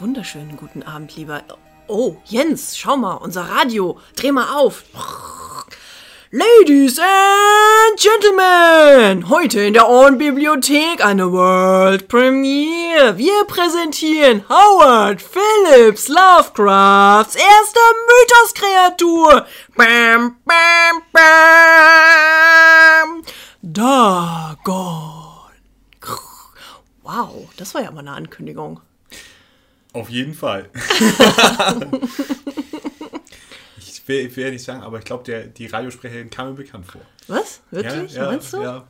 Wunderschönen guten Abend, lieber. Oh, Jens, schau mal, unser Radio. Dreh mal auf. Ladies and Gentlemen, heute in der Ohrenbibliothek eine World Premiere. Wir präsentieren Howard Phillips Lovecrafts erste Mythoskreatur. Bam, bam, bam. Dagon. Wow, das war ja mal eine Ankündigung. Auf jeden Fall. ich, will, ich will ja nicht sagen, aber ich glaube, die Radiosprecherin kam mir bekannt vor. Was? Wirklich? Ja, ja, Meinst du? Ja.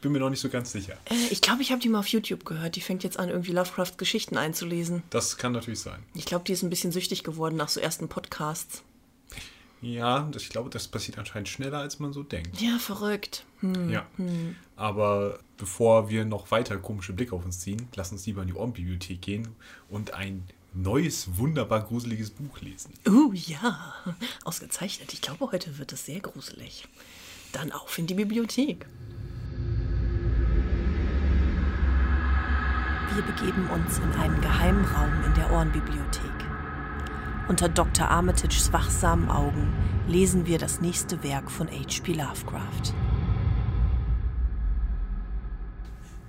Bin mir noch nicht so ganz sicher. Äh, ich glaube, ich habe die mal auf YouTube gehört. Die fängt jetzt an, irgendwie Lovecraft-Geschichten einzulesen. Das kann natürlich sein. Ich glaube, die ist ein bisschen süchtig geworden nach so ersten Podcasts. Ja, das, ich glaube, das passiert anscheinend schneller, als man so denkt. Ja, verrückt. Hm. Ja. Aber bevor wir noch weiter komische Blicke auf uns ziehen, lass uns lieber in die Ohrenbibliothek gehen und ein neues, wunderbar gruseliges Buch lesen. Uh, ja. Ausgezeichnet. Ich glaube, heute wird es sehr gruselig. Dann auf in die Bibliothek. Wir begeben uns in einen geheimen Raum in der Ohrenbibliothek. Unter Dr. Armitages wachsamen Augen lesen wir das nächste Werk von H.P. Lovecraft.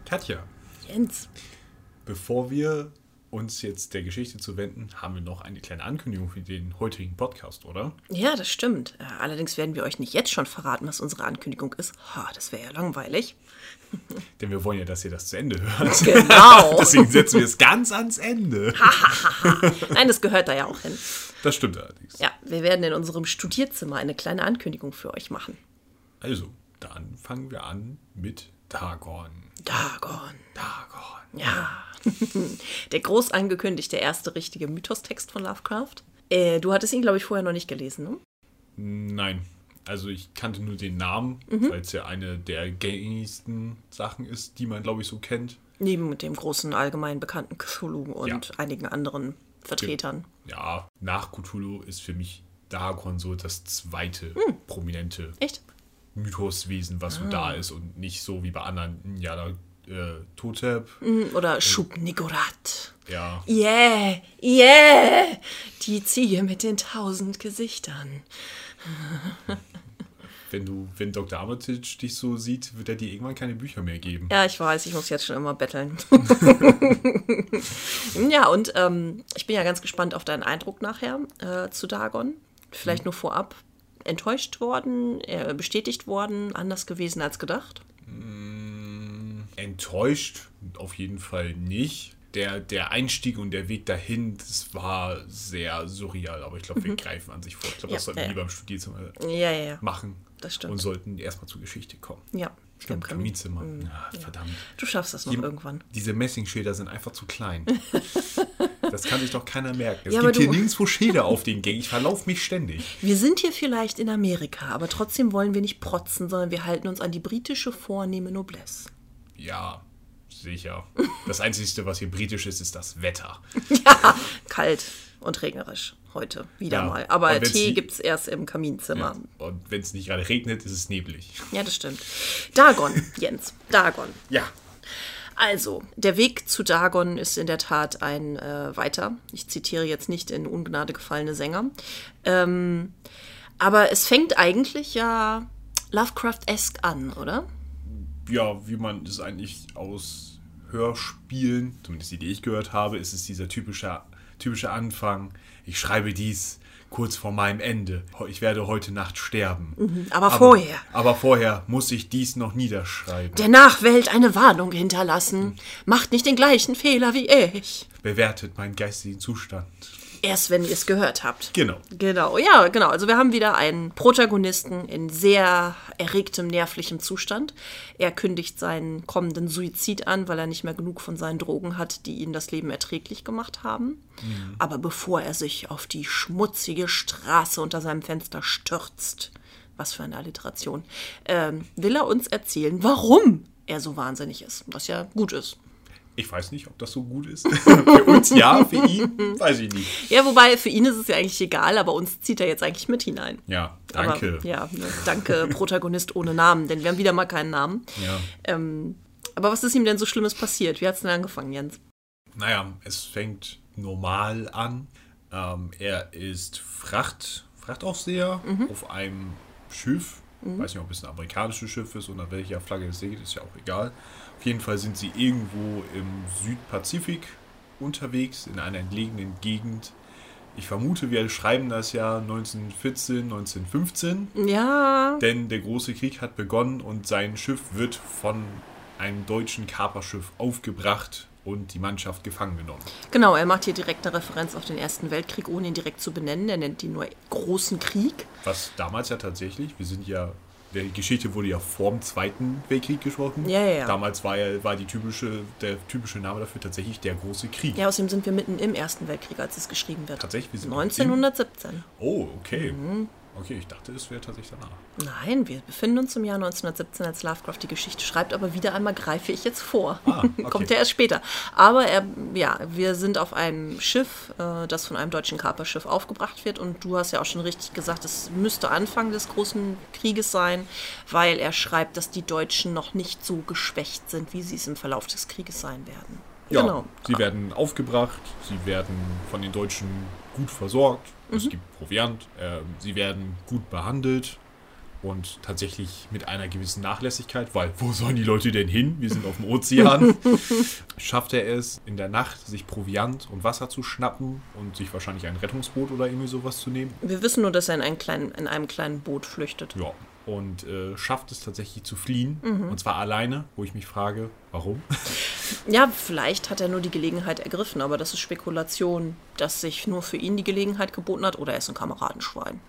Katja, Jens. bevor wir uns jetzt der Geschichte zuwenden, haben wir noch eine kleine Ankündigung für den heutigen Podcast, oder? Ja, das stimmt. Äh, Allerdings werden wir euch nicht jetzt schon verraten, was unsere Ankündigung ist. Ha, das wäre ja langweilig. Denn wir wollen ja, dass ihr das zu Ende hört. Genau. Deswegen setzen wir es ganz ans Ende. Nein, das gehört da ja auch hin. Das stimmt allerdings. Ja, wir werden in unserem Studierzimmer eine kleine Ankündigung für euch machen. Also, dann fangen wir an mit Dagon. Dagon. Dagon. Ja. Der groß angekündigte erste richtige Mythos-Text von Lovecraft. Äh, du hattest ihn, glaube ich, vorher noch nicht gelesen, ne? Nein. Also ich kannte nur den Namen, Mhm. weil es ja eine der gängigsten Sachen ist, die man, glaube ich, so kennt. Neben dem großen allgemein bekannten Cthulhu und Ja. einigen anderen Vertretern. Ja, nach Cthulhu ist für mich Dagon so das zweite Hm. prominente Echt? Mythoswesen, was so Ah. da ist und nicht so wie bei anderen, ja, da äh, Totep, Mhm, Oder Schub-Nigorat. ja, Yeah, yeah, die Ziege mit den tausend Gesichtern. wenn du, wenn Dr. Armitage dich so sieht, wird er dir irgendwann keine Bücher mehr geben. Ja, ich weiß, ich muss jetzt schon immer betteln. ja, und ähm, ich bin ja ganz gespannt auf deinen Eindruck nachher äh, zu Dagon. Vielleicht nur vorab. Enttäuscht worden, äh, bestätigt worden, anders gewesen als gedacht. Enttäuscht auf jeden Fall nicht. Der, der Einstieg und der Weg dahin, das war sehr surreal, aber ich glaube, wir greifen an sich vor. Ich glaube, das Mhm. Ja, sollten ja, wir ja. lieber im Studierzimmer Ja, ja, ja. machen. Das stimmt. Und sollten erstmal zur Geschichte kommen. Ja, Stimmt, Im Kamin. Kaminzimmer. Ah, verdammt. Du schaffst das noch Die- irgendwann. Diese Messingschilder sind einfach zu klein. Das kann sich doch keiner merken. Es Ja, gibt hier nirgendwo Schilder auf den Gängen. Ich verlaufe mich ständig. Wir sind hier vielleicht in Amerika, aber trotzdem wollen wir nicht protzen, sondern wir halten uns an die britische vornehme Noblesse. Ja, sicher. Das Einzige, was hier britisch ist, ist das Wetter. Ja, kalt und regnerisch heute wieder Ja, mal. Aber Tee gibt es erst im Kaminzimmer. Ja. Und wenn es nicht gerade regnet, ist es neblig. Ja, das stimmt. Dagon, Jens, Dagon. Ja. Also, der Weg zu Dagon ist in der Tat ein äh, weiter. Ich zitiere jetzt nicht in Ungnade gefallene Sänger. Ähm, aber es fängt eigentlich ja Lovecraft-esque an, oder? Ja, wie man es eigentlich aus Hörspielen, zumindest die, die ich gehört habe, ist es dieser typische, typische Anfang. Ich schreibe dies kurz vor meinem Ende. Ich werde heute Nacht sterben. aber vorher. Aber vorher muss ich dies noch niederschreiben. Der Nachwelt eine Warnung hinterlassen. Macht nicht den gleichen Fehler wie ich. Bewertet meinen geistigen Zustand. Erst wenn ihr es gehört habt. Genau. Genau, ja, genau. Also wir haben wieder einen Protagonisten in sehr erregtem, nervlichem Zustand. Er kündigt seinen kommenden Suizid an, weil er nicht mehr genug von seinen Drogen hat, die ihn das Leben erträglich gemacht haben. Aber bevor er sich auf die schmutzige Straße unter seinem Fenster stürzt, was für eine Alliteration, ähm, will er uns erzählen, warum er so wahnsinnig ist. Was ja gut ist. Ich weiß nicht, ob das so gut ist. für uns ja, für ihn weiß ich nicht. Ja, wobei für ihn ist es ja eigentlich egal, aber uns zieht er jetzt eigentlich mit hinein. Ja, danke. Aber, ja, ne, danke, Protagonist ohne Namen, denn wir haben wieder mal keinen Namen. Ja. Ähm, aber was ist ihm denn so Schlimmes passiert? Wie hat es denn angefangen, Jens? Naja, es fängt normal an. Ähm, er ist Fracht, Frachtaufseher auf einem Schiff. Ich weiß nicht, ob es ein amerikanisches Schiff ist oder welcher Flagge es segelt, ist ja auch egal. Auf jeden Fall sind sie irgendwo im Südpazifik unterwegs, in einer entlegenen Gegend. Ich vermute, wir schreiben das Jahr 1914, 1915. Ja, Denn der große Krieg hat begonnen und sein Schiff wird von einem deutschen Kaperschiff aufgebracht und die Mannschaft gefangen genommen. genau, er macht hier direkt eine Referenz auf den Ersten Weltkrieg, ohne ihn direkt zu benennen. Er nennt ihn nur Großen Krieg. Was damals ja tatsächlich, wir sind ja, die Geschichte wurde ja vor dem Zweiten Weltkrieg gesprochen. Ja, ja, ja. Damals war ja war die typische, der typische Name dafür tatsächlich der große Krieg. Ja, außerdem sind wir mitten im Ersten Weltkrieg, als es geschrieben wird. Tatsächlich, wir sind 1917. Oh, okay. Mhm. Okay, ich dachte, es wäre tatsächlich danach. Nein, wir befinden uns im Jahr 1917, als Lovecraft die Geschichte schreibt, aber wieder einmal greife ich jetzt vor. Ah, okay. Kommt ja erst später. Aber er, ja, wir sind auf einem Schiff, äh, das von einem deutschen Kaperschiff aufgebracht wird. Und du hast ja auch schon richtig gesagt, es müsste Anfang des großen Krieges sein, weil er schreibt, dass die Deutschen noch nicht so geschwächt sind, wie sie es im Verlauf des Krieges sein werden. Ja, Genau. sie werden aufgebracht, sie werden von den Deutschen gut versorgt, Mhm. es gibt Proviant, äh, sie werden gut behandelt und tatsächlich mit einer gewissen Nachlässigkeit, weil wo sollen die Leute denn hin? Wir sind auf dem Ozean. Schafft er es in der Nacht, sich Proviant und Wasser zu schnappen und sich wahrscheinlich ein Rettungsboot oder irgendwie sowas zu nehmen? Wir wissen nur, dass er in, einen kleinen, in einem kleinen Boot flüchtet. Ja. Und äh, schafft es tatsächlich zu fliehen. Mhm. Und zwar alleine, wo ich mich frage, warum? Ja, vielleicht hat er nur die Gelegenheit ergriffen, aber das ist Spekulation, dass sich nur für ihn die Gelegenheit geboten hat oder er ist ein Kameradenschwein.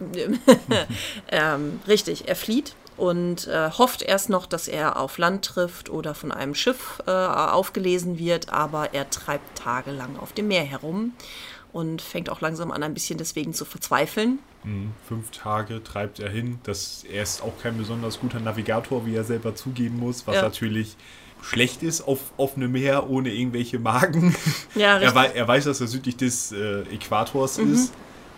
ähm, richtig, er flieht und äh, hofft erst noch, dass er auf Land trifft oder von einem Schiff äh, aufgelesen wird, aber er treibt tagelang auf dem Meer herum und fängt auch langsam an, ein bisschen deswegen zu verzweifeln. Mhm. Fünf Tage treibt er hin. Das, er ist auch kein besonders guter Navigator, wie er selber zugeben muss, was Ja. natürlich schlecht ist auf offenem Meer ohne irgendwelche Magen. Ja, er, wei er weiß, dass er südlich des äh, Äquators Mhm. ist,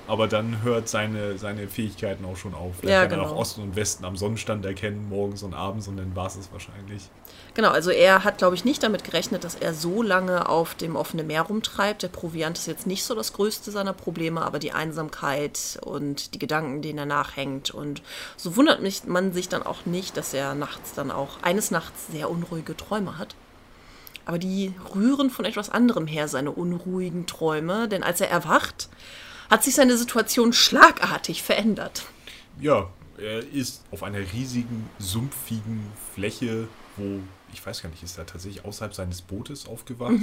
aber dann hört seine, seine Fähigkeiten auch schon auf. Er Ja, kann dann genau. auch Osten und Westen am Sonnenstand erkennen, morgens und abends, und dann war es es wahrscheinlich. Genau, also er hat, glaube ich, nicht damit gerechnet, dass er so lange auf dem offenen Meer rumtreibt. Der Proviant ist jetzt nicht so das größte seiner Probleme, aber die Einsamkeit und die Gedanken, denen er nachhängt. Und so wundert mich man sich dann auch nicht, dass er nachts dann auch eines Nachts sehr unruhige Träume hat. Aber die rühren von etwas anderem her, seine unruhigen Träume. Denn als er erwacht, hat sich seine Situation schlagartig verändert. Ja, er ist auf einer riesigen, sumpfigen Fläche, wo, ich weiß gar nicht, ist er tatsächlich außerhalb seines Bootes aufgewacht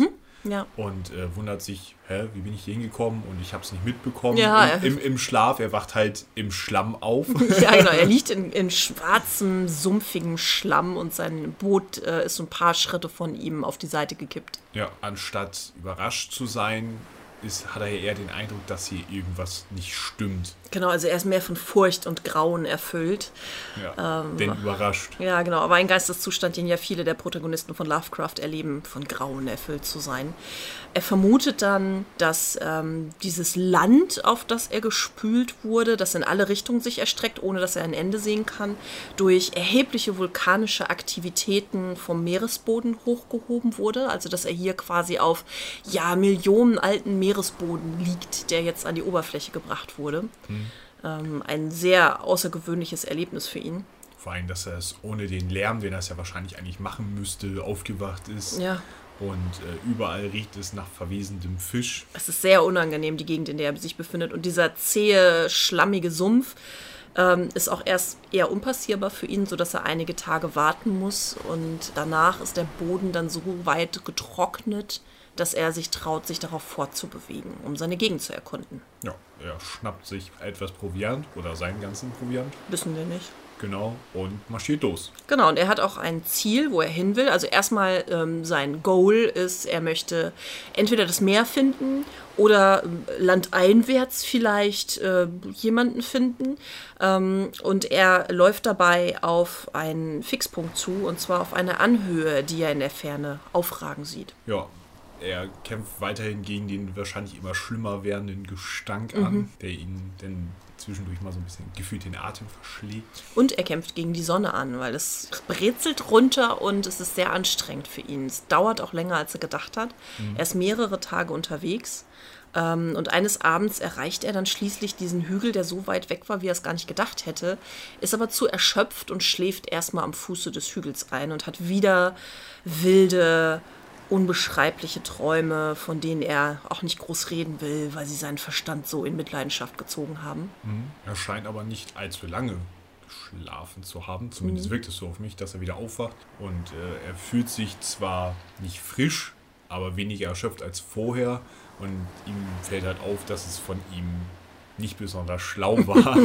Ja. und äh, wundert sich, hä, wie bin ich hier hingekommen und ich habe es nicht mitbekommen. Ja, Im, im, Im Schlaf, er wacht halt im Schlamm auf. Ja, genau. Er liegt in, in schwarzem, sumpfigem Schlamm und sein Boot äh, ist so ein paar Schritte von ihm auf die Seite gekippt. ja, anstatt überrascht zu sein, ist, hat er ja eher den Eindruck, dass hier irgendwas nicht stimmt. Genau, also er ist mehr von Furcht und Grauen erfüllt. Ja, Ähm, denn überrascht. Ja, genau, aber ein Geisteszustand, den ja viele der Protagonisten von Lovecraft erleben, von Grauen erfüllt zu sein. Er vermutet dann, dass ähm, dieses Land, auf das er gespült wurde, das in alle Richtungen sich erstreckt, ohne dass er ein Ende sehen kann, durch erhebliche vulkanische Aktivitäten vom Meeresboden hochgehoben wurde. Also dass er hier quasi auf ja Millionen alten Meeresboden liegt, der jetzt an die Oberfläche gebracht wurde. Ähm, ein sehr außergewöhnliches Erlebnis für ihn. Vor allem, dass er es ohne den Lärm, den er es ja wahrscheinlich eigentlich machen müsste, aufgewacht ist. Ja. Und äh, überall riecht es nach verwesendem Fisch. Es ist sehr unangenehm, die Gegend, in der er sich befindet. Und dieser zähe, schlammige Sumpf ähm, ist auch erst eher unpassierbar für ihn, sodass er einige Tage warten muss. Und danach ist der Boden dann so weit getrocknet, dass er sich traut, sich darauf fortzubewegen, um seine Gegend zu erkunden. Ja, er schnappt sich etwas Proviant oder seinen ganzen Proviant. Wissen wir nicht. Genau, und marschiert los. Genau, und er hat auch ein Ziel, wo er hin will. Also erstmal ähm, sein Goal ist, er möchte entweder das Meer finden oder ähm, landeinwärts vielleicht äh, jemanden finden. Ähm, und er läuft dabei auf einen Fixpunkt zu, und zwar auf eine Anhöhe, die er in der Ferne aufragen sieht. Ja, er kämpft weiterhin gegen den wahrscheinlich immer schlimmer werdenden Gestank an, der ihn dann zwischendurch mal so ein bisschen gefühlt den Atem verschlägt. Und er kämpft gegen die Sonne an, weil es brezelt runter und es ist sehr anstrengend für ihn. Es dauert auch länger, als er gedacht hat. Er ist mehrere Tage unterwegs. Ähm, Und eines Abends erreicht er dann schließlich diesen Hügel, der so weit weg war, wie er es gar nicht gedacht hätte, ist aber zu erschöpft und schläft erstmal am Fuße des Hügels ein und hat wieder wilde, unbeschreibliche Träume, von denen er auch nicht groß reden will, weil sie seinen Verstand so in Mitleidenschaft gezogen haben. Er scheint aber nicht allzu lange geschlafen zu haben. Zumindest wirkt es so auf mich, dass er wieder aufwacht. Und äh, er fühlt sich zwar nicht frisch, aber weniger erschöpft als vorher. Und ihm fällt halt auf, dass es von ihm nicht besonders schlau war,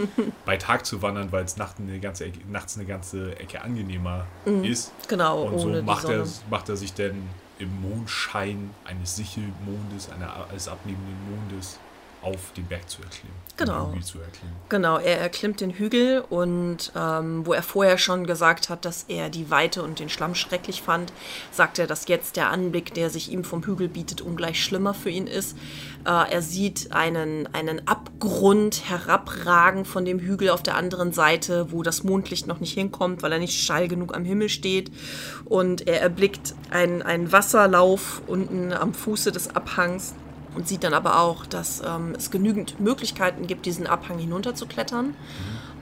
bei Tag zu wandern, weil es nachts eine ganze Ecke, nachts eine ganze Ecke angenehmer ist. Genau, Und so macht er, macht er sich dann im Mondschein eines Sichelmondes, eines abnehmenden Mondes, auf den Berg zu erklimmen. Genau. Zu erklimmen. Genau, er erklimmt den Hügel und ähm, wo er vorher schon gesagt hat, dass er die Weite und den Schlamm schrecklich fand, sagt er, dass jetzt der Anblick, der sich ihm vom Hügel bietet, ungleich schlimmer für ihn ist. Äh, er sieht einen, einen Abgrund herabragen von dem Hügel auf der anderen Seite, wo das Mondlicht noch nicht hinkommt, weil er nicht steil genug am Himmel steht. Und er erblickt einen, einen Wasserlauf unten am Fuße des Abhangs und sieht dann aber auch, dass ähm, es genügend Möglichkeiten gibt, diesen Abhang hinunterzuklettern.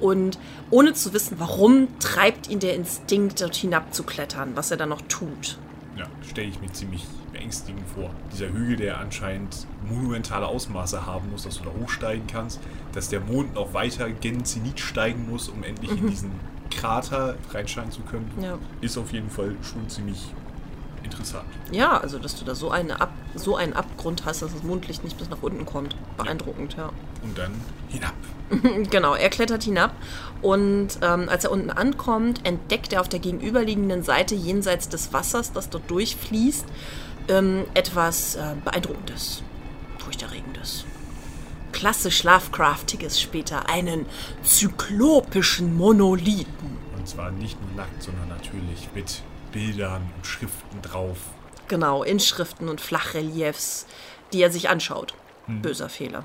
Und ohne zu wissen, warum, treibt ihn der Instinkt, dort hinabzuklettern, was er dann noch tut. Ja, stelle ich mir ziemlich beängstigend vor. Dieser Hügel, der anscheinend monumentale Ausmaße haben muss, dass du da hochsteigen kannst, dass der Mond noch weiter gen Zenit steigen muss, um endlich in diesen Krater reinscheinen zu können, Ja. ist auf jeden Fall schon ziemlich interessant. Ja, also dass du da so, eine Ab so einen Abgrund hast, dass das Mondlicht nicht bis nach unten kommt. Beeindruckend, ja. Und dann hinab. Genau, er klettert hinab und ähm, als er unten ankommt, entdeckt er auf der gegenüberliegenden Seite jenseits des Wassers, das dort durchfließt, ähm, etwas äh, Beeindruckendes, furchterregendes. Klassisch Lovecraftiges später, einen zyklopischen Monolithen. Und zwar nicht nur nackt, sondern natürlich mit Bildern und Schriften drauf. Genau, Inschriften und Flachreliefs, die er sich anschaut. Böser Fehler.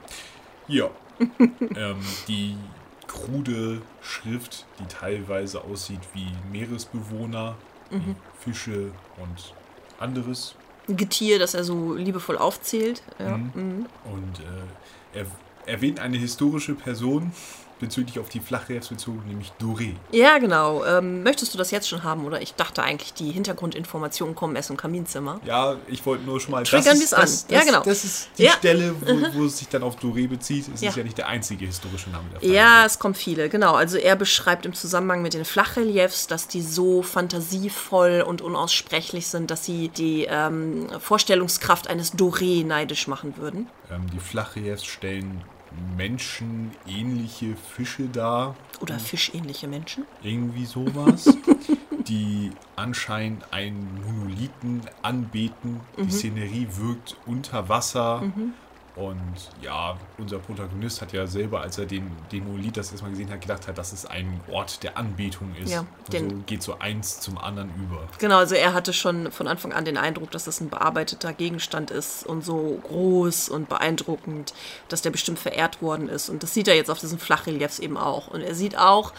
Ja. ähm, die krude Schrift, die teilweise aussieht wie Meeresbewohner, wie Fische und anderes. Getier, das er so liebevoll aufzählt. Ja. mhm. Und äh, er erwähnt eine historische Person bezüglich auf die Flachreliefs bezogen, nämlich Doré. Ja, genau. Ähm, möchtest du das jetzt schon haben? Oder ich dachte eigentlich, die Hintergrundinformationen kommen erst im Kaminzimmer. Ja, ich wollte nur schon mal. Triggern das wir's ist- an. Das, Ja, genau. Das ist die Ja. Stelle, wo, wo es sich dann auf Doré bezieht. Es Ja. ist ja nicht der einzige historische Name der Ja, es kommen viele, genau. Also er beschreibt im Zusammenhang mit den Flachreliefs, dass die so fantasievoll und unaussprechlich sind, dass sie die ähm, Vorstellungskraft eines Doré neidisch machen würden. Ähm, die Flachreliefs stellen menschenähnliche Fische dar. Oder fischähnliche Menschen. Irgendwie sowas. die anscheinend einen Monolithen anbeten. Die Szenerie wirkt unter Wasser. Und ja, unser Protagonist hat ja selber, als er den, Monolith das erstmal gesehen hat, gedacht hat, dass es ein Ort der Anbetung ist. Ja, und so geht so eins zum anderen über. Genau, also er hatte schon von Anfang an den Eindruck, dass das ein bearbeiteter Gegenstand ist und so groß und beeindruckend, dass der bestimmt verehrt worden ist. Und das sieht er jetzt auf diesen Flachreliefs eben auch. Und er sieht auch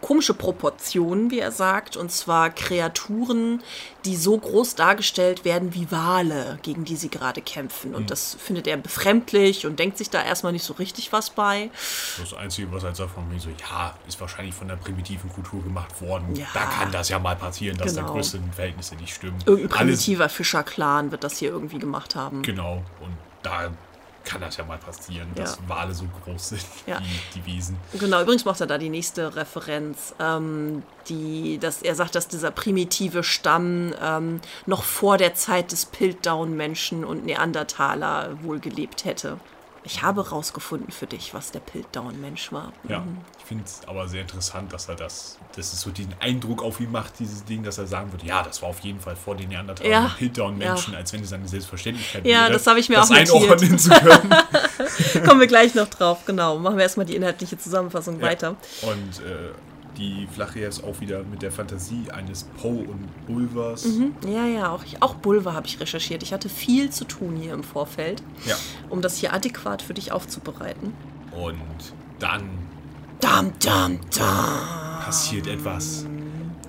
komische Proportionen, wie er sagt, und zwar Kreaturen, die so groß dargestellt werden wie Wale, gegen die sie gerade kämpfen. Und das findet er befremdlich und denkt sich da erstmal nicht so richtig was bei. Das Einzige, was er sagt von mir so, ja, ist wahrscheinlich von der primitiven Kultur gemacht worden. Ja. Da kann das ja mal passieren, dass Genau. da größere Verhältnisse nicht stimmen. Irgendein primitiver Fischerclan wird das hier irgendwie gemacht haben. Genau. Und da kann das ja mal passieren, Ja. dass Wale so groß sind Ja. wie die Wesen. Genau, übrigens macht er da die nächste Referenz, ähm, die, dass er sagt, dass dieser primitive Stamm ähm, noch vor der Zeit des Piltdown-Menschen und Neandertaler wohl gelebt hätte. Ich habe rausgefunden für dich, was der Piltdown-Mensch war. Ja, ich finde es aber sehr interessant, dass er das, dass es so den Eindruck auf ihn macht, dieses Ding, dass er sagen würde, ja, das war auf jeden Fall vor den Neandertalern Ja, und Piltdown-Menschen, ja. als wenn es eine Selbstverständlichkeit Ja, wäre. das habe ich mir das auch einordnen zu können. Kommen wir gleich noch drauf, genau. Machen wir erstmal die inhaltliche Zusammenfassung weiter. Und äh, die Flachjäger ist auch wieder mit der Fantasie eines Poe und Bulvers. Ja, ja, auch, ich, auch Bulwer habe ich recherchiert. Ich hatte viel zu tun hier im Vorfeld, Ja. um das hier adäquat für dich aufzubereiten. Und dann Dam, dam, dam. passiert etwas.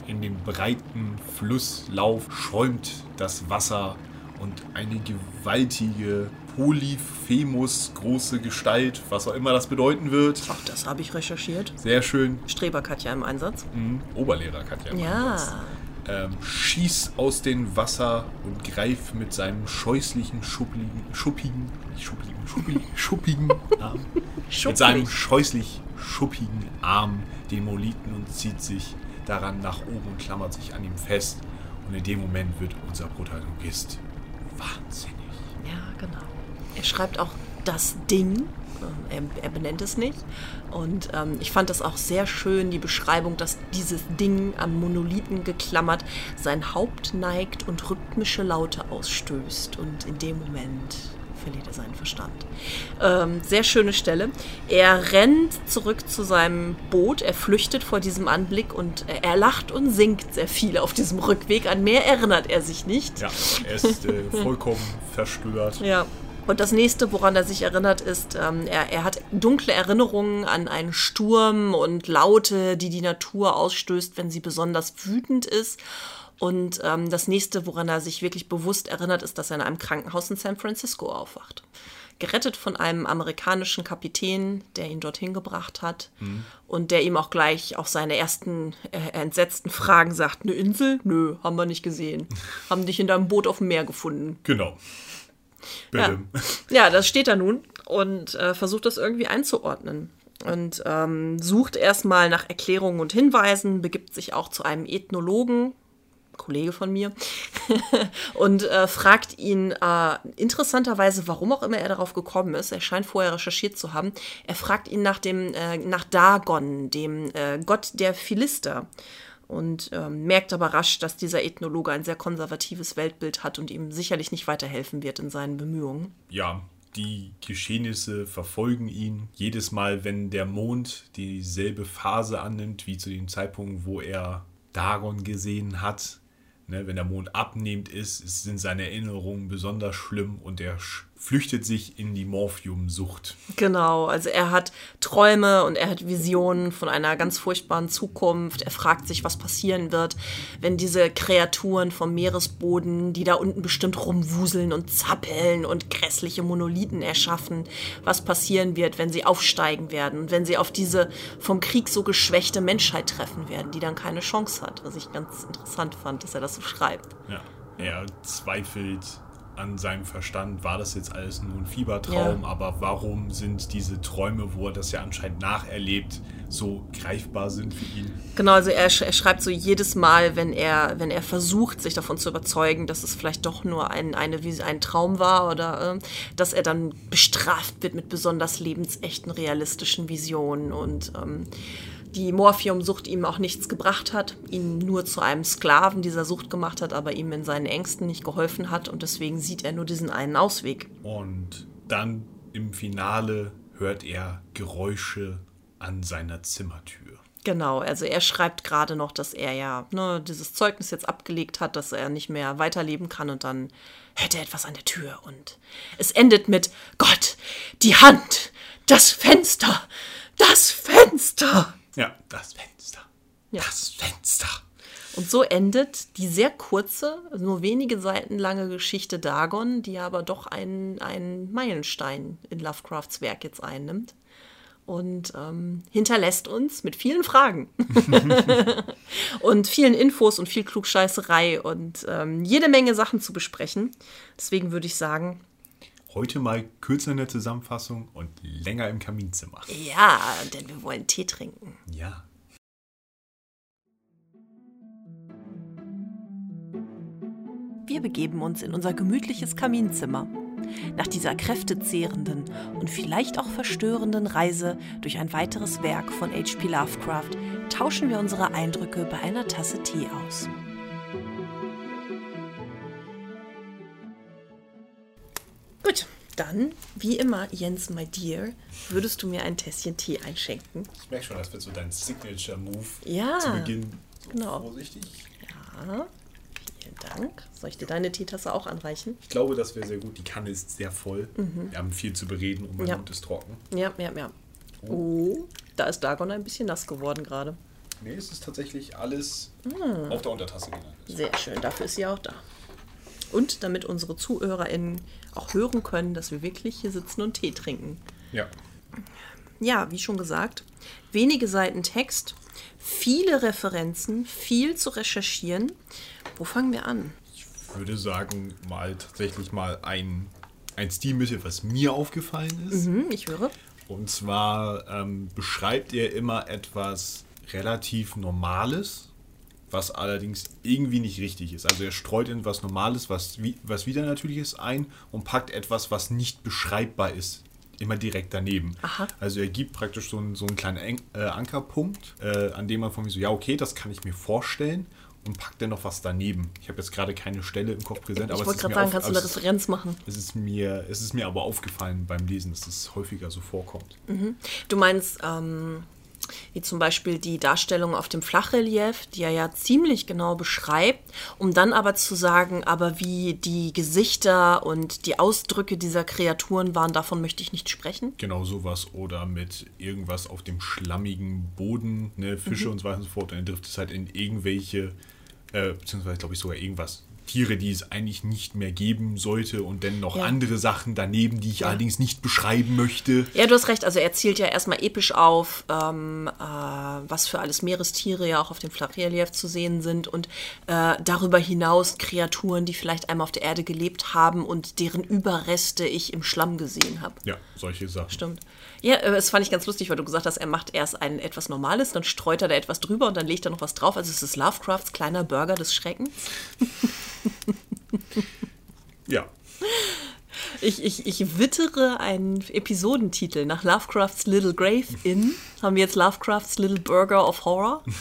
In dem breiten Flusslauf schäumt das Wasser und eine gewaltige Polyphemus große Gestalt, was auch immer das bedeuten wird. Auch das habe ich recherchiert. Sehr schön. Streberkatja im Einsatz. Mhm. Oberlehrer Katja. im Einsatz. Ja. Ähm, schießt aus dem Wasser und greift mit seinem scheußlichen, schuppigen, schuppigen, schuppigen, schuppigen, schuppigen Arm, mit seinem scheußlich schuppigen Arm den Moliten und zieht sich daran nach oben und klammert sich an ihm fest. Und in dem Moment wird unser Protagonist wahnsinnig. Ja, genau. Er schreibt auch das Ding. Er, er benennt es nicht. Und ähm, ich fand das auch sehr schön, die Beschreibung, dass dieses Ding an Monolithen geklammert sein Haupt neigt und rhythmische Laute ausstößt. Und in dem Moment verliert er seinen Verstand. Ähm, sehr schöne Stelle. Er rennt zurück zu seinem Boot, er flüchtet vor diesem Anblick und er, er lacht und singt sehr viel auf diesem Rückweg. An mehr erinnert er sich nicht. Ja, er ist äh, vollkommen verstört. Ja. Und das nächste, woran er sich erinnert, ist, ähm, er, er hat dunkle Erinnerungen an einen Sturm und Laute, die die Natur ausstößt, wenn sie besonders wütend ist. Und ähm, das nächste, woran er sich wirklich bewusst erinnert, ist, dass er in einem Krankenhaus in San Francisco aufwacht. Gerettet von einem amerikanischen Kapitän, der ihn dorthin gebracht hat und der ihm auch gleich auf seine ersten äh, entsetzten Fragen sagt: Eine Insel? Nö, haben wir nicht gesehen. Haben dich in deinem Boot auf dem Meer gefunden. Genau. Ja. Ja, das steht da nun und äh, versucht das irgendwie einzuordnen. Und ähm, sucht erstmal nach Erklärungen und Hinweisen, begibt sich auch zu einem Ethnologen, Kollege von mir, und äh, fragt ihn äh, interessanterweise, warum auch immer er darauf gekommen ist. Er scheint vorher recherchiert zu haben. Er fragt ihn nach dem, äh, nach Dagon, dem äh, Gott der Philister. Und ähm, merkt aber rasch, dass dieser Ethnologe ein sehr konservatives Weltbild hat und ihm sicherlich nicht weiterhelfen wird in seinen Bemühungen. ja, die Geschehnisse verfolgen ihn. Jedes Mal, wenn der Mond dieselbe Phase annimmt, wie zu dem Zeitpunkt, wo er Dagon gesehen hat, ne, wenn der Mond abnehmend ist, sind seine Erinnerungen besonders schlimm und er flüchtet sich in die Morphiumsucht. Genau, also er hat Träume und er hat Visionen von einer ganz furchtbaren Zukunft. Er fragt sich, was passieren wird, wenn diese Kreaturen vom Meeresboden, die da unten bestimmt rumwuseln und zappeln und grässliche Monolithen erschaffen, was passieren wird, wenn sie aufsteigen werden und wenn sie auf diese vom Krieg so geschwächte Menschheit treffen werden, die dann keine Chance hat. Was ich ganz interessant fand, dass er das so schreibt. Ja, er zweifelt an seinem Verstand, war das jetzt alles nur ein Fiebertraum, Ja. aber warum sind diese Träume, wo er das ja anscheinend nacherlebt, so greifbar sind für ihn? Genau, also er, sch- er schreibt so jedes Mal, wenn er, wenn er versucht, sich davon zu überzeugen, dass es vielleicht doch nur ein, eine, ein Traum war oder äh, dass er dann bestraft wird mit besonders lebensechten, realistischen Visionen und ähm, die Morphiumsucht ihm auch nichts gebracht hat, ihn nur zu einem Sklaven dieser Sucht gemacht hat, aber ihm in seinen Ängsten nicht geholfen hat und deswegen sieht er nur diesen einen Ausweg. Und dann im Finale hört er Geräusche an seiner Zimmertür. Genau, also er schreibt gerade noch, dass er ja ne, dieses Zeugnis jetzt abgelegt hat, dass er nicht mehr weiterleben kann und dann hört er etwas an der Tür und es endet mit Gott, die Hand, das Fenster, das Fenster. Ja, das Fenster. Ja. Das Fenster. Und so endet die sehr kurze, nur wenige Seiten lange Geschichte Dagon, die aber doch einen, einen Meilenstein in Lovecrafts Werk jetzt einnimmt. Und ähm, hinterlässt uns mit vielen Fragen und vielen Infos und viel Klugscheißerei und ähm, jede Menge Sachen zu besprechen. Deswegen würde ich sagen, Heute mal kürzer in der Zusammenfassung und länger im Kaminzimmer. Ja, denn wir wollen Tee trinken. Ja. Wir begeben uns in unser gemütliches Kaminzimmer. Nach dieser kräftezehrenden und vielleicht auch verstörenden Reise durch ein weiteres Werk von H.P. Lovecraft tauschen wir unsere Eindrücke bei einer Tasse Tee aus. Gut, dann, wie immer, Jens, my dear, würdest du mir ein Tässchen Tee einschenken? Ich merke schon, das wird so dein Signature-Move Ja, zu Beginn. So genau. Vorsichtig. Ja, vielen Dank. Soll ich dir deine Teetasse auch anreichen? Ich glaube, das wäre sehr gut. Die Kanne ist sehr voll. Wir haben viel zu bereden und mein Ja. Mund ist trocken. Ja, ja, ja. Oh, da ist Dagon ein bisschen nass geworden gerade. Nee, es ist tatsächlich alles auf der Untertasse gelandet. Sehr schön, dafür ist sie auch da. Und damit unsere ZuhörerInnen auch hören können, dass wir wirklich hier sitzen und Tee trinken. Ja. Ja, wie schon gesagt, wenige Seiten Text, viele Referenzen, viel zu recherchieren. Wo fangen wir an? Ich würde sagen, mal tatsächlich mal ein, ein Stilmittel, was mir aufgefallen ist. Hm, ich höre. Und zwar ähm, beschreibt er immer etwas relativ Normales, was allerdings irgendwie nicht richtig ist. Also er streut in was Normales, was, was wieder Natürliches ein und packt etwas, was nicht beschreibbar ist, immer direkt daneben. Aha. Also er gibt praktisch so einen, so einen kleinen äh, Ankerpunkt, äh, an dem man von mir so, ja okay, das kann ich mir vorstellen und packt dann noch was daneben. Ich habe jetzt gerade keine Stelle im Kopf präsent, aber Ich es wollte gerade sagen, auf- kannst du aber eine es ist- Referenz machen? es ist, mir, es ist mir aber aufgefallen beim Lesen, dass das häufiger so vorkommt. Du meinst, ähm, wie zum Beispiel die Darstellung auf dem Flachrelief, die er ja ziemlich genau beschreibt, um dann aber zu sagen, aber wie die Gesichter und die Ausdrücke dieser Kreaturen waren, davon möchte ich nicht sprechen. Genau sowas. Oder mit irgendwas auf dem schlammigen Boden, ne, Fische und so weiter und so fort. Und dann trifft es halt in irgendwelche, äh, beziehungsweise glaube ich sogar irgendwas. Tiere, die es eigentlich nicht mehr geben sollte und dann noch Ja. andere Sachen daneben, die ich allerdings nicht beschreiben möchte. Ja, du hast recht. Also er zählt ja erstmal episch auf, ähm, äh, was für alles Meerestiere ja auch auf dem Flachrelief zu sehen sind und äh, darüber hinaus Kreaturen, die vielleicht einmal auf der Erde gelebt haben und deren Überreste ich im Schlamm gesehen habe. Ja, solche Sachen. Stimmt. Ja, äh, das fand ich ganz lustig, weil du gesagt hast, er macht erst ein etwas Normales, dann streut er da etwas drüber und dann legt er noch was drauf. Also es ist Lovecrafts kleiner Burger des Schreckens. Ja. Ich, ich, ich wittere einen Episodentitel nach Lovecrafts Little Grave Inn. Haben wir jetzt Lovecrafts Little Burger of Horror?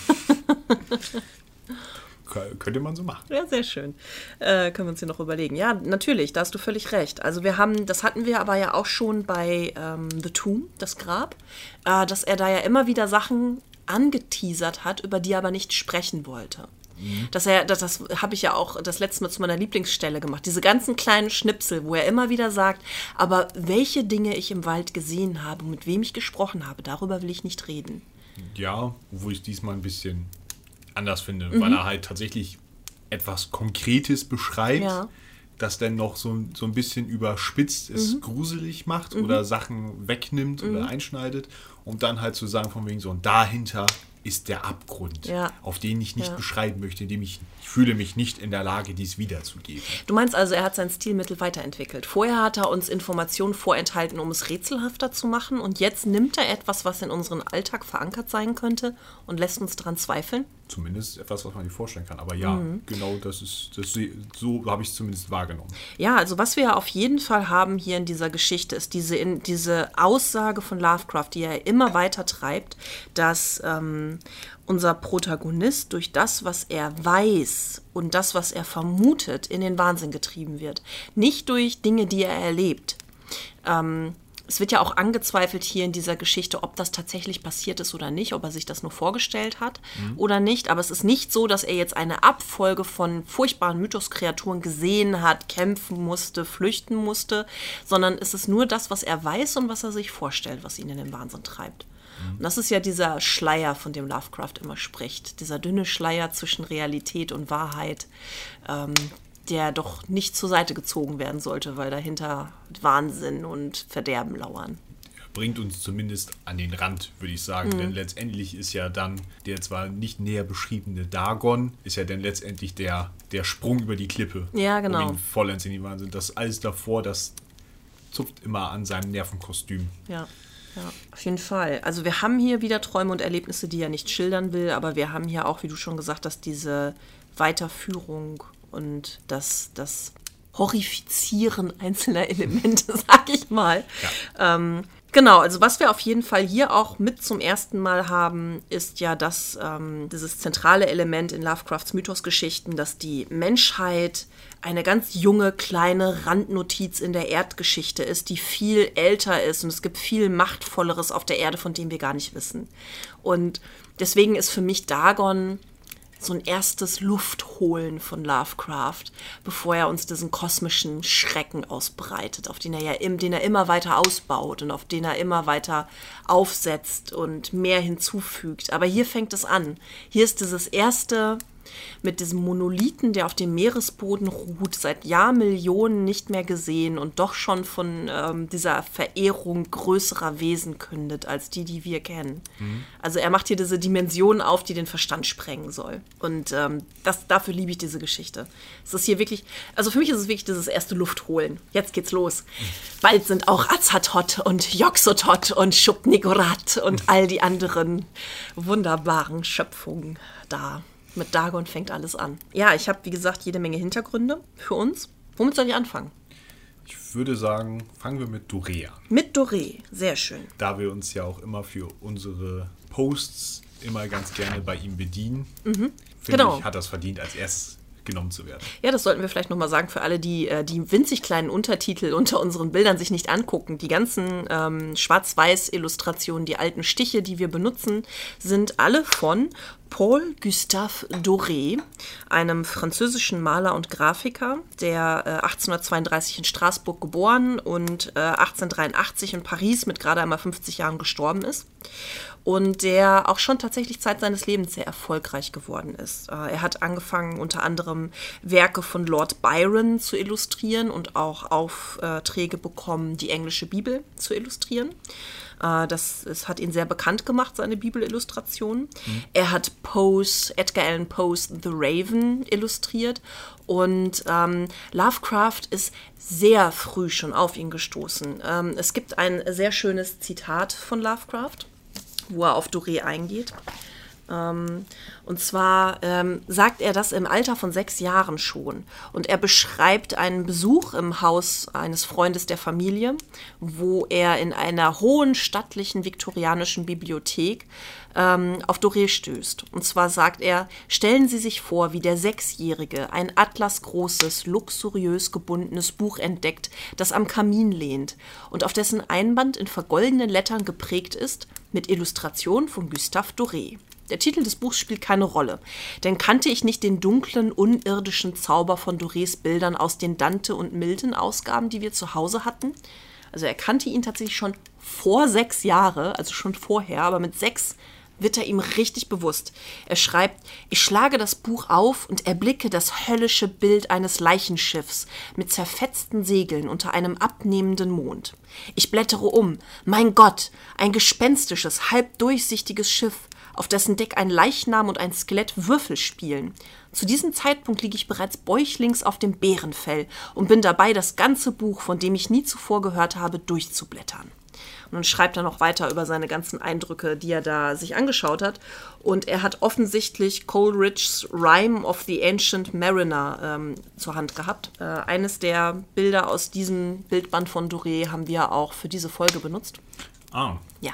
Könnte man so machen. Ja, sehr schön. Äh, können wir uns hier noch überlegen. Ja, natürlich, da hast du völlig recht. Also wir haben, das hatten wir aber ja auch schon bei ähm, The Tomb, das Grab, äh, dass er da ja immer wieder Sachen angeteasert hat, über die er aber nicht sprechen wollte. Dass er, das, das habe ich ja auch das letzte Mal zu meiner Lieblingsstelle gemacht. Diese ganzen kleinen Schnipsel, wo er immer wieder sagt, aber welche Dinge ich im Wald gesehen habe, mit wem ich gesprochen habe, darüber will ich nicht reden. Ja, wo ich diesmal ein bisschen anders finde, Mhm. weil er halt tatsächlich etwas Konkretes beschreibt, Ja. das dann noch so, so ein bisschen überspitzt es Mhm. gruselig macht oder Sachen wegnimmt oder einschneidet, um dann halt zu sagen von wegen so, und dahinter ist der Abgrund, Ja. auf den ich nicht Ja. beschreiben möchte, in dem ich, ich fühle mich nicht in der Lage, dies wiederzugeben. Du meinst also, er hat sein Stilmittel weiterentwickelt. Vorher hat er uns Informationen vorenthalten, um es rätselhafter zu machen. Und jetzt nimmt er etwas, was in unseren Alltag verankert sein könnte und lässt uns daran zweifeln. Zumindest etwas, was man sich vorstellen kann. Aber ja, Mhm. genau das ist, das, so habe ich es zumindest wahrgenommen. Ja, also was wir auf jeden Fall haben hier in dieser Geschichte, ist diese, in, diese Aussage von Lovecraft, die er immer weiter treibt, dass ähm, unser Protagonist durch das, was er weiß und das, was er vermutet, in den Wahnsinn getrieben wird. Nicht durch Dinge, die er erlebt. Ähm, es wird ja auch angezweifelt hier in dieser Geschichte, ob das tatsächlich passiert ist oder nicht, ob er sich das nur vorgestellt hat oder nicht. Aber es ist nicht so, dass er jetzt eine Abfolge von furchtbaren Mythoskreaturen gesehen hat, kämpfen musste, flüchten musste, sondern es ist nur das, was er weiß und was er sich vorstellt, was ihn in den Wahnsinn treibt. Und das ist ja dieser Schleier, von dem Lovecraft immer spricht. Dieser dünne Schleier zwischen Realität und Wahrheit, ähm, der doch nicht zur Seite gezogen werden sollte, weil dahinter Wahnsinn und Verderben lauern. bringt uns zumindest an den Rand, würde ich sagen. Mhm. Denn letztendlich ist ja dann der zwar nicht näher beschriebene Dagon, ist ja dann letztendlich der, der Sprung über die Klippe. Ja, genau. Um ihn vollends in die Wahnsinn. Das alles davor, das zupft immer an seinem Nervenkostüm. Ja. Ja, auf jeden Fall. Also wir haben hier wieder Träume und Erlebnisse, die er nicht schildern will, aber wir haben hier auch, wie du schon gesagt hast, diese Weiterführung und das, das Horrifizieren einzelner Elemente, sag ich mal. Ja. Ähm, Genau, also was wir auf jeden Fall hier auch mit zum ersten Mal haben, ist ja das, ähm, dieses zentrale Element in Lovecrafts Mythosgeschichten, dass die Menschheit eine ganz junge, kleine Randnotiz in der Erdgeschichte ist, die viel älter ist und es gibt viel Machtvolleres auf der Erde, von dem wir gar nicht wissen. Und deswegen ist für mich Dagon so ein erstes Luftholen von Lovecraft, bevor er uns diesen kosmischen Schrecken ausbreitet, auf den er ja den er immer weiter ausbaut und auf den er immer weiter aufsetzt und mehr hinzufügt. Aber hier fängt es an. Hier ist dieses erste mit diesem Monolithen, der auf dem Meeresboden ruht, seit Jahrmillionen nicht mehr gesehen und doch schon von ähm, dieser Verehrung größerer Wesen kündet als die, die wir kennen. Mhm. Also er macht hier diese Dimension auf, die den Verstand sprengen soll. Und ähm, das, dafür liebe ich diese Geschichte. Es ist hier wirklich, also für mich ist es wirklich dieses erste Luftholen. Jetzt geht's los. Mhm. Bald sind auch Azathoth und Yoxotot und Shubnigorat und all die anderen wunderbaren Schöpfungen da. Mit Dagon fängt alles an. Ja, ich habe, wie gesagt, jede Menge Hintergründe für uns. Womit soll ich anfangen? Ich würde sagen, fangen wir mit Doré an. Mit Doré, sehr schön. Da wir uns ja auch immer für unsere Posts immer ganz gerne bei ihm bedienen, mhm. finde genau. ich, hat das verdient, als erstes genommen zu werden. Ja, das sollten wir vielleicht nochmal sagen für alle, die äh, die winzig kleinen Untertitel unter unseren Bildern sich nicht angucken. Die ganzen ähm, Schwarz-Weiß-Illustrationen, die alten Stiche, die wir benutzen, sind alle von Paul Gustave Doré, einem französischen Maler und Grafiker, der äh, 1832 in Straßburg geboren und äh, 1883 in Paris mit gerade einmal 50 Jahren gestorben ist und der auch schon tatsächlich Zeit seines Lebens sehr erfolgreich geworden ist. Äh, er hat angefangen, unter anderem Werke von Lord Byron zu illustrieren und auch Aufträge bekommen, die englische Bibel zu illustrieren. Äh, das, das hat ihn sehr bekannt gemacht, seine Bibelillustrationen. Mhm. Er hat Poe's, Edgar Allan Poe's The Raven illustriert und ähm, Lovecraft ist sehr früh schon auf ihn gestoßen. Ähm, es gibt ein sehr schönes Zitat von Lovecraft wo er auf Doré eingeht. Ähm, und zwar ähm, sagt er das im Alter von sechs Jahren schon. Und er beschreibt einen Besuch im Haus eines Freundes der Familie, wo er in einer hohen stattlichen viktorianischen Bibliothek ähm, auf Doré stößt. Und zwar sagt er, stellen Sie sich vor, wie der Sechsjährige ein atlasgroßes, luxuriös gebundenes Buch entdeckt, das am Kamin lehnt und auf dessen Einband in vergoldenen Lettern geprägt ist mit Illustration von Gustave Doré. Der Titel des Buchs spielt keine Rolle, denn kannte ich nicht den dunklen, unirdischen Zauber von Dorés Bildern aus den Dante- und Milton-Ausgaben, die wir zu Hause hatten? Also er kannte ihn tatsächlich schon vor sechs Jahren, also schon vorher, aber mit sechs wird er ihm richtig bewusst. Er schreibt, ich schlage das Buch auf und erblicke das höllische Bild eines Leichenschiffs mit zerfetzten Segeln unter einem abnehmenden Mond. Ich blättere um. Mein Gott, ein gespenstisches, halbdurchsichtiges Schiff, auf dessen Deck ein Leichnam und ein Skelett Würfel spielen. Zu diesem Zeitpunkt liege ich bereits bäuchlings auf dem Bärenfell und bin dabei, das ganze Buch, von dem ich nie zuvor gehört habe, durchzublättern. Und dann schreibt er noch weiter über seine ganzen Eindrücke, die er da sich angeschaut hat. Und er hat offensichtlich Coleridge's Rhyme of the Ancient Mariner ähm, zur Hand gehabt. Äh, eines der Bilder aus diesem Bildband von Doré haben wir auch für diese Folge benutzt. Ah. Ja,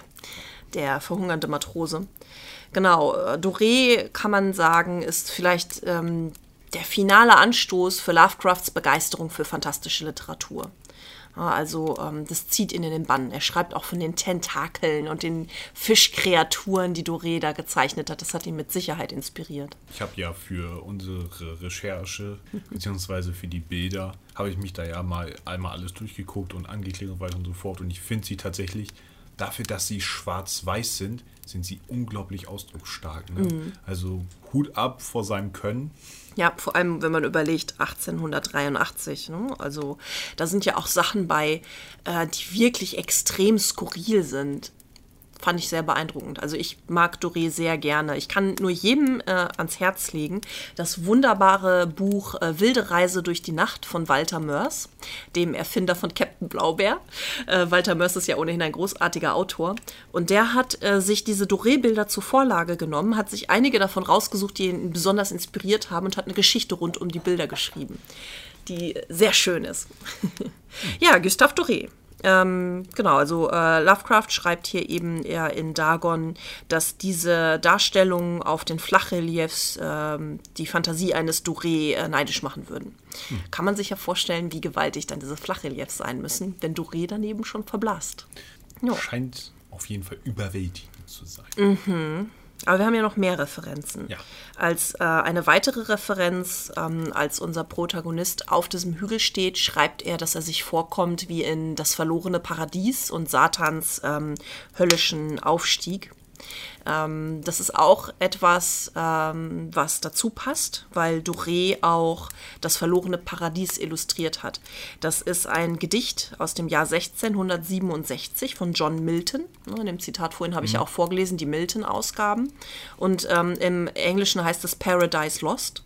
der verhungernde Matrose. Genau, äh, Doré kann man sagen, ist vielleicht ähm, der finale Anstoß für Lovecrafts Begeisterung für fantastische Literatur. Also ähm, das zieht ihn in den Bann. Er schreibt auch von den Tentakeln und den Fischkreaturen, die Doré da gezeichnet hat. Das hat ihn mit Sicherheit inspiriert. Ich habe ja für unsere Recherche, beziehungsweise für die Bilder, habe ich mich da ja mal einmal alles durchgeguckt und angeklickt und weiter und so fort. Und ich finde sie tatsächlich, dafür, dass sie schwarz-weiß sind, sind sie unglaublich ausdrucksstark. Ne? Mhm. Also Hut ab vor seinem Können. Ja, vor allem, wenn man überlegt, 1883. Ne? Also da sind ja auch Sachen bei, äh, die wirklich extrem skurril sind. Fand ich sehr beeindruckend. Also ich mag Doré sehr gerne. Ich kann nur jedem äh, ans Herz legen das wunderbare Buch äh, Wilde Reise durch die Nacht von Walter Mörs, dem Erfinder von Captain Blaubeer. Äh, Walter Mörs ist ja ohnehin ein großartiger Autor. Und der hat äh, sich diese Doré-Bilder zur Vorlage genommen, hat sich einige davon rausgesucht, die ihn besonders inspiriert haben und hat eine Geschichte rund um die Bilder geschrieben, die sehr schön ist. ja, Gustave Doré. Ähm, genau, also äh, Lovecraft schreibt hier eben eher in Dagon, dass diese Darstellungen auf den Flachreliefs ähm, die Fantasie eines Doré äh, neidisch machen würden. Hm. Kann man sich ja vorstellen, wie gewaltig dann diese Flachreliefs sein müssen, wenn Doré daneben schon verblasst. Jo. Scheint auf jeden Fall überwältigend zu sein. Mhm. Aber wir haben ja noch mehr Referenzen. Ja. Als äh, eine weitere Referenz, ähm, als unser Protagonist auf diesem Hügel steht, schreibt er, dass er sich vorkommt wie in das verlorene Paradies und Satans ähm, höllischen Aufstieg. Ähm, das ist auch etwas, ähm, was dazu passt, weil Doré auch das verlorene Paradies illustriert hat. Das ist ein Gedicht aus dem Jahr 1667 von John Milton. In dem Zitat vorhin habe ich ja mhm. auch vorgelesen, die Milton-Ausgaben. Und ähm, im Englischen heißt es Paradise Lost.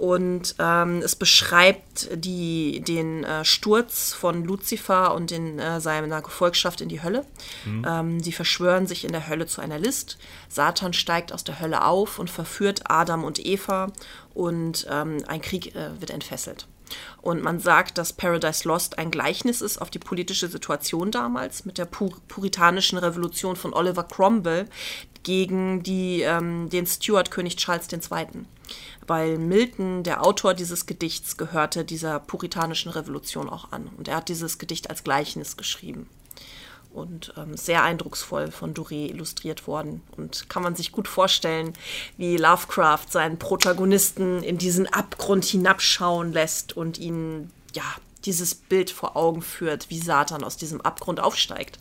Und ähm, es beschreibt die, den äh, Sturz von Luzifer und in äh, seiner Gefolgschaft in die Hölle. Mhm. Ähm, sie verschwören sich in der Hölle zu einer List. Satan steigt aus der Hölle auf und verführt Adam und Eva und ähm, ein Krieg äh, wird entfesselt. Und man sagt, dass Paradise Lost ein Gleichnis ist auf die politische Situation damals mit der pur puritanischen Revolution von Oliver Cromwell gegen die, ähm, den Stuart-König Charles II weil Milton, der Autor dieses Gedichts, gehörte dieser puritanischen Revolution auch an. Und er hat dieses Gedicht als Gleichnis geschrieben. Und ähm, sehr eindrucksvoll von Doré illustriert worden. Und kann man sich gut vorstellen, wie Lovecraft seinen Protagonisten in diesen Abgrund hinabschauen lässt und ihnen, ja, dieses Bild vor Augen führt, wie Satan aus diesem Abgrund aufsteigt.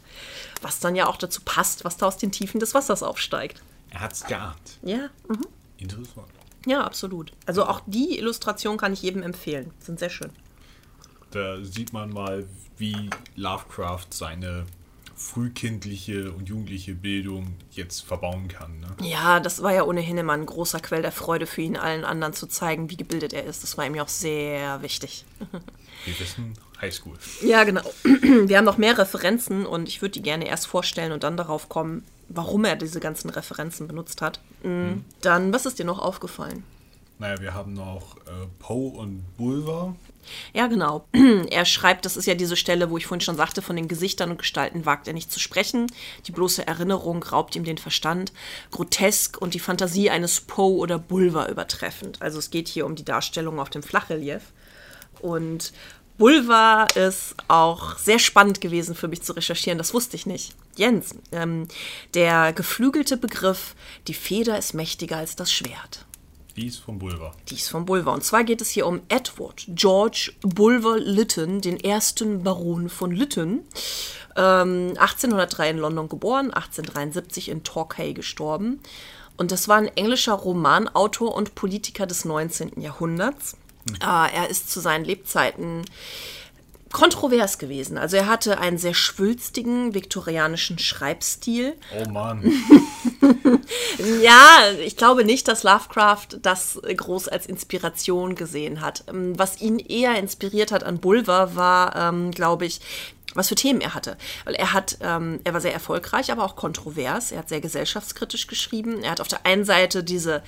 Was dann ja auch dazu passt, was da aus den Tiefen des Wassers aufsteigt. Er hat es geahnt. Ja. Mhm. Interessant. Ja, absolut. Also auch die Illustration kann ich jedem empfehlen. Sind sehr schön. Da sieht man mal, wie Lovecraft seine frühkindliche und jugendliche Bildung jetzt verbauen kann. Ne? Ja, das war ja ohnehin immer ein großer Quell der Freude für ihn, allen anderen zu zeigen, wie gebildet er ist. Das war ihm ja auch sehr wichtig. Wir wissen Highschool. Ja, genau. Wir haben noch mehr Referenzen und ich würde die gerne erst vorstellen und dann darauf kommen, warum er diese ganzen Referenzen benutzt hat. Mhm. Mhm. Dann, was ist dir noch aufgefallen? Naja, wir haben noch äh, Poe und Bulwer. Ja, genau. Er schreibt, das ist ja diese Stelle, wo ich vorhin schon sagte, von den Gesichtern und Gestalten wagt er nicht zu sprechen. Die bloße Erinnerung raubt ihm den Verstand. Grotesk und die Fantasie eines Poe oder Bulwer übertreffend. Also es geht hier um die Darstellung auf dem Flachrelief. Und Bulwer ist auch sehr spannend gewesen für mich zu recherchieren. Das wusste ich nicht. Jens, ähm, der geflügelte Begriff, die Feder ist mächtiger als das Schwert. Dies vom Bulwer. Dies vom Bulwer. Und zwar geht es hier um Edward George Bulwer Lytton, den ersten Baron von Lytton. Ähm, 1803 in London geboren, 1873 in Torquay gestorben. Und das war ein englischer Romanautor und Politiker des 19. Jahrhunderts. Äh, er ist zu seinen Lebzeiten kontrovers gewesen. Also er hatte einen sehr schwülstigen viktorianischen Schreibstil. Oh Mann. ja, ich glaube nicht, dass Lovecraft das groß als Inspiration gesehen hat. Ähm, was ihn eher inspiriert hat an Bulwer war, ähm, glaube ich, was für Themen er hatte. Weil er hat, ähm, er war sehr erfolgreich, aber auch kontrovers. Er hat sehr gesellschaftskritisch geschrieben. Er hat auf der einen Seite diese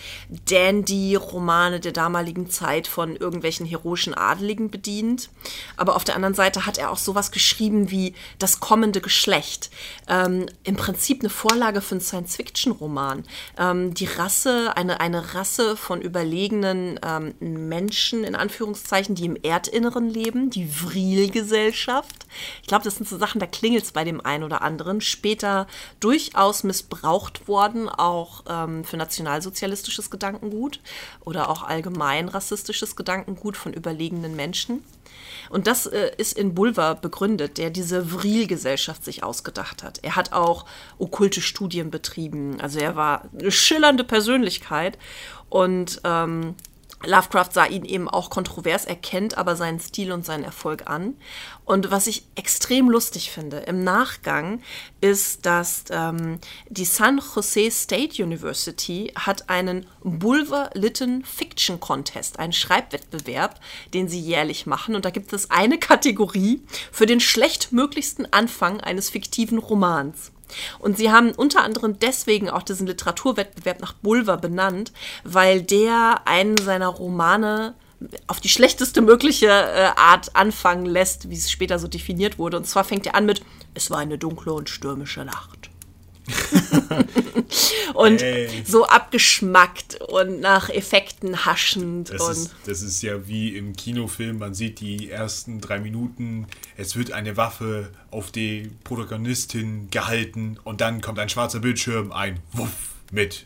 Dandy-Romane der damaligen Zeit von irgendwelchen heroischen Adeligen bedient. Aber auf der anderen Seite hat er auch sowas geschrieben wie Das kommende Geschlecht. Ähm, Im Prinzip eine Vorlage für einen Science-Fiction-Roman. Ähm, die Rasse, eine, eine Rasse von überlegenen ähm, Menschen, in Anführungszeichen, die im Erdinneren leben, die Vril-Gesellschaft. Ich glaube, das sind so Sachen, da klingelt es bei dem einen oder anderen. Später durchaus missbraucht worden, auch ähm, für nationalsozialistisches Gedankengut oder auch allgemein rassistisches Gedankengut von überlegenen Menschen. Und das äh, ist in Bulwer begründet, der diese Vril-Gesellschaft sich ausgedacht hat. Er hat auch okkulte Studien betrieben. Also er war eine schillernde Persönlichkeit und ähm, Lovecraft sah ihn eben auch kontrovers, erkennt aber seinen Stil und seinen Erfolg an. Und was ich extrem lustig finde im Nachgang ist, dass ähm, die San Jose State University hat einen Bulwer Lytton Fiction Contest, einen Schreibwettbewerb, den sie jährlich machen. Und da gibt es eine Kategorie für den schlechtmöglichsten Anfang eines fiktiven Romans. Und sie haben unter anderem deswegen auch diesen Literaturwettbewerb nach Bulwer benannt, weil der einen seiner Romane auf die schlechteste mögliche äh, Art anfangen lässt, wie es später so definiert wurde. Und zwar fängt er an mit, es war eine dunkle und stürmische Nacht. und hey. so abgeschmackt und nach Effekten haschend. Das ist, das ist ja wie im Kinofilm, man sieht die ersten drei Minuten, es wird eine Waffe auf die Protagonistin gehalten und dann kommt ein schwarzer Bildschirm, ein Wuff mit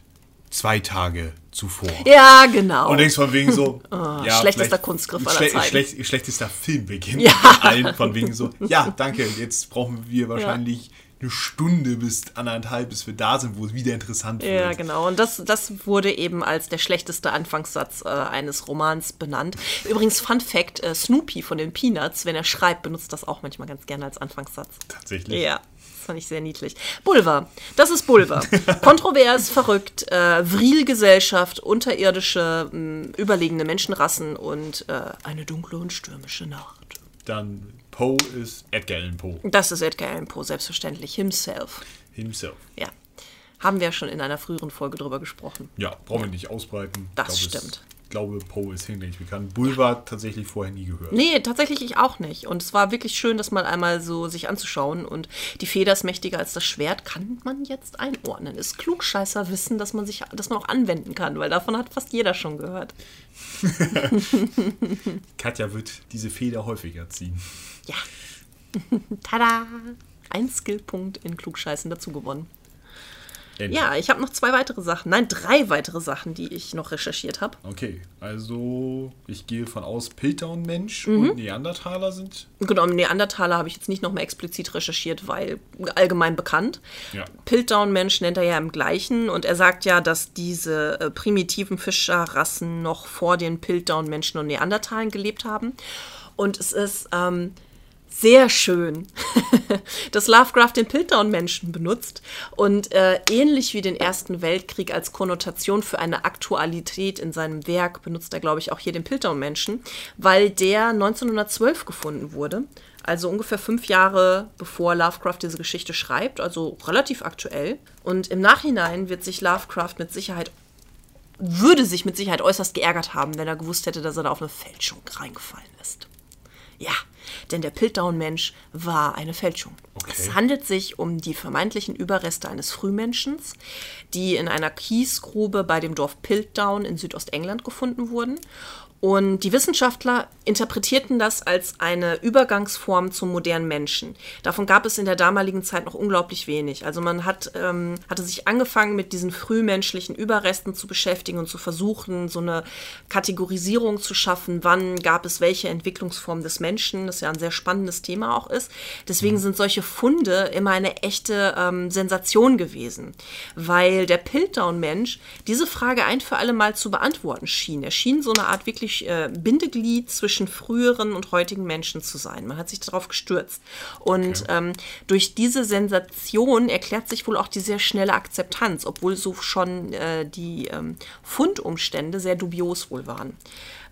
zwei Tage zuvor. Ja, genau. Und denkst von wegen so, oh, ja, schlechtester Kunstgriff aller Zeiten. Schlecht, schlechtester Filmbeginn. Ja. Allen von wegen so, ja, danke, jetzt brauchen wir wahrscheinlich ja eine Stunde bis anderthalb, bis wir da sind, wo es wieder interessant wird. Ja, genau. Und das, das wurde eben als der schlechteste Anfangssatz äh, eines Romans benannt. Übrigens, Fun Fact: äh, Snoopy von den Peanuts, wenn er schreibt, benutzt das auch manchmal ganz gerne als Anfangssatz. Tatsächlich. Ja. Das fand ich sehr niedlich. Bulver. Das ist Bulver. Kontrovers, verrückt, äh, Vrilgesellschaft, unterirdische, mh, überlegene Menschenrassen und äh, eine dunkle und stürmische Nacht. Dann Poe ist Edgar Allan Poe. Das ist Edgar Allan Poe, selbstverständlich. Himself. Himself. Ja. Haben wir schon in einer früheren Folge drüber gesprochen. Ja, brauchen wir nicht ausbreiten. Das ich stimmt. Ich glaube, Poe ist hinlänglich bekannt. Boulevard tatsächlich vorher nie gehört. Nee, tatsächlich ich auch nicht. Und es war wirklich schön, das mal einmal so sich anzuschauen. Und die Feder ist mächtiger als das Schwert, kann man jetzt einordnen. Ist klugscheißer Wissen, dass man sich, dass man auch anwenden kann, weil davon hat fast jeder schon gehört. Katja wird diese Feder häufiger ziehen. Ja. Tada! Ein Skillpunkt in Klugscheißen dazu gewonnen. Endlich. Ja, ich habe noch zwei weitere Sachen. Nein, drei weitere Sachen, die ich noch recherchiert habe. Okay, also ich gehe von aus, Piltdown-Mensch mhm. und Neandertaler sind. Genau, Neandertaler habe ich jetzt nicht nochmal explizit recherchiert, weil allgemein bekannt. Ja. Piltdown-Mensch nennt er ja im gleichen und er sagt ja, dass diese äh, primitiven Fischerrassen noch vor den Piltdown-Menschen und Neandertalen gelebt haben. Und es ist. Ähm, sehr schön, dass Lovecraft den Piltdown-Menschen benutzt und äh, ähnlich wie den Ersten Weltkrieg als Konnotation für eine Aktualität in seinem Werk benutzt er, glaube ich, auch hier den Piltdown-Menschen, weil der 1912 gefunden wurde, also ungefähr fünf Jahre bevor Lovecraft diese Geschichte schreibt, also relativ aktuell. Und im Nachhinein wird sich Lovecraft mit Sicherheit würde sich mit Sicherheit äußerst geärgert haben, wenn er gewusst hätte, dass er da auf eine Fälschung reingefallen ist. Ja, denn der Piltdown-Mensch war eine Fälschung. Okay. Es handelt sich um die vermeintlichen Überreste eines Frühmenschens, die in einer Kiesgrube bei dem Dorf Piltdown in Südostengland gefunden wurden und die Wissenschaftler interpretierten das als eine Übergangsform zum modernen Menschen. Davon gab es in der damaligen Zeit noch unglaublich wenig. Also man hat, ähm, hatte sich angefangen, mit diesen frühmenschlichen Überresten zu beschäftigen und zu versuchen, so eine Kategorisierung zu schaffen, wann gab es welche Entwicklungsform des Menschen, das ja ein sehr spannendes Thema auch ist. Deswegen mhm. sind solche Funde immer eine echte ähm, Sensation gewesen, weil der Piltdown-Mensch diese Frage ein für alle Mal zu beantworten schien. Er schien so eine Art wirklich äh, Bindeglied zwischen früheren und heutigen Menschen zu sein. Man hat sich darauf gestürzt. Und okay. ähm, durch diese Sensation erklärt sich wohl auch die sehr schnelle Akzeptanz, obwohl so schon äh, die ähm, Fundumstände sehr dubios wohl waren.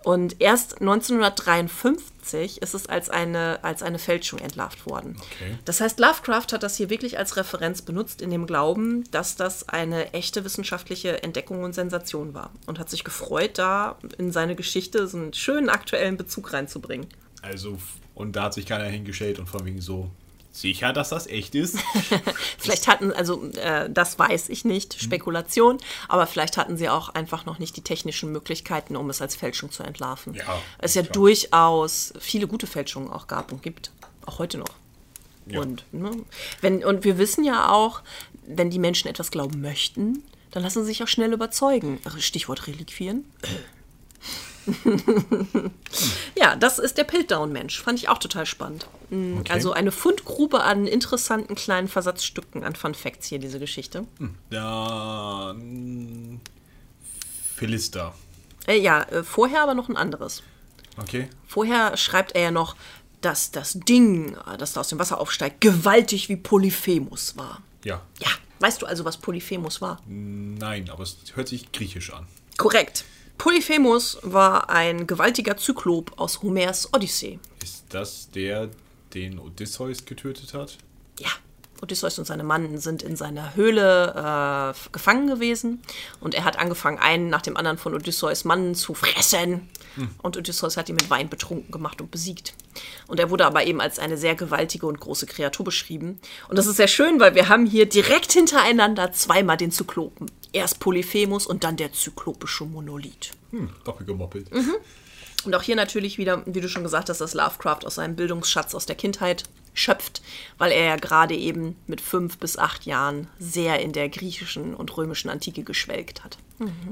Und erst 1953 ist es als eine, als eine Fälschung entlarvt worden. Okay. Das heißt, Lovecraft hat das hier wirklich als Referenz benutzt, in dem Glauben, dass das eine echte wissenschaftliche Entdeckung und Sensation war. Und hat sich gefreut, da in seine Geschichte so einen schönen aktuellen Bezug reinzubringen. Also, und da hat sich keiner hingestellt und von wegen so, sicher, dass das echt ist? vielleicht hatten, also äh, das weiß ich nicht, mhm. Spekulation, aber vielleicht hatten sie auch einfach noch nicht die technischen Möglichkeiten, um es als Fälschung zu entlarven. Ja, es ja klar. durchaus viele gute Fälschungen auch gab und gibt, auch heute noch. Ja. Und, ne, wenn, und wir wissen ja auch, wenn die Menschen etwas glauben möchten, dann lassen sie sich auch schnell überzeugen. Stichwort Reliquien. ja, das ist der Piltdown-Mensch. Fand ich auch total spannend. Mm, okay. Also eine Fundgrube an interessanten kleinen Versatzstücken an Fun Facts hier, diese Geschichte. Hm. Philister. Äh, ja, äh, vorher aber noch ein anderes. Okay. Vorher schreibt er ja noch, dass das Ding, äh, das da aus dem Wasser aufsteigt, gewaltig wie Polyphemus war. Ja. Ja, weißt du also, was Polyphemus war? Nein, aber es hört sich griechisch an. Korrekt. Polyphemus war ein gewaltiger Zyklop aus Homers Odyssee. Ist das der, den Odysseus getötet hat? Ja, Odysseus und seine Mannen sind in seiner Höhle äh, gefangen gewesen und er hat angefangen, einen nach dem anderen von Odysseus Mannen zu fressen. Und Odysseus hat ihn mit Wein betrunken gemacht und besiegt. Und er wurde aber eben als eine sehr gewaltige und große Kreatur beschrieben. Und das ist sehr schön, weil wir haben hier direkt hintereinander zweimal den Zyklopen. Erst Polyphemus und dann der zyklopische Monolith. Hm, doppelgemoppelt. Und auch hier natürlich wieder, wie du schon gesagt hast, dass Lovecraft aus seinem Bildungsschatz aus der Kindheit schöpft, weil er ja gerade eben mit fünf bis acht Jahren sehr in der griechischen und römischen Antike geschwelgt hat.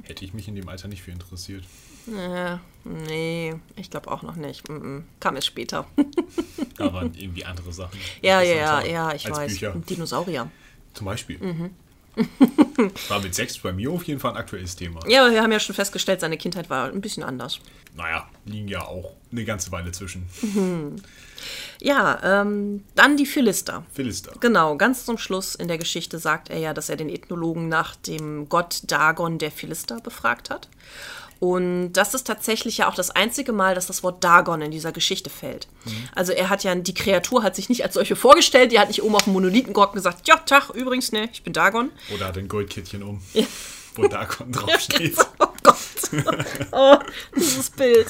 Hätte ich mich in dem Alter nicht für interessiert. Äh, nee, ich glaube auch noch nicht. Mm -mm. Kam es später. Da waren irgendwie andere Sachen. ja, ja, ja, ja, ich weiß. Bücher. Dinosaurier. Zum Beispiel. War mit Sex bei mir auf jeden Fall ein aktuelles Thema. Ja, aber wir haben ja schon festgestellt, seine Kindheit war ein bisschen anders. Naja, liegen ja auch eine ganze Weile zwischen. Ja, ähm, dann die Philister. Philister. Genau, ganz zum Schluss in der Geschichte sagt er ja, dass er den Ethnologen nach dem Gott Dagon der Philister befragt hat. Und das ist tatsächlich ja auch das einzige Mal, dass das Wort Dagon in dieser Geschichte fällt. Also er hat ja, die Kreatur hat sich nicht als solche vorgestellt, die hat nicht oben auf dem Monolithen gehockt und gesagt, ja, Tag, übrigens, ne, ich bin Dagon. Oder hat ein Goldkettchen um, wo Dagon draufsteht. Oh Gott. Oh, dieses Bild.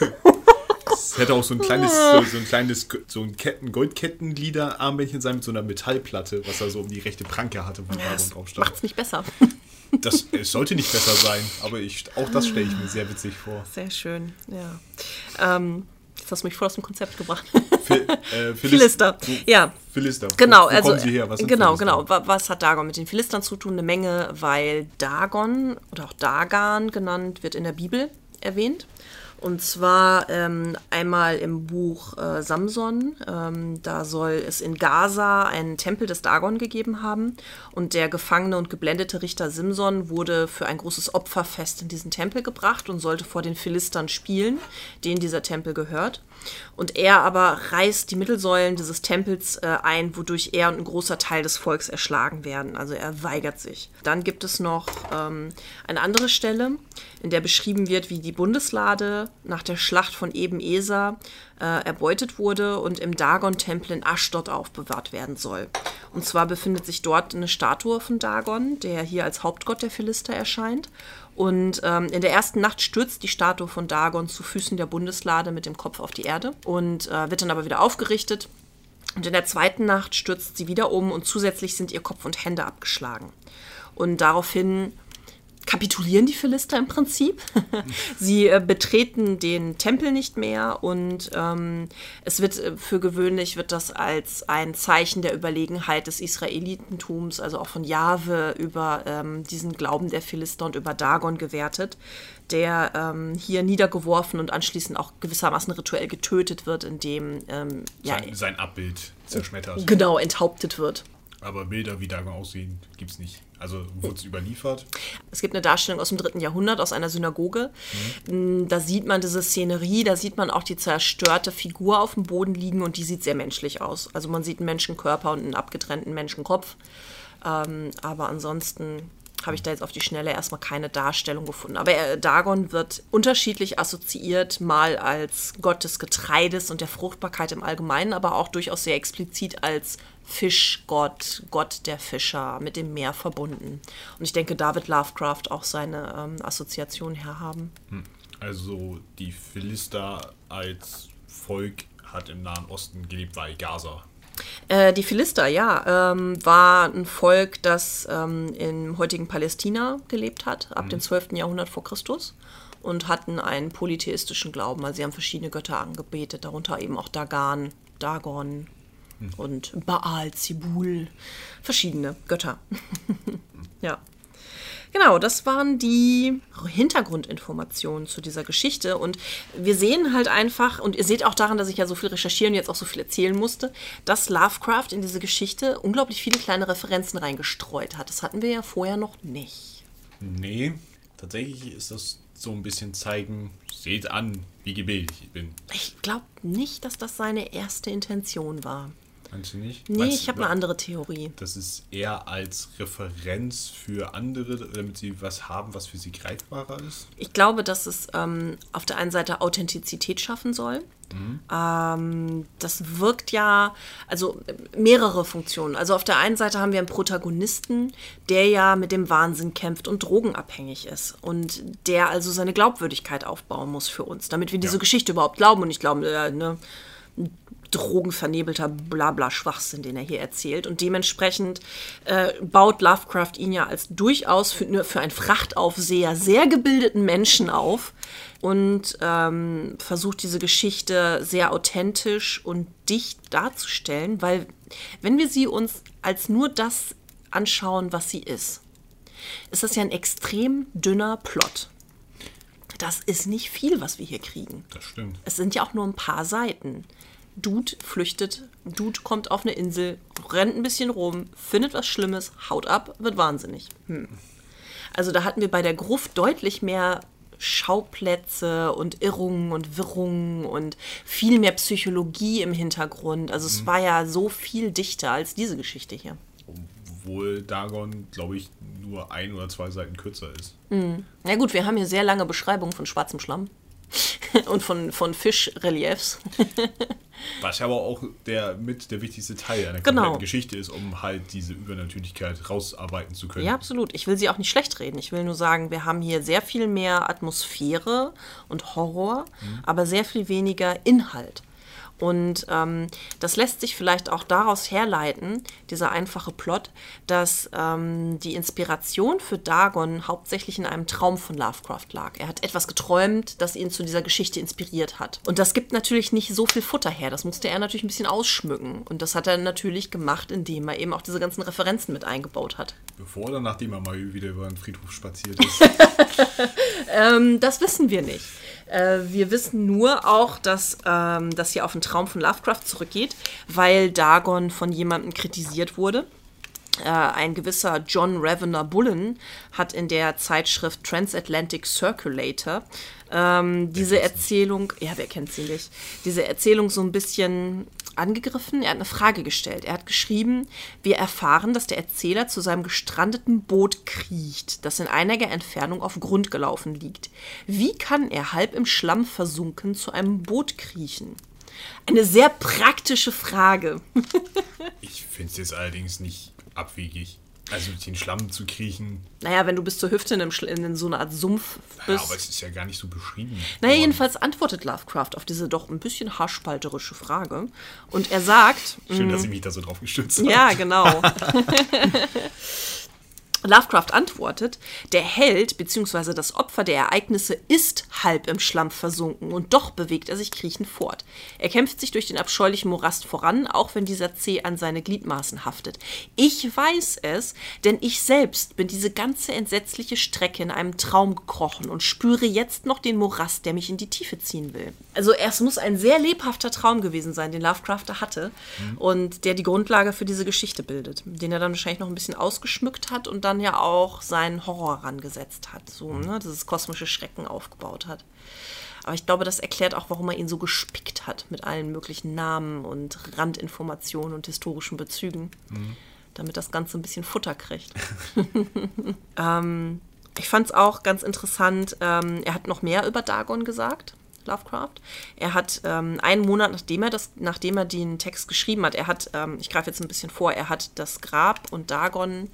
Es hätte auch so ein kleines, so, so ein kleines, so ein Ketten, Goldkettenglieder-Armbändchen sein mit so einer Metallplatte, was er so um die rechte Pranke hatte, wo Dagon drauf stand. Macht's nicht besser. Das, es sollte nicht besser sein, aber ich, auch das stelle ich mir sehr witzig vor. Sehr schön, ja. Ähm, jetzt hast du mich voll aus dem Konzept gebracht. Phil, äh, Philis- Philister, wo- ja. Philister. Genau, wo, wo also kommen sie her? Was genau, Philister? genau. Wa- Was hat Dagon mit den Philistern zu tun? Eine Menge, weil Dagon oder auch Dagan genannt wird in der Bibel erwähnt. Und zwar ähm, einmal im Buch äh, Samson. Ähm, da soll es in Gaza einen Tempel des Dagon gegeben haben. Und der gefangene und geblendete Richter Simson wurde für ein großes Opferfest in diesen Tempel gebracht und sollte vor den Philistern spielen, denen dieser Tempel gehört. Und er aber reißt die Mittelsäulen dieses Tempels äh, ein, wodurch er und ein großer Teil des Volks erschlagen werden. Also er weigert sich. Dann gibt es noch ähm, eine andere Stelle, in der beschrieben wird, wie die Bundeslade nach der Schlacht von Eben Eser äh, erbeutet wurde und im Dagon-Tempel in Aschdod aufbewahrt werden soll. Und zwar befindet sich dort eine Statue von Dagon, der hier als Hauptgott der Philister erscheint. Und ähm, in der ersten Nacht stürzt die Statue von Dagon zu Füßen der Bundeslade mit dem Kopf auf die Erde und äh, wird dann aber wieder aufgerichtet. Und in der zweiten Nacht stürzt sie wieder um und zusätzlich sind ihr Kopf und Hände abgeschlagen. Und daraufhin kapitulieren die Philister im Prinzip. Sie äh, betreten den Tempel nicht mehr und ähm, es wird äh, für gewöhnlich wird das als ein Zeichen der Überlegenheit des Israelitentums, also auch von Jahwe über ähm, diesen Glauben der Philister und über Dagon gewertet, der ähm, hier niedergeworfen und anschließend auch gewissermaßen rituell getötet wird, indem ähm, ja, Sein, sein Abbild zerschmettert. genau enthauptet wird. Aber Bilder, wie Dagon aussehen, gibt's nicht. Also wurde es überliefert. Es gibt eine Darstellung aus dem dritten Jahrhundert, aus einer Synagoge. Mm, Da sieht man diese Szenerie, da sieht man auch die zerstörte Figur auf dem Boden liegen und die sieht sehr menschlich aus. Also man sieht einen Menschenkörper und einen abgetrennten Menschenkopf. Ähm, aber ansonsten habe ich da jetzt auf die Schnelle erstmal keine Darstellung gefunden. Aber Dagon wird unterschiedlich assoziiert, mal als Gott des Getreides und der Fruchtbarkeit im Allgemeinen, aber auch durchaus sehr explizit als Fischgott, Gott der Fischer, mit dem Meer verbunden. Und ich denke, da wird Lovecraft auch seine ähm, Assoziation herhaben. Also die Philister als Volk hat im Nahen Osten gelebt bei Gaza. Äh, die Philister, ja, ähm, war ein Volk, das ähm, im heutigen Palästina gelebt hat, ab dem 12. Jahrhundert vor Christus. Und hatten einen polytheistischen Glauben. Also sie haben verschiedene Götter angebetet, darunter eben auch Dagan, Dagon und Baal, Zibul. Verschiedene Götter. ja. Genau, das waren die Hintergrundinformationen zu dieser Geschichte. Und wir sehen halt einfach, und ihr seht auch daran, dass ich ja so viel recherchieren und jetzt auch so viel erzählen musste, dass Lovecraft in diese Geschichte unglaublich viele kleine Referenzen reingestreut hat. Das hatten wir ja vorher noch nicht. Nee, tatsächlich ist das so ein bisschen zeigen, seht an, wie gebildet ich bin. Ich glaube nicht, dass das seine erste Intention war. Meinst du nicht? Nee, Meinst ich habe eine andere Theorie. Das ist eher als Referenz für andere, damit sie was haben, was für sie greifbarer ist. Ich glaube, dass es ähm, auf der einen Seite Authentizität schaffen soll. Ähm, das wirkt ja, also mehrere Funktionen. Also auf der einen Seite haben wir einen Protagonisten, der ja mit dem Wahnsinn kämpft und drogenabhängig ist und der also seine Glaubwürdigkeit aufbauen muss für uns, damit wir diese Ja. Geschichte überhaupt glauben und nicht glauben, äh, ne, drogenvernebelter Blabla Schwachsinn, den er hier erzählt. Und dementsprechend äh, baut Lovecraft ihn ja als durchaus für, nur für einen Frachtaufseher sehr gebildeten Menschen auf und ähm, versucht diese Geschichte sehr authentisch und dicht darzustellen, weil wenn wir sie uns als nur das anschauen, was sie ist, ist das ja ein extrem dünner Plot. Das ist nicht viel, was wir hier kriegen. Das stimmt. Es sind ja auch nur ein paar Seiten. Dude flüchtet, Dude kommt auf eine Insel, rennt ein bisschen rum, findet was Schlimmes, haut ab, wird wahnsinnig. Hm. Also da hatten wir bei der Gruft deutlich mehr Schauplätze und Irrungen und Wirrungen und viel mehr Psychologie im Hintergrund. Also es war ja so viel dichter als diese Geschichte hier. Obwohl Dagon, glaube ich, nur ein oder zwei Seiten kürzer ist. Na gut, wir haben hier sehr lange Beschreibungen von schwarzem Schlamm und von, von Fischreliefs. Was ja aber auch der mit der wichtigste Teil einer Genau. kompletten Geschichte ist, um halt diese Übernatürlichkeit rausarbeiten zu können. Ja, absolut. Ich will sie auch nicht schlecht reden. Ich will nur sagen, wir haben hier sehr viel mehr Atmosphäre und Horror, aber sehr viel weniger Inhalt. Und ähm, das lässt sich vielleicht auch daraus herleiten, dieser einfache Plot, dass ähm, die Inspiration für Dagon hauptsächlich in einem Traum von Lovecraft lag. Er hat etwas geträumt, das ihn zu dieser Geschichte inspiriert hat. Und das gibt natürlich nicht so viel Futter her. Das musste er natürlich ein bisschen ausschmücken. Und das hat er natürlich gemacht, indem er eben auch diese ganzen Referenzen mit eingebaut hat. Bevor oder nachdem er mal wieder über den Friedhof spaziert ist. Ähm, das wissen wir nicht. Äh, wir wissen nur auch, dass ähm, das hier auf den Traum von Lovecraft zurückgeht, weil Dagon von jemandem kritisiert wurde. Äh, ein gewisser John Ravener Bullen hat in der Zeitschrift Transatlantic Circulator ähm, diese Erzählung, ja, wer kennt sie nicht, diese Erzählung so ein bisschen angegriffen. Er hat eine Frage gestellt. Er hat geschrieben, wir erfahren, dass der Erzähler zu seinem gestrandeten Boot kriecht, das in einiger Entfernung auf Grund gelaufen liegt. Wie kann er halb im Schlamm versunken zu einem Boot kriechen? Eine sehr praktische Frage. Ich finde es jetzt allerdings nicht abwegig. Also durch den Schlamm zu kriechen. Naja, wenn du bis zur Hüfte in, einem in so einer Art Sumpf Ja, bist. aber es ist ja gar nicht so beschrieben. Naja, worden. jedenfalls antwortet Lovecraft auf diese doch ein bisschen haarspalterische Frage. Und er sagt, Schön, dass ich mich da so drauf gestützt habe. Ja, genau. Lovecraft antwortet, der Held bzw. das Opfer der Ereignisse ist halb im Schlamm versunken und doch bewegt er sich kriechend fort. Er kämpft sich durch den abscheulichen Morast voran, auch wenn dieser Zeh an seine Gliedmaßen haftet. Ich weiß es, denn ich selbst bin diese ganze entsetzliche Strecke in einem Traum gekrochen und spüre jetzt noch den Morast, der mich in die Tiefe ziehen will. Also es muss ein sehr lebhafter Traum gewesen sein, den Lovecraft da hatte und der die Grundlage für diese Geschichte bildet, den er dann wahrscheinlich noch ein bisschen ausgeschmückt hat und dann ja auch seinen Horror rangesetzt hat, so ne, dieses kosmische Schrecken aufgebaut hat. Aber ich glaube, das erklärt auch, warum er ihn so gespickt hat mit allen möglichen Namen und Randinformationen und historischen Bezügen, damit das Ganze ein bisschen Futter kriegt. ähm, ich fand es auch ganz interessant, ähm, er hat noch mehr über Dagon gesagt. Lovecraft. Er hat ähm, einen Monat, nachdem er das, nachdem er den Text geschrieben hat, er hat, ähm, ich greife jetzt ein bisschen vor, er hat das Grab und Dagon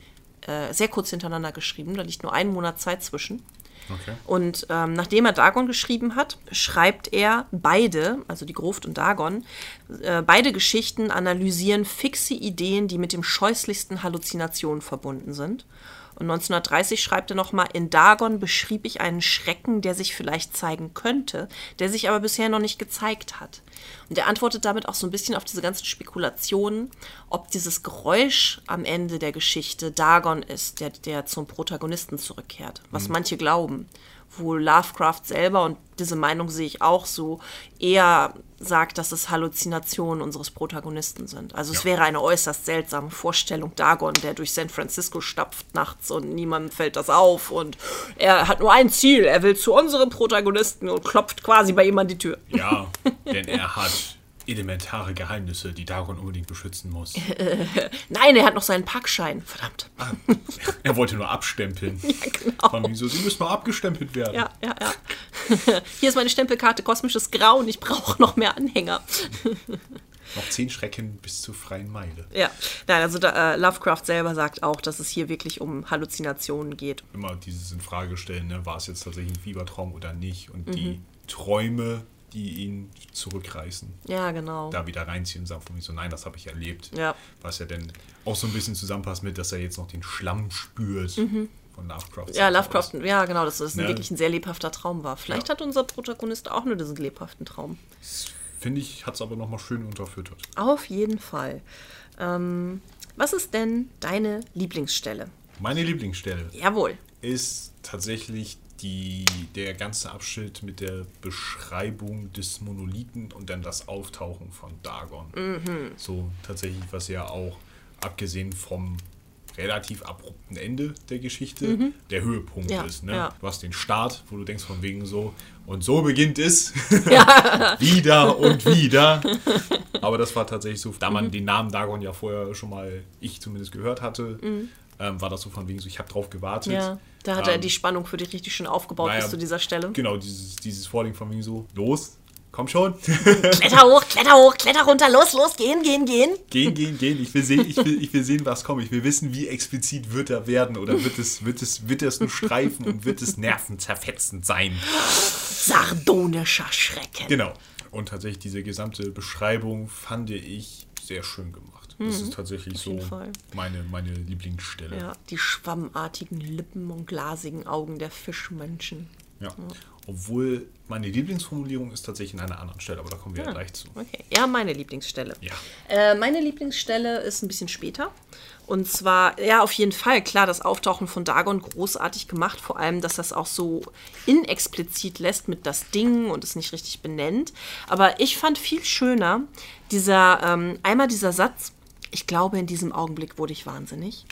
äh, sehr kurz hintereinander geschrieben. Da liegt nur ein Monat Zeit zwischen. Okay. Und ähm, nachdem er Dagon geschrieben hat, schreibt er beide, also die Gruft und Dagon, äh, beide Geschichten analysieren fixe Ideen, die mit dem scheußlichsten Halluzinationen verbunden sind. Und 1930 schreibt er nochmal, in Dagon beschrieb ich einen Schrecken, der sich vielleicht zeigen könnte, der sich aber bisher noch nicht gezeigt hat. Und er antwortet damit auch so ein bisschen auf diese ganzen Spekulationen, ob dieses Geräusch am Ende der Geschichte Dagon ist, der, der zum Protagonisten zurückkehrt, was manche glauben. wo Lovecraft selber, und diese Meinung sehe ich auch so, eher sagt, dass es Halluzinationen unseres Protagonisten sind. Also es Ja. wäre eine äußerst seltsame Vorstellung, Dagon, der durch San Francisco stapft nachts und niemandem fällt das auf und er hat nur ein Ziel, er will zu unserem Protagonisten und klopft quasi bei ihm an die Tür. Ja, denn er hat elementare Geheimnisse, die Dagon unbedingt beschützen muss. Nein, er hat noch seinen Parkschein. Verdammt. Er wollte nur abstempeln. Ja, genau. Von so, sie müssen mal abgestempelt werden. Ja, ja, ja. Hier ist meine Stempelkarte Kosmisches Grau und ich brauche noch mehr Anhänger. Noch zehn Schrecken bis zur freien Meile. Ja, nein, also da, äh, Lovecraft selber sagt auch, dass es hier wirklich um Halluzinationen geht. Immer dieses in Frage stellen, ne? war es jetzt tatsächlich ein Fiebertraum oder nicht? Und Mhm. die Träume, die ihn zurückreißen, Ja, genau. da wieder reinziehen und sagen von mir so, nein, das habe ich erlebt. Ja. Was ja dann auch so ein bisschen zusammenpasst mit, dass er jetzt noch den Schlamm spürt von Lovecraft. Mhm. Ja, Lovecraft, ja, genau, dass das Ne? wirklich ein sehr lebhafter Traum war. Vielleicht Ja. hat unser Protagonist auch nur diesen lebhaften Traum. Finde ich, hat es aber nochmal schön unterfüttert. Auf jeden Fall. Ähm, was ist denn deine Lieblingsstelle? Meine Lieblingsstelle Jawohl. ist tatsächlich die, der ganze Abschnitt mit der Beschreibung des Monolithen und dann das Auftauchen von Dagon. Mhm. So tatsächlich, was ja auch, abgesehen vom relativ abrupten Ende der Geschichte, der Höhepunkt Mhm. Ja, ist. Ne? ja. Du hast den Start, wo du denkst von wegen so, und so beginnt es. wieder und wieder. Aber das war tatsächlich so, da man Mhm. den Namen Dagon ja vorher schon mal, ich zumindest gehört hatte, ähm, war das so von wegen so, ich habe drauf gewartet. Da hat er Ähm, die Spannung für dich richtig schön aufgebaut naja, bis zu dieser Stelle. Genau, dieses, dieses Vording von wegen so, los, komm schon. Kletter hoch, kletter hoch, kletter runter, los, los, gehen, gehen, gehen. gehen, gehen, gehen. Ich will sehen, ich will, ich will sehen, was kommt. Ich will wissen, wie explizit wird er werden oder wird es, wird es, wird es nur streifen und wird es nervenzerfetzend sein. Sardonischer Schrecken. Genau. Und tatsächlich diese gesamte Beschreibung fand ich sehr schön gemacht. Das ist tatsächlich so Mhm. Fall. meine, meine Lieblingsstelle. Ja, die schwammartigen Lippen und glasigen Augen der Fischmenschen. Ja. Obwohl meine Lieblingsformulierung ist tatsächlich an einer anderen Stelle, aber da kommen wir Ah. ja gleich zu. Okay, ja, meine Lieblingsstelle. Ja. Äh, meine Lieblingsstelle ist ein bisschen später. Und zwar, ja, auf jeden Fall, klar, das Auftauchen von Dagon großartig gemacht. Vor allem, dass das auch so inexplizit lässt mit das Ding und es nicht richtig benennt. Aber ich fand viel schöner dieser, ähm, einmal dieser Satz, ich glaube, in diesem Augenblick wurde ich wahnsinnig.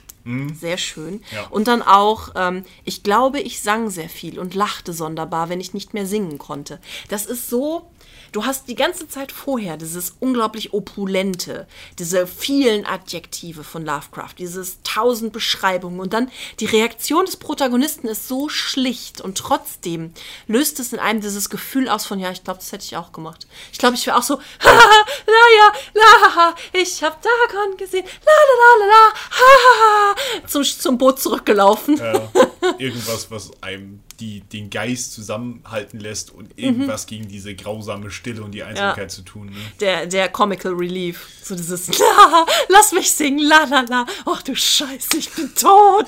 Sehr schön. Ja. Und dann auch, ähm, ich glaube, ich sang sehr viel und lachte sonderbar, wenn ich nicht mehr singen konnte. Das ist so, du hast die ganze Zeit vorher dieses unglaublich opulente, diese vielen Adjektive von Lovecraft, dieses tausend Beschreibungen und dann die Reaktion des Protagonisten ist so schlicht und trotzdem löst es in einem dieses Gefühl aus von, ja, ich glaube, das hätte ich auch gemacht. Ich glaube, ich wäre auch so, ha, la, ja, la, ha, ich hab Dagon gesehen, la, la, la, la, la, ha, ha, ha, zum, zum Boot zurückgelaufen. Ja, irgendwas, was einem die, den Geist zusammenhalten lässt und irgendwas gegen diese grausame Stille und die Einsamkeit zu tun. Ne? Der, der Comical Relief. So dieses, la, lass mich singen, la, la, la. Ach du Scheiße, ich bin tot.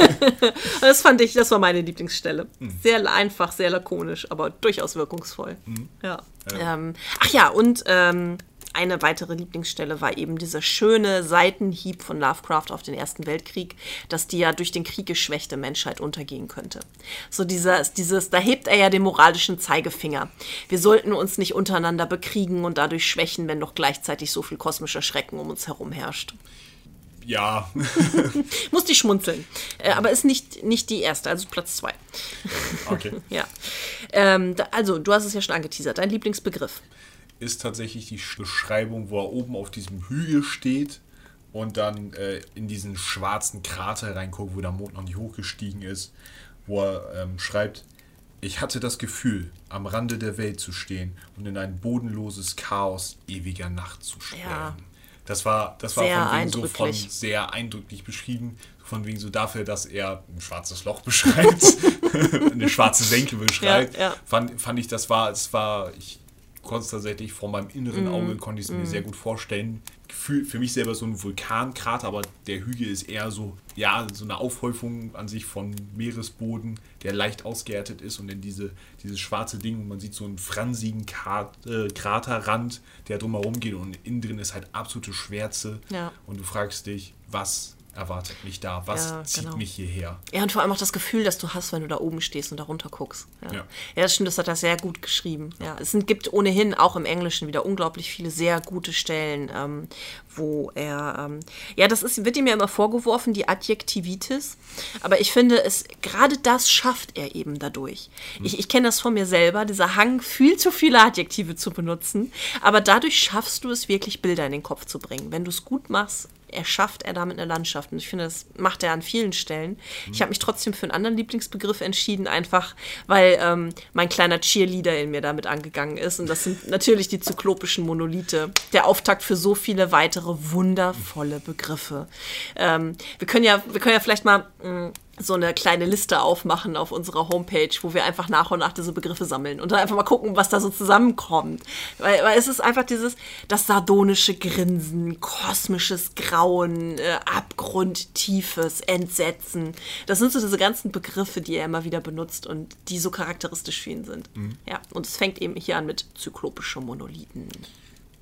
das fand ich, das war meine Lieblingsstelle. Sehr einfach, sehr lakonisch, aber durchaus wirkungsvoll. Ja. Ähm, ach ja, und ähm, eine weitere Lieblingsstelle war eben dieser schöne Seitenhieb von Lovecraft auf den Ersten Weltkrieg, dass die ja durch den Krieg geschwächte Menschheit untergehen könnte. So dieses, dieses, da hebt er ja den moralischen Zeigefinger. Wir sollten uns nicht untereinander bekriegen und dadurch schwächen, wenn doch gleichzeitig so viel kosmischer Schrecken um uns herum herrscht. Ja, Musste ich schmunzeln. Äh, aber ist nicht, nicht die erste, also Platz zwei. okay. Ja. Ähm, da, also, du hast es ja schon angeteasert. Dein Lieblingsbegriff. Ist tatsächlich die Beschreibung, wo er oben auf diesem Hügel steht und dann äh, in diesen schwarzen Krater reinguckt, wo der Mond noch nicht hochgestiegen ist, wo er ähm, schreibt, ich hatte das Gefühl, am Rande der Welt zu stehen und in ein bodenloses Chaos ewiger Nacht zu sperren. Ja. Das war, das war Sehr von wegen so von sehr eindrücklich beschrieben, von wegen so dafür, dass er ein schwarzes Loch beschreibt, eine schwarze Senke beschreibt, Ja, ja. Fand, fand ich, das war, es war, ich konnte es tatsächlich vor meinem Mhm. inneren Auge, konnte ich es mir sehr gut vorstellen. Gefühl, für mich selber so ein Vulkankrater, aber der Hügel ist eher so, ja, so eine Aufhäufung an sich von Meeresboden, der leicht ausgehärtet ist und dann diese, dieses schwarze Ding und man sieht so einen fransigen Krat, äh, Kraterrand, der drumherum geht und innen drin ist halt absolute Schwärze Ja. und du fragst dich, was erwartet mich da? Was Ja, zieht genau. mich hierher? Ja, und vor allem auch das Gefühl, das du hast, wenn du da oben stehst und da runter guckst. Ja, Ja. ja. das stimmt, das hat er sehr gut geschrieben. Ja, es gibt ohnehin auch im Englischen wieder unglaublich viele sehr gute Stellen, ähm, wo er, ähm, ja, das ist, wird ihm ja immer vorgeworfen, die Adjektivitis. Aber ich finde, es, gerade das schafft er eben dadurch. Ich, ich kenne das von mir selber, dieser Hang, viel zu viele Adjektive zu benutzen. Aber dadurch schaffst du es wirklich, Bilder in den Kopf zu bringen. Wenn du es gut machst, erschafft er damit eine Landschaft. Und ich finde, das macht er an vielen Stellen. Ich habe mich trotzdem für einen anderen Lieblingsbegriff entschieden, einfach weil ähm, mein kleiner Cheerleader in mir damit angegangen ist. Und das sind natürlich die zyklopischen Monolithe. Der Auftakt für so viele weitere wundervolle Begriffe. Ähm, wir, können ja, wir können ja vielleicht mal mh, so eine kleine Liste aufmachen auf unserer Homepage, wo wir einfach nach und nach diese Begriffe sammeln und dann einfach mal gucken, was da so zusammenkommt. Weil, weil es ist einfach dieses, das sardonische Grinsen, kosmisches Grauen, äh, Abgrund, tiefes Entsetzen. Das sind so diese ganzen Begriffe, die er immer wieder benutzt und die so charakteristisch für ihn sind. Ja, und es fängt eben hier an mit zyklopische Monolithen.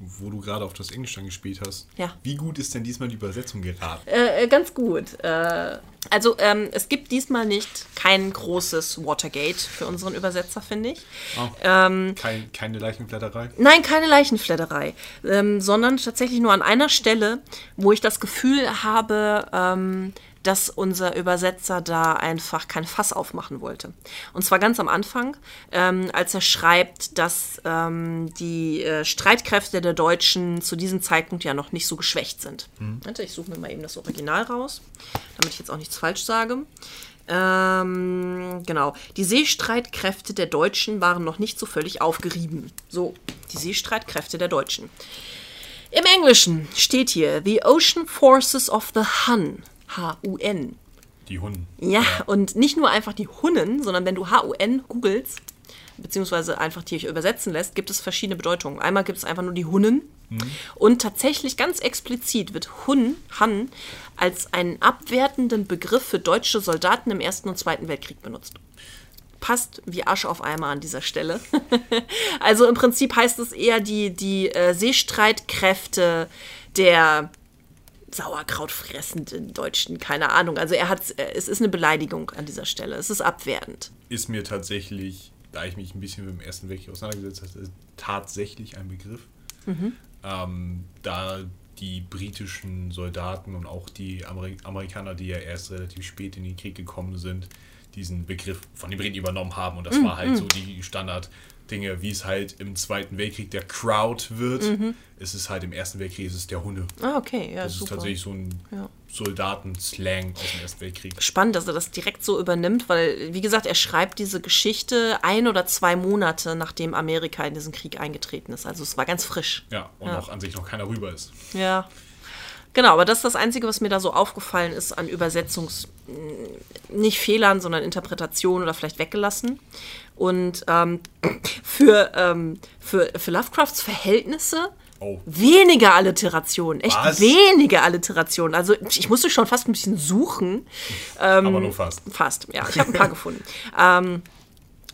Wo du gerade auf das Englisch angespielt hast. Ja. Wie gut ist denn diesmal die Übersetzung geraten? Äh, äh, ganz gut. Äh, also ähm, es gibt diesmal nicht kein großes Watergate für unseren Übersetzer, finde ich. Oh. Ähm, Kein, keine Leichenblätterei? Nein, keine Leichenfledderei, ähm, sondern tatsächlich nur an einer Stelle, wo ich das Gefühl habe, ähm, dass unser Übersetzer da einfach kein Fass aufmachen wollte. Und zwar ganz am Anfang, ähm, als er schreibt, dass ähm, die äh, Streitkräfte der Deutschen zu diesem Zeitpunkt ja noch nicht so geschwächt sind. Warte, ich suche mir mal eben das Original raus, damit ich jetzt auch nichts falsch sage. Ähm, genau. Die Seestreitkräfte der Deutschen waren noch nicht so völlig aufgerieben. So, die Seestreitkräfte der Deutschen. Im Englischen steht hier The Ocean Forces of the Hun. H-U-N. Die Hunden. Ja, und nicht nur einfach die Hunnen, sondern wenn du H-U-N googelst, beziehungsweise einfach dir übersetzen lässt, gibt es verschiedene Bedeutungen. Einmal gibt es einfach nur die Hunnen und tatsächlich ganz explizit wird Hun, Han, als einen abwertenden Begriff für deutsche Soldaten im Ersten und Zweiten Weltkrieg benutzt. Passt wie Asche auf Eimer an dieser Stelle. also im Prinzip heißt es eher die, die äh, Seestreitkräfte der Sauerkraut fressenden Deutschen, keine Ahnung. Also er hat, es ist eine Beleidigung an dieser Stelle. Es ist abwertend. Ist mir tatsächlich, da ich mich ein bisschen mit dem Ersten Weltkrieg auseinandergesetzt habe, tatsächlich ein Begriff. Ähm, da die britischen Soldaten und auch die Ameri Amerikaner, die ja erst relativ spät in den Krieg gekommen sind, diesen Begriff von den Briten übernommen haben. Und das war halt so die Standarddinge, wie es halt im Zweiten Weltkrieg der Crowd wird. Es ist halt im Ersten Weltkrieg ist es der Hunde. Ah, okay, ja, Das ist super. tatsächlich so ein Ja. Soldatenslang aus dem Ersten Weltkrieg. Spannend, dass er das direkt so übernimmt, weil, wie gesagt, er schreibt diese Geschichte ein oder zwei Monate, nachdem Amerika in diesen Krieg eingetreten ist. Also es war ganz frisch. Ja, und Ja. auch an sich noch keiner rüber ist. Ja. Genau, aber das ist das Einzige, was mir da so aufgefallen ist an Übersetzungs... nicht Fehlern, sondern Interpretationen oder vielleicht weggelassen. Und ähm, für, ähm, für, für Lovecrafts Verhältnisse Oh. weniger Alliteration. Echt Was? weniger Alliteration. Also ich musste schon fast ein bisschen suchen. Aber nur fast. Fast, ja. Ich habe ein paar gefunden. Ähm,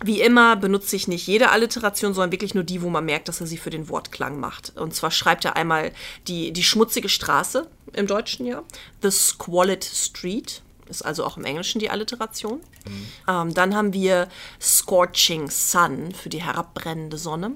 wie immer benutze ich nicht jede Alliteration, sondern wirklich nur die, wo man merkt, dass er sie für den Wortklang macht. Und zwar schreibt er einmal die, die schmutzige Straße im Deutschen, ja. The Squalid Street. Ist also auch im Englischen die Alliteration. Ähm, dann haben wir Scorching Sun für die herabbrennende Sonne.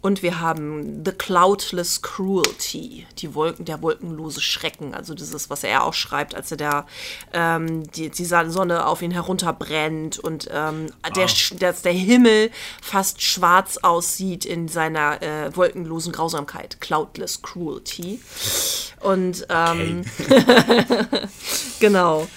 Und wir haben The Cloudless Cruelty, die Wolken, der wolkenlose Schrecken, also dieses, was er auch schreibt, als er da ähm, die, die Sonne auf ihn herunterbrennt und ähm, der, Sch- dass der Himmel fast schwarz aussieht in seiner äh, wolkenlosen Grausamkeit. Cloudless Cruelty. Und ähm, Genau.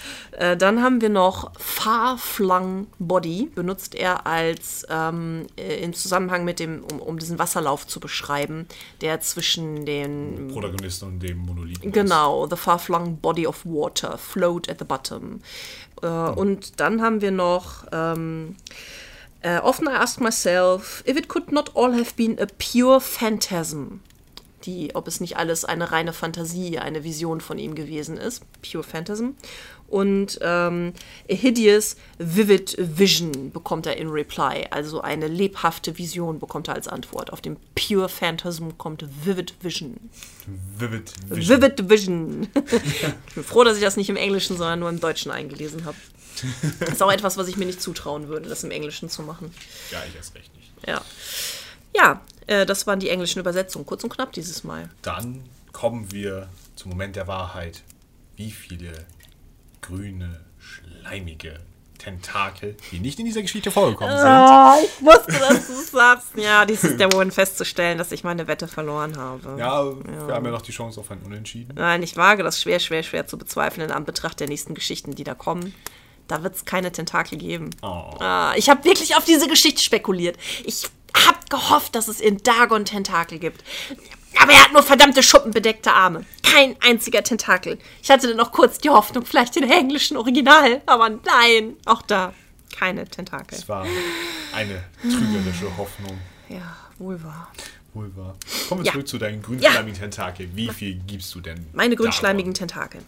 Äh, dann haben wir noch Far-Flung Body, benutzt er als ähm, äh, im Zusammenhang mit dem, um, um diesen Wasserlauf zu beschreiben, der zwischen den Protagonisten und dem Monolithen. Genau, the far-flung body of water, float at the bottom. Äh, Und dann haben wir noch, ähm, äh, often I ask myself, if it could not all have been a pure phantasm. die, ob es nicht alles eine reine Fantasie, eine Vision von ihm gewesen ist. Pure Phantasm. Und ähm, a hideous, vivid vision bekommt er in Reply. Also eine lebhafte Vision bekommt er als Antwort. Auf dem Pure Phantasm kommt Vivid Vision. Vivid Vision. Vivid Vision. ich bin froh, dass ich das nicht im Englischen, sondern nur im Deutschen eingelesen habe. Das ist auch etwas, was ich mir nicht zutrauen würde, das im Englischen zu machen. Ja, ich erst recht nicht. Ja. Ja, äh, das waren die englischen Übersetzungen. Kurz und knapp dieses Mal. Dann kommen wir zum Moment der Wahrheit. Wie viele grüne, schleimige Tentakel, die nicht in dieser Geschichte vorgekommen sind. Ah, ich wusste, dass du es sagst. Ja, dies ist der Moment festzustellen, dass ich meine Wette verloren habe. Ja, wir haben ja noch die Chance auf ein Unentschieden. Nein, ich wage das schwer, schwer, schwer zu bezweifeln in Anbetracht der nächsten Geschichten, die da kommen. Da wird es keine Tentakel geben. Oh. Ah, ich habe wirklich auf diese Geschichte spekuliert. Ich habe gehofft, dass es in Dagon Tentakel gibt. Aber er hat nur verdammte schuppenbedeckte Arme. Kein einziger Tentakel. Ich hatte dann noch kurz die Hoffnung, vielleicht den englischen Original. Aber nein, auch da keine Tentakel. Es war eine trügerische Hoffnung. Ja, wohl wahr. Wohl wahr. Kommen wir Ja. zurück zu deinen grünschleimigen Tentakel. Wie viel gibst du denn? Meine davon? grünschleimigen Tentakel.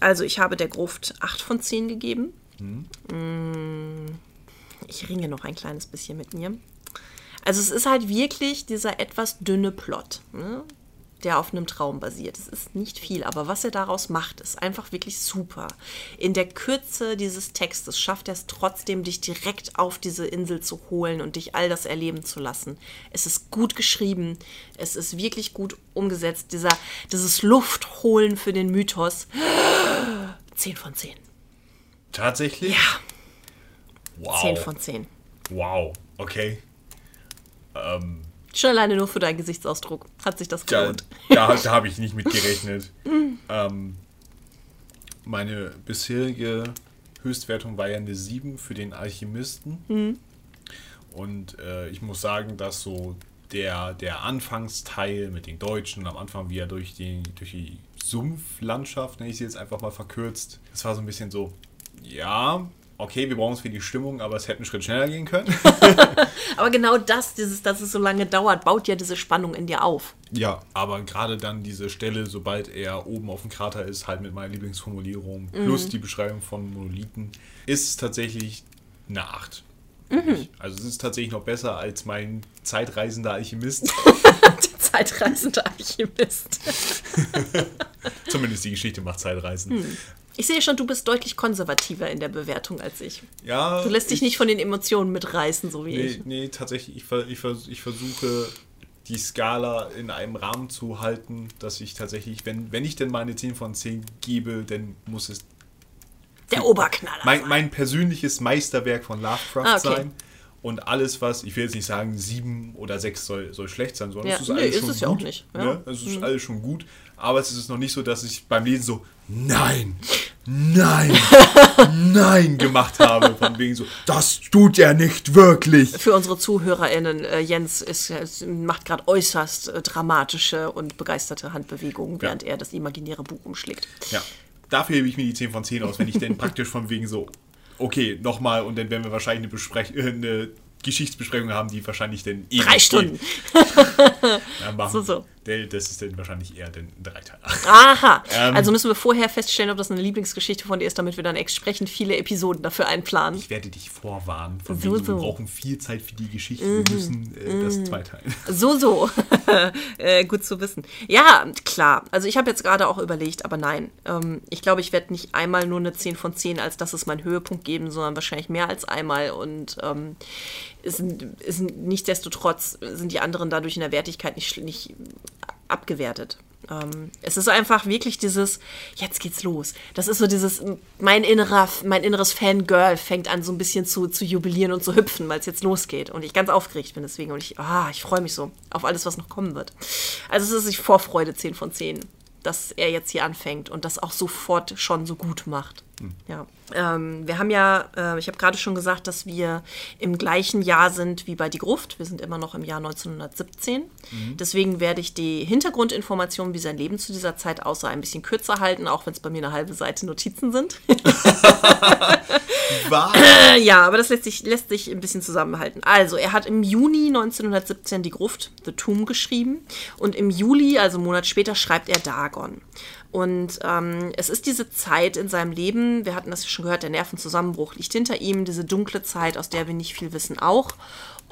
Also, ich habe der Gruft 8 von 10 gegeben. Mm, Ich ringe noch ein kleines bisschen mit mir. Also, es ist halt wirklich dieser etwas dünne Plot, ne? der auf einem Traum basiert. Es ist nicht viel, aber was er daraus macht, ist einfach wirklich super. In der Kürze dieses Textes schafft er es trotzdem, dich direkt auf diese Insel zu holen und dich all das erleben zu lassen. Es ist gut geschrieben, es ist wirklich gut umgesetzt. Dieser, dieses Luftholen für den Mythos. 10 von 10. Tatsächlich? Ja, Wow. 10 von 10. Wow. Okay. Schon alleine nur für deinen Gesichtsausdruck hat sich das Da, gelohnt. da, da habe ich nicht mit gerechnet. ähm, meine bisherige Höchstwertung war ja eine 7 für den Alchemisten. Und äh, ich muss sagen, dass so der, der Anfangsteil mit den Deutschen am Anfang, wie er durch die, durch die Sumpflandschaft, nenne ich sie jetzt einfach mal verkürzt, das war so ein bisschen so, ja, okay, wir brauchen es für die Stimmung, aber es hätte einen Schritt schneller gehen können. Aber genau das, dieses, dass es so lange dauert, baut ja diese Spannung in dir auf. Ja, aber gerade dann diese Stelle, sobald er oben auf dem Krater ist, halt mit meiner Lieblingsformulierung plus die Beschreibung von Monolithen, ist es tatsächlich eine 8. Also es ist tatsächlich noch besser als mein zeitreisender Alchemist. Der zeitreisende Alchemist. Zumindest die Geschichte macht Zeitreisen. Ich sehe schon, du bist deutlich konservativer in der Bewertung als ich. Ja, Du lässt dich ich, nicht von den Emotionen mitreißen, so wie Nee, ich. nee tatsächlich, ich, ich, ich versuche die Skala in einem Rahmen zu halten, dass ich tatsächlich, wenn, wenn ich denn mal eine 10 von 10 gebe, dann muss es Der Oberknaller. mein, mein persönliches Meisterwerk von Lovecraft Ah, okay. sein. Und alles, was, ich will jetzt nicht sagen, sieben oder sechs soll, soll schlecht sein, sondern Ja, es ist nee, alles ist schon es gut. ja auch nicht, ja. Mhm. Ne? Es ist alles schon gut. Aber es ist noch nicht so, dass ich beim Lesen so, nein, nein, nein gemacht habe. Von wegen so, das tut er nicht wirklich. Für unsere ZuhörerInnen, äh, Jens ist, ist, macht gerade äußerst äh, dramatische und begeisterte Handbewegungen, während er das imaginäre Buch umschlägt. Ja, dafür hebe ich mir die 10 von 10 aus, wenn ich denn praktisch von wegen so, okay, nochmal und dann werden wir wahrscheinlich eine, Besprech äh, eine Geschichtsbesprechung haben, die wahrscheinlich dann ewig Drei Stunden. Ja, machen. So, so. Das ist dann wahrscheinlich eher ein Dreiteiler. Aha. Ähm. also müssen wir vorher feststellen, ob das eine Lieblingsgeschichte von dir ist, damit wir dann entsprechend viele Episoden dafür einplanen. Ich werde dich vorwarnen. Von So, wegen, so. Mhm. wir brauchen viel Zeit für die Geschichte. Wir müssen äh, das zweiteilen. So, so. äh, gut zu wissen. Ja, klar. Also ich habe jetzt gerade auch überlegt, aber nein. Ähm, ich glaube, ich werde nicht einmal nur eine 10 von 10, als dass es meinen Höhepunkt geben, sondern wahrscheinlich mehr als einmal. Und ähm, ist, ist nichtsdestotrotz sind die anderen dadurch in der Wertigkeit nicht, nicht abgewertet. Ähm, es ist einfach wirklich dieses, jetzt geht's los. Das ist so dieses, mein innerer, mein inneres Fangirl fängt an so ein bisschen zu, zu jubilieren und zu hüpfen, weil es jetzt losgeht. Und ich ganz aufgeregt bin deswegen. Und ich, ah, ich freue mich so auf alles, was noch kommen wird. Also es ist die Vorfreude 10 von 10, dass er jetzt hier anfängt und das auch sofort schon so gut macht. Ja, ähm, wir haben ja, äh, ich habe gerade schon gesagt, dass wir im gleichen Jahr sind wie bei Die Gruft. Wir sind immer noch im Jahr 1917. Deswegen werde ich die Hintergrundinformationen, wie sein Leben zu dieser Zeit aussah, ein bisschen kürzer halten, auch wenn es bei mir eine halbe Seite Notizen sind. Äh, ja, aber das lässt sich, lässt sich ein bisschen zusammenhalten. Also, er hat im Juni 1917 die Gruft, The Tomb, geschrieben. Und im Juli, also einen Monat später, schreibt er Dagon. Und ähm, es ist diese Zeit in seinem Leben, wir hatten das schon gehört, der Nervenzusammenbruch liegt hinter ihm, diese dunkle Zeit, aus der wir nicht viel wissen, auch.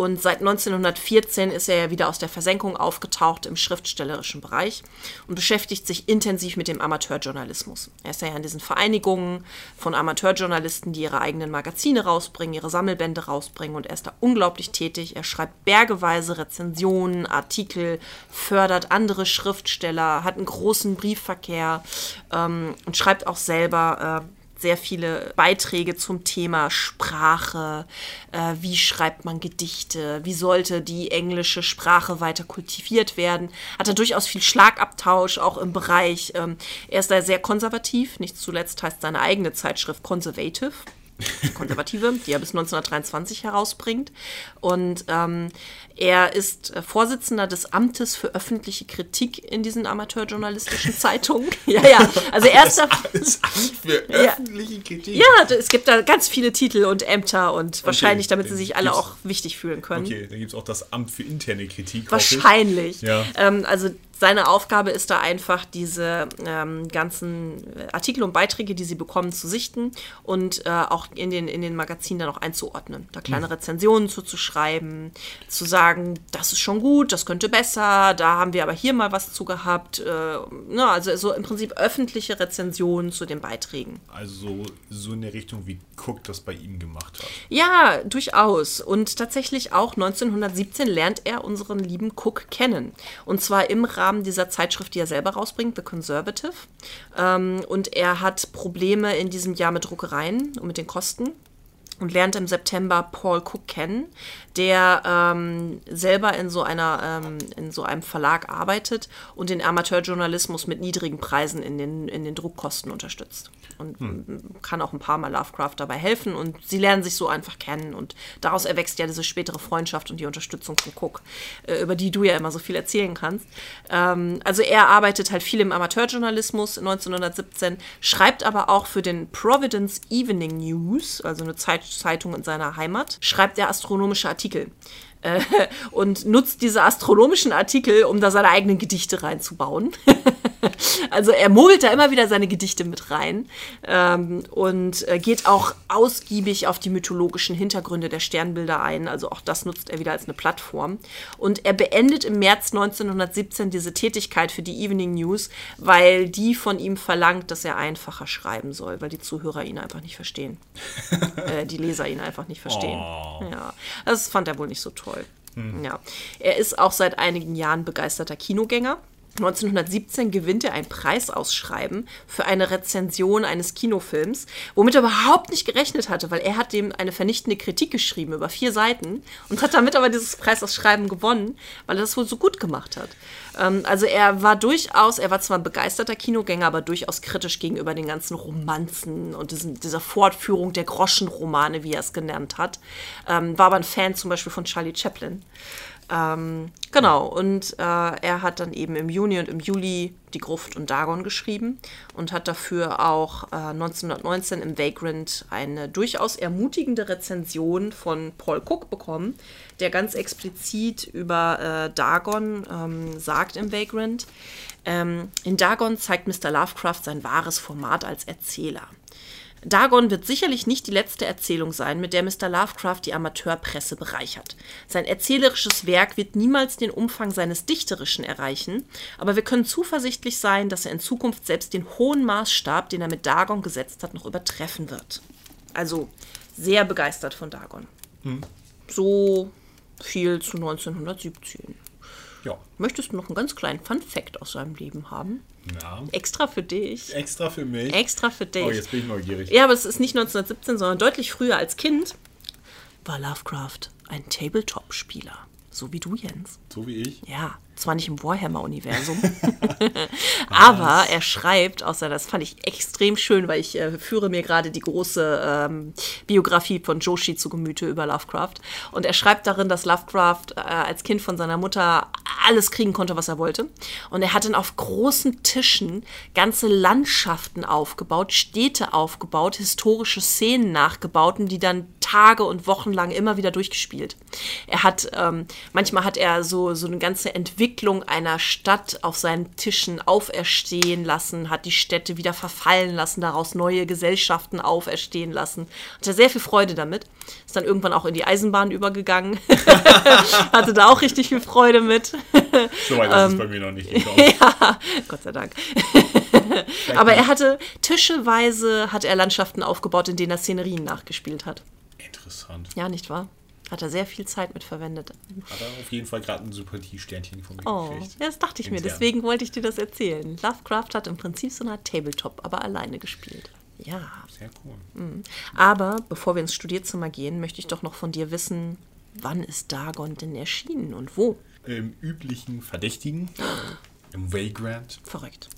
Und seit 1914 ist er ja wieder aus der Versenkung aufgetaucht im schriftstellerischen Bereich und beschäftigt sich intensiv mit dem Amateurjournalismus. Er ist ja in diesen Vereinigungen von Amateurjournalisten, die ihre eigenen Magazine rausbringen, ihre Sammelbände rausbringen und er ist da unglaublich tätig. Er schreibt bergeweise Rezensionen, Artikel, fördert andere Schriftsteller, hat einen großen Briefverkehr ähm, und schreibt auch selber äh, sehr viele Beiträge zum Thema Sprache, äh, wie schreibt man Gedichte, wie sollte die englische Sprache weiter kultiviert werden. Hat er durchaus viel Schlagabtausch, auch im Bereich. Ähm, er ist da sehr konservativ, nicht zuletzt heißt seine eigene Zeitschrift Conservative. Konservative, die er bis 1923 herausbringt. Und ähm, er ist äh, Vorsitzender des Amtes für öffentliche Kritik in diesen amateurjournalistischen Zeitungen. ja, ja. Also er ist da. Das Amt für Ja. öffentliche Kritik. Ja, es gibt da ganz viele Titel und Ämter und wahrscheinlich, damit sie sich alle auch wichtig fühlen können. Okay, dann gibt es auch das Amt für interne Kritik. Wahrscheinlich. Ja. Ähm, also seine Aufgabe ist da einfach, diese ähm, ganzen Artikel und Beiträge, die sie bekommen, zu sichten und äh, auch in den, in den Magazinen dann auch einzuordnen. Da kleine Hm. Rezensionen zu, zu schreiben, zu sagen, das ist schon gut, das könnte besser, da haben wir aber hier mal was zu gehabt. Äh, na, also so im Prinzip öffentliche Rezensionen zu den Beiträgen. Also so, so in der Richtung, wie Cook das bei ihm gemacht hat. Ja, durchaus. Und tatsächlich auch 1917 lernt er unseren lieben Cook kennen. Und zwar im Rahmen dieser Zeitschrift, die er selber rausbringt, The Conservative. Ähm, und er hat Probleme in diesem Jahr mit Druckereien und mit den Kosten. Und lernt im September Paul Cook kennen, der ähm, selber in so, einer, ähm, in so einem Verlag arbeitet und den Amateurjournalismus mit niedrigen Preisen in den, in den Druckkosten unterstützt. Und m, kann auch ein paar Mal Lovecraft dabei helfen. Und sie lernen sich so einfach kennen. Und daraus erwächst ja diese spätere Freundschaft und die Unterstützung von Cook, äh, über die du ja immer so viel erzählen kannst. Ähm, also er arbeitet halt viel im Amateurjournalismus 1917, schreibt aber auch für den Providence Evening News, also eine Zeit Zeitung in seiner Heimat, schreibt er astronomische Artikel. Äh, und nutzt diese astronomischen Artikel, um da seine eigenen Gedichte reinzubauen. also er mogelt da immer wieder seine Gedichte mit rein ähm, und äh, geht auch ausgiebig auf die mythologischen Hintergründe der Sternbilder ein. Also auch das nutzt er wieder als eine Plattform. Und er beendet im März 1917 diese Tätigkeit für die Evening News, weil die von ihm verlangt, dass er einfacher schreiben soll, weil die Zuhörer ihn einfach nicht verstehen. äh, die Leser ihn einfach nicht verstehen. Ja, das fand er wohl nicht so toll. Ja. Er ist auch seit einigen Jahren begeisterter Kinogänger. 1917 gewinnt er ein Preisausschreiben für eine Rezension eines Kinofilms, womit er überhaupt nicht gerechnet hatte, weil er hat dem eine vernichtende Kritik geschrieben über vier Seiten und hat damit aber dieses Preisausschreiben gewonnen, weil er das wohl so gut gemacht hat. Ähm, also er war durchaus, er war zwar ein begeisterter Kinogänger, aber durchaus kritisch gegenüber den ganzen Romanzen und diesen, dieser Fortführung der Groschenromane, wie er es genannt hat. Ähm, war aber ein Fan zum Beispiel von Charlie Chaplin. Ähm, genau, und äh, er hat dann eben im Juni und im Juli Die Gruft und Dagon geschrieben und hat dafür auch äh, 1919 im Vagrant eine durchaus ermutigende Rezension von Paul Cook bekommen, der ganz explizit über äh, Dagon ähm, sagt im Vagrant. Ähm, in Dagon zeigt Mr. Lovecraft sein wahres Format als Erzähler. Dagon wird sicherlich nicht die letzte Erzählung sein, mit der Mr. Lovecraft die Amateurpresse bereichert. Sein erzählerisches Werk wird niemals den Umfang seines Dichterischen erreichen, aber wir können zuversichtlich sein, dass er in Zukunft selbst den hohen Maßstab, den er mit Dagon gesetzt hat, noch übertreffen wird. Also sehr begeistert von Dagon. So viel zu 1917. Ja. Möchtest du noch einen ganz kleinen Fun-Fact aus seinem Leben haben? ja. Extra für dich. Extra für mich. Extra für dich. Oh, jetzt bin ich neugierig. Ja, aber es ist nicht 1917, sondern deutlich früher als Kind war Lovecraft ein Tabletop-Spieler. So wie du, Jens. So wie ich. Ja, Zwar nicht im Warhammer-Universum, aber er schreibt, außer das fand ich extrem schön, weil ich äh, führe mir gerade die große ähm, Biografie von Joshi zu Gemüte über Lovecraft. Und er schreibt darin, dass Lovecraft äh, als Kind von seiner Mutter alles kriegen konnte, was er wollte. Und er hat dann auf großen Tischen ganze Landschaften aufgebaut, Städte aufgebaut, historische Szenen nachgebaut und die dann Tage und Wochen lang immer wieder durchgespielt. Er hat, ähm, manchmal hat er so, so eine ganze Entwicklung einer Stadt auf seinen Tischen auferstehen lassen, hat die Städte wieder verfallen lassen, daraus neue Gesellschaften auferstehen lassen. Hatte sehr viel Freude damit. Ist dann irgendwann auch in die Eisenbahn übergegangen. Hatte da auch richtig viel Freude mit. So weit ist es Ähm, bei mir noch nicht gekommen. ja, Gott sei Dank. Aber er hatte tischeweise hat er Landschaften aufgebaut, in denen er Szenerien nachgespielt hat. Interessant. Ja, nicht wahr? Hat er sehr viel Zeit mit verwendet. Hat er auf jeden Fall gerade ein Sympathiesternchen von mir Oh, gekriegt. ja, das dachte ich mir. Intern. Deswegen wollte ich dir das erzählen. Lovecraft hat im Prinzip so eine Art Tabletop, aber alleine gespielt. Ja. Sehr cool. Aber bevor wir ins Studierzimmer gehen, möchte ich doch noch von dir wissen, wann ist Dagon denn erschienen und wo? Im üblichen Verdächtigen, im Vagrant. Verrückt.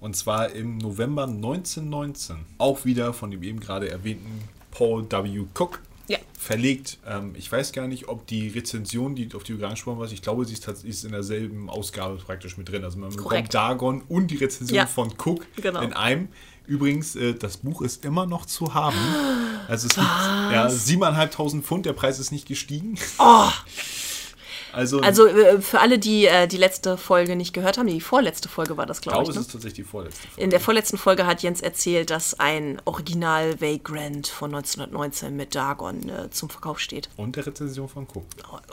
Und zwar im November 1919. Auch wieder von dem eben gerade erwähnten Paul W. Cook. Ja. Verlegt. Ähm, ich weiß gar nicht, ob die Rezension, die, auf die du gerade gesprochen hast, ich glaube, sie ist, ist in derselben Ausgabe praktisch mit drin. Also man bekommt Korrekt. Dagon und die Rezension Ja. von Cook Genau. in einem. Übrigens, äh, das Buch ist immer noch zu haben. Also es gibt ja, 7.500 Pfund, der Preis ist nicht gestiegen. Also, Also äh, für alle, die äh, die letzte Folge nicht gehört haben, die vorletzte Folge war das, ich glaube glaube, ich. es ne? ist tatsächlich die vorletzte Folge. In der vorletzten Folge hat Jens erzählt, dass ein Original Vagrant von 1919 mit Dagon äh, zum Verkauf steht. Und der Rezension von Cook.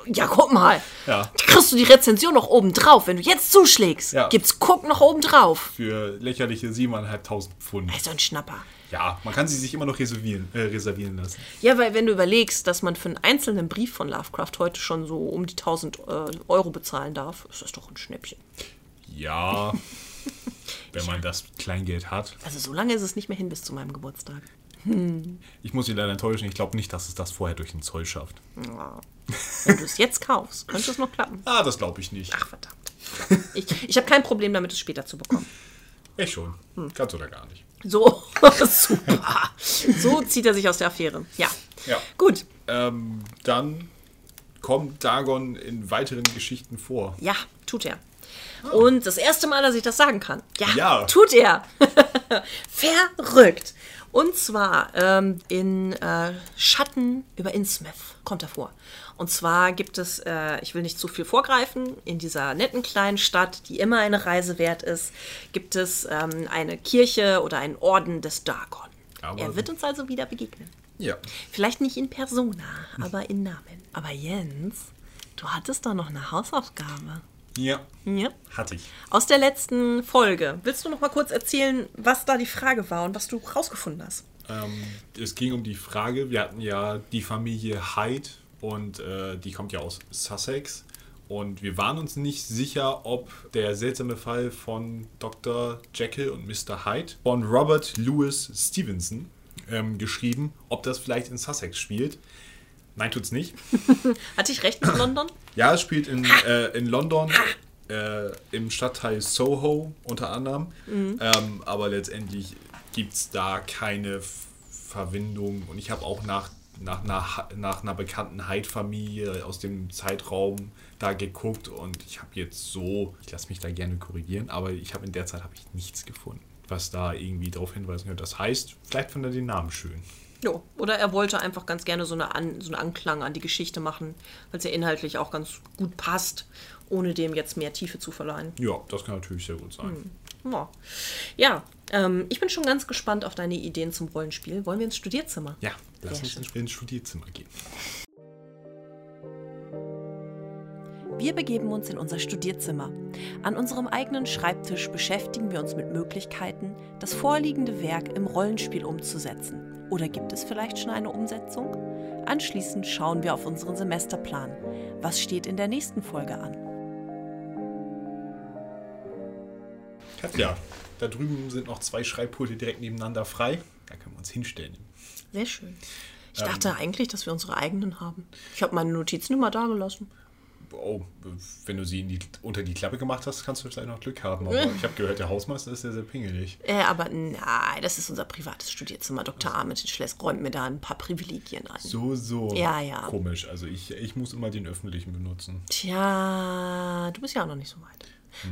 Ja, guck mal. Ja. Da kriegst du die Rezension noch oben drauf. Wenn du jetzt zuschlägst, Ja. gibt's Guck noch oben drauf. Für lächerliche 7.500 Pfund. Doch ein Schnapper. Ja, man kann sie sich immer noch reservieren, äh, reservieren lassen. Ja, weil wenn du überlegst, dass man für einen einzelnen Brief von Lovecraft heute schon so um die 1000 äh, Euro bezahlen darf, ist das doch ein Schnäppchen. Ja, wenn man das Kleingeld hat. Also so lange ist es nicht mehr hin bis zu meinem Geburtstag. Ich muss Sie leider enttäuschen, ich glaube nicht, dass es das vorher durch den Zoll schafft. Ja. Wenn du es jetzt kaufst, könnte es noch klappen. Ah, das glaube ich nicht. Ach, verdammt. Ich, ich habe kein Problem damit, es später zu bekommen. Ich schon. Hm. Ganz oder gar nicht. So, super. So zieht er sich aus der Affäre. Ja. Ja. Gut. Ähm, dann kommt Dagon in weiteren Geschichten vor. Ja, tut er. Und das erste Mal, dass ich das sagen kann. Ja, Ja. tut er. Verrückt. Und zwar ähm, in äh, Schatten über Innsmouth kommt er vor. Und zwar gibt es, äh, ich will nicht zu viel vorgreifen, in dieser netten kleinen Stadt, die immer eine Reise wert ist, gibt es ähm, eine Kirche oder einen Orden des Dagon. Aber- er wird uns also wieder begegnen. Ja. Vielleicht nicht in Persona, aber in Namen. Aber Jens, du hattest doch noch eine Hausaufgabe. Ja, Ja. hatte ich. Aus der letzten Folge. Willst du noch mal kurz erzählen, was da die Frage war und was du rausgefunden hast? Ähm, es ging um die Frage, wir hatten ja die Familie Hyde und äh, die kommt ja aus Sussex. Und wir waren uns nicht sicher, ob der seltsame Fall von Dr. Jekyll und Mr. Hyde von Robert Louis Stevenson ähm, geschrieben, ob das vielleicht in Sussex spielt. Nein, tut's nicht. Hatte ich recht mit London? Ja, es spielt in, äh, in London, äh, im Stadtteil Soho unter anderem. Ähm, aber letztendlich gibt es da keine Verwindung. Und ich habe auch nach, nach, nach, nach einer bekannten Hyde-Familie aus dem Zeitraum da geguckt. Und ich habe jetzt so, ich lasse mich da gerne korrigieren, aber ich habe in der Zeit habe ich nichts gefunden, was da irgendwie darauf hinweisen könnte. Das heißt, vielleicht fand er den Namen schön. Jo. Oder er wollte einfach ganz gerne so, eine an, so einen Anklang an die Geschichte machen, weil es ja inhaltlich auch ganz gut passt, ohne dem jetzt mehr Tiefe zu verleihen. Ja, das kann natürlich sehr gut sein. Ja, ja ähm, ich bin schon ganz gespannt auf deine Ideen zum Rollenspiel. Wollen wir ins Studierzimmer? Ja, lass uns ins- ins Studierzimmer gehen. Wir begeben uns in unser Studierzimmer. An unserem eigenen Schreibtisch beschäftigen wir uns mit Möglichkeiten, das vorliegende Werk im Rollenspiel umzusetzen. Oder gibt es vielleicht schon eine Umsetzung? Anschließend schauen wir auf unseren Semesterplan. Was steht in der nächsten Folge an? Ja, da drüben sind noch zwei Schreibpulte direkt nebeneinander frei. Da können wir uns hinstellen. Sehr schön. Ich dachte eigentlich, dass wir unsere eigenen haben. Ich habe meine Notizen immer da gelassen. oh, wenn du sie die, unter die Klappe gemacht hast, kannst du vielleicht noch Glück haben. Aber ich habe gehört, der Hausmeister ist sehr, sehr pingelig. Äh, aber nein, das ist unser privates Studierzimmer. Dr. Armitage räumt mir da ein paar Privilegien ein. So, so. Ja, ja. Komisch. Also ich, ich muss immer den öffentlichen benutzen. Tja, du bist ja auch noch nicht so weit.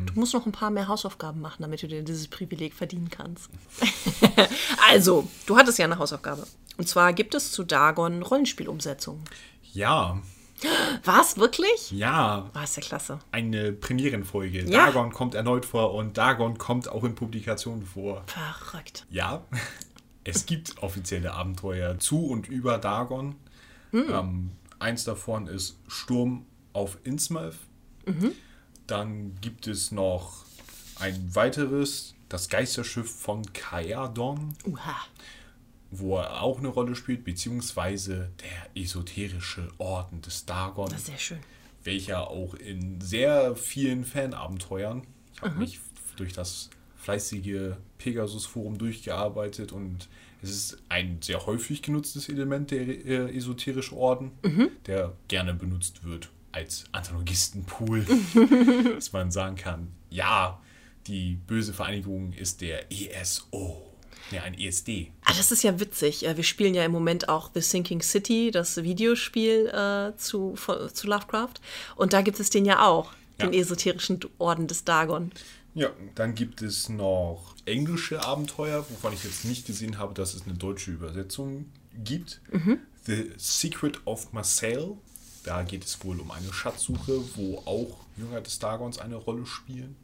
Du musst noch ein paar mehr Hausaufgaben machen, damit du dir dieses Privileg verdienen kannst. also, du hattest ja eine Hausaufgabe. Und zwar gibt es zu Dagon Rollenspielumsetzungen. Ja, Was, wirklich? ja. War es ja klasse. Eine Premierenfolge. Ja. Dagon kommt erneut vor und Dagon kommt auch in Publikationen vor. Verrückt. Ja, es gibt offizielle Abenteuer zu und über Dagon. Ähm, eins davon ist Sturm auf Innsmouth. Dann gibt es noch ein weiteres, das Geisterschiff von Kaerdon, Uha. Wo er auch eine Rolle spielt, beziehungsweise der esoterische Orden des Dagon, Das ist sehr schön. welcher auch in sehr vielen Fanabenteuern, ich habe mich durch das fleißige Pegasus-Forum durchgearbeitet und es ist ein sehr häufig genutztes Element der äh, esoterische Orden, der gerne benutzt wird als Antagonistenpool, dass man sagen kann, ja, die böse Vereinigung ist der ESO, ja, ein ESD. Ah, das ist ja witzig. Äh, Wir spielen ja im Moment auch The Sinking City, das Videospiel äh, zu, von- zu Lovecraft. Und da gibt es den ja auch, den Ja. esoterischen Orden des Dagon. Ja, dann gibt es noch englische Abenteuer, wovon ich jetzt nicht gesehen habe, dass es eine deutsche Übersetzung gibt. The Secret of Marcel. Da geht es wohl um eine Schatzsuche, wo auch Jünger des Dagons eine Rolle spielen.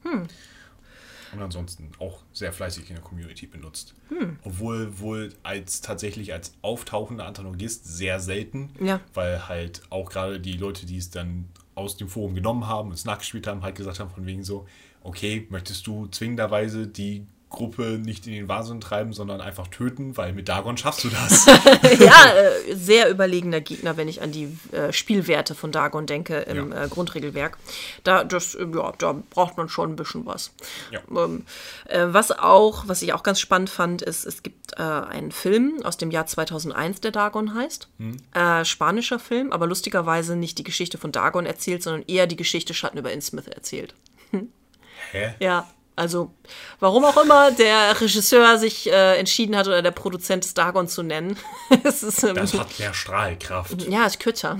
Und ansonsten auch sehr fleißig in der Community benutzt. Obwohl wohl als tatsächlich als auftauchender Antagonist sehr selten, Ja. weil halt auch gerade die Leute, die es dann aus dem Forum genommen haben und es nachgespielt haben, halt gesagt haben von wegen so, okay, möchtest du zwingenderweise die Gruppe nicht in den Wahnsinn treiben, sondern einfach töten, weil mit Dagon schaffst du das. ja, äh, sehr überlegener Gegner, wenn ich an die äh, Spielwerte von Dagon denke im Ja. äh, Grundregelwerk. Da, das, äh, ja, da braucht man schon ein bisschen was. Ja. Ähm, äh, was auch, was ich auch ganz spannend fand, ist, es gibt äh, einen Film aus dem Jahr 2001, der Dagon heißt. Äh, spanischer Film, aber lustigerweise nicht die Geschichte von Dagon erzählt, sondern eher die Geschichte Schatten über Innsmouth erzählt. Hä? Ja, also warum auch immer der Regisseur sich äh, entschieden hat oder der Produzent des Dagon zu nennen. es ist, ähm, Das hat mehr Strahlkraft. ja, ist kürzer.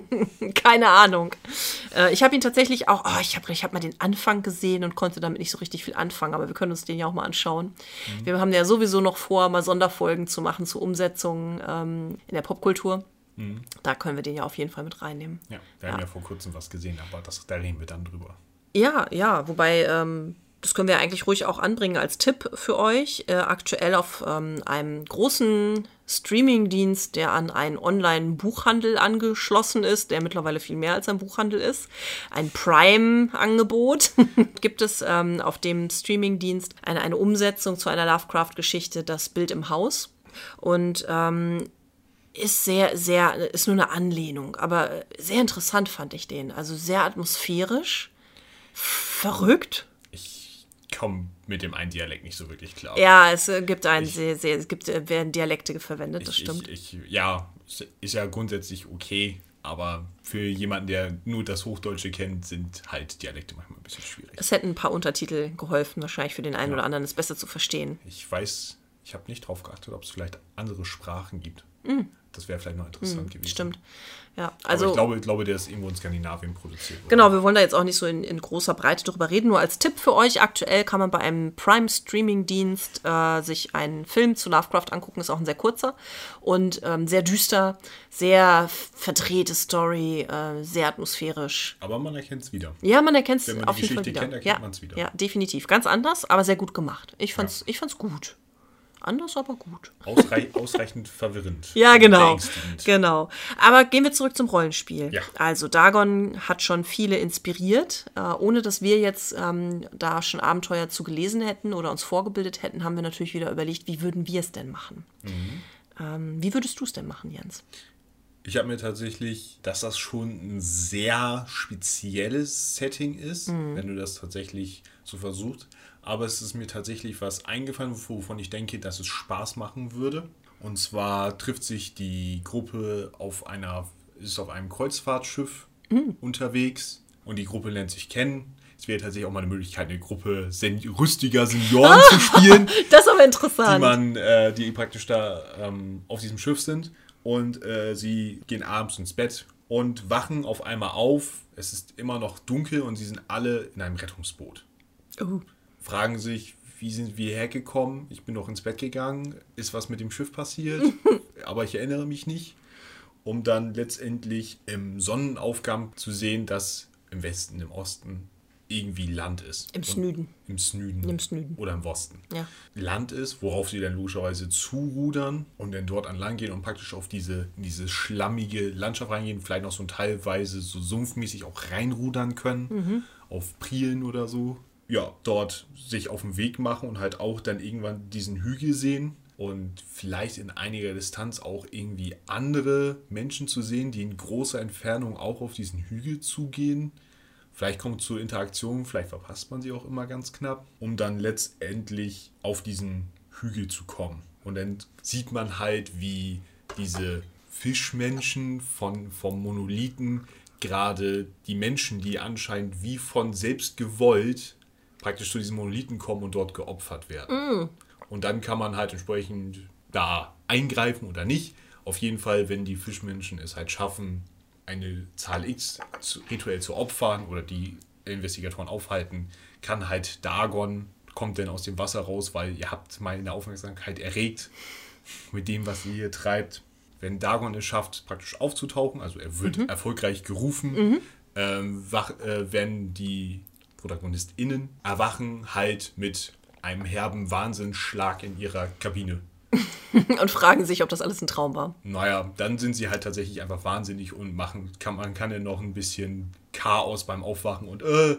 Keine Ahnung. Äh, ich habe ihn tatsächlich auch, oh, ich habe ich hab mal den Anfang gesehen und konnte damit nicht so richtig viel anfangen, aber wir können uns den ja auch mal anschauen. Wir haben ja sowieso noch vor, mal Sonderfolgen zu machen zu Umsetzungen ähm, in der Popkultur. Da können wir den ja auf jeden Fall mit reinnehmen. Ja, wir haben ja vor kurzem was gesehen, aber das, da reden wir dann drüber. Ja, ja, wobei, ähm, das können wir eigentlich ruhig auch anbringen als Tipp für euch. Äh, aktuell auf ähm, einem großen Streamingdienst, der an einen Online-Buchhandel angeschlossen ist, der mittlerweile viel mehr als ein Buchhandel ist. Ein Prime-Angebot gibt es ähm, auf dem Streamingdienst eine, eine Umsetzung zu einer Lovecraft-Geschichte, das Bild im Haus. Und ähm, ist sehr, sehr, ist nur eine Anlehnung, aber sehr interessant fand ich den. Also sehr atmosphärisch, verrückt. Ich komme mit dem einen Dialekt nicht so wirklich klar. Ja, es äh, gibt einen sehr, sehr, es gibt, äh, werden Dialekte verwendet, das ich, stimmt. Ich, ich, ja, ist- ist ja grundsätzlich okay, aber für jemanden, der nur das Hochdeutsche kennt, sind halt Dialekte manchmal ein bisschen schwierig. es hätten ein paar Untertitel geholfen, wahrscheinlich für den einen oder anderen, es besser zu verstehen. Ich weiß, ich habe nicht drauf geachtet, ob es vielleicht andere Sprachen gibt. Das wäre vielleicht noch interessant gewesen. Mm. Stimmt. Ja, Also ich glaube, ich glaube, der ist irgendwo in Skandinavien produziert worden. Genau, wir wollen da jetzt auch nicht so in, in großer Breite drüber reden. Nur als Tipp für euch, aktuell kann man bei einem Prime-Streaming-Dienst äh, sich einen Film zu Lovecraft angucken. Ist auch ein sehr kurzer und ähm, sehr düster, sehr verdrehte Story, äh, sehr atmosphärisch. Aber man erkennt es wieder. Ja, man erkennt es Wenn man die auf jeden Fall Geschichte wieder. kennt, erkennt ja, man's wieder. Ja, definitiv. Ganz anders, aber sehr gut gemacht. Ich fand's, ich fand's gut. Anders, aber gut. Ausrei ausreichend verwirrend. Ja, genau. Genau. Aber gehen wir zurück zum Rollenspiel. Ja. Also Dagon hat schon viele inspiriert. Äh, ohne dass wir jetzt ähm, da schon Abenteuer zu gelesen hätten oder uns vorgebildet hätten, haben wir natürlich wieder überlegt, wie würden wir es denn machen? Mhm. Ähm, wie würdest du es denn machen, Jens? Ich habe mir tatsächlich, dass das schon ein sehr spezielles Setting ist, Mhm. wenn du das tatsächlich so versuchst. Aber es ist mir tatsächlich was eingefallen, wovon ich denke, dass es Spaß machen würde. Und zwar trifft sich die Gruppe auf einer, ist auf einem Kreuzfahrtschiff unterwegs und die Gruppe lernt sich kennen. Es wäre tatsächlich auch mal eine Möglichkeit, eine Gruppe sen rüstiger Senioren zu spielen, Das ist aber die interessant. man, äh, die praktisch da ähm, auf diesem Schiff sind. Und äh, sie gehen abends ins Bett und wachen auf einmal auf. Es ist immer noch dunkel und sie sind alle in einem Rettungsboot. Uh, Fragen sich, wie sind wir hergekommen? Ich bin doch ins Bett gegangen. Ist was mit dem Schiff passiert? Aber ich erinnere mich nicht. Um dann letztendlich im Sonnenaufgang zu sehen, dass im Westen, im Osten irgendwie Land ist. Im Snüden. Im Snüden. Im Snüden. Oder im Osten. Ja. Land ist, worauf sie dann logischerweise zurudern und dann dort an Land gehen und praktisch auf diese, diese schlammige Landschaft reingehen, vielleicht noch so teilweise so sumpfmäßig auch reinrudern können, auf Prielen oder so. Ja, dort sich auf den Weg machen und halt auch dann irgendwann diesen Hügel sehen und vielleicht in einiger Distanz auch irgendwie andere Menschen zu sehen, die in großer Entfernung auch auf diesen Hügel zugehen. Vielleicht kommt es zur Interaktion, vielleicht verpasst man sie auch immer ganz knapp, um dann letztendlich auf diesen Hügel zu kommen. Und dann sieht man halt, wie diese Fischmenschen von, vom Monolithen gerade die Menschen, die anscheinend wie von selbst gewollt praktisch zu diesem Monolithen kommen und dort geopfert werden. Und dann kann man halt entsprechend da eingreifen oder nicht. Auf jeden Fall, wenn die Fischmenschen es halt schaffen, eine Zahl X zu, rituell zu opfern oder die Investigatoren aufhalten, kann halt Dagon, kommt dann aus dem Wasser raus, weil ihr habt meine Aufmerksamkeit erregt mit dem, was ihr hier treibt. Wenn Dagon es schafft, praktisch aufzutauchen, also er wird erfolgreich gerufen, ähm, wach, äh, werden die ProtagonistInnen erwachen halt mit einem herben Wahnsinnsschlag in ihrer Kabine. Und fragen sich, ob das alles ein Traum war. Naja, dann sind sie halt tatsächlich einfach wahnsinnig und machen, kann, man kann ja noch ein bisschen Chaos beim Aufwachen und äh,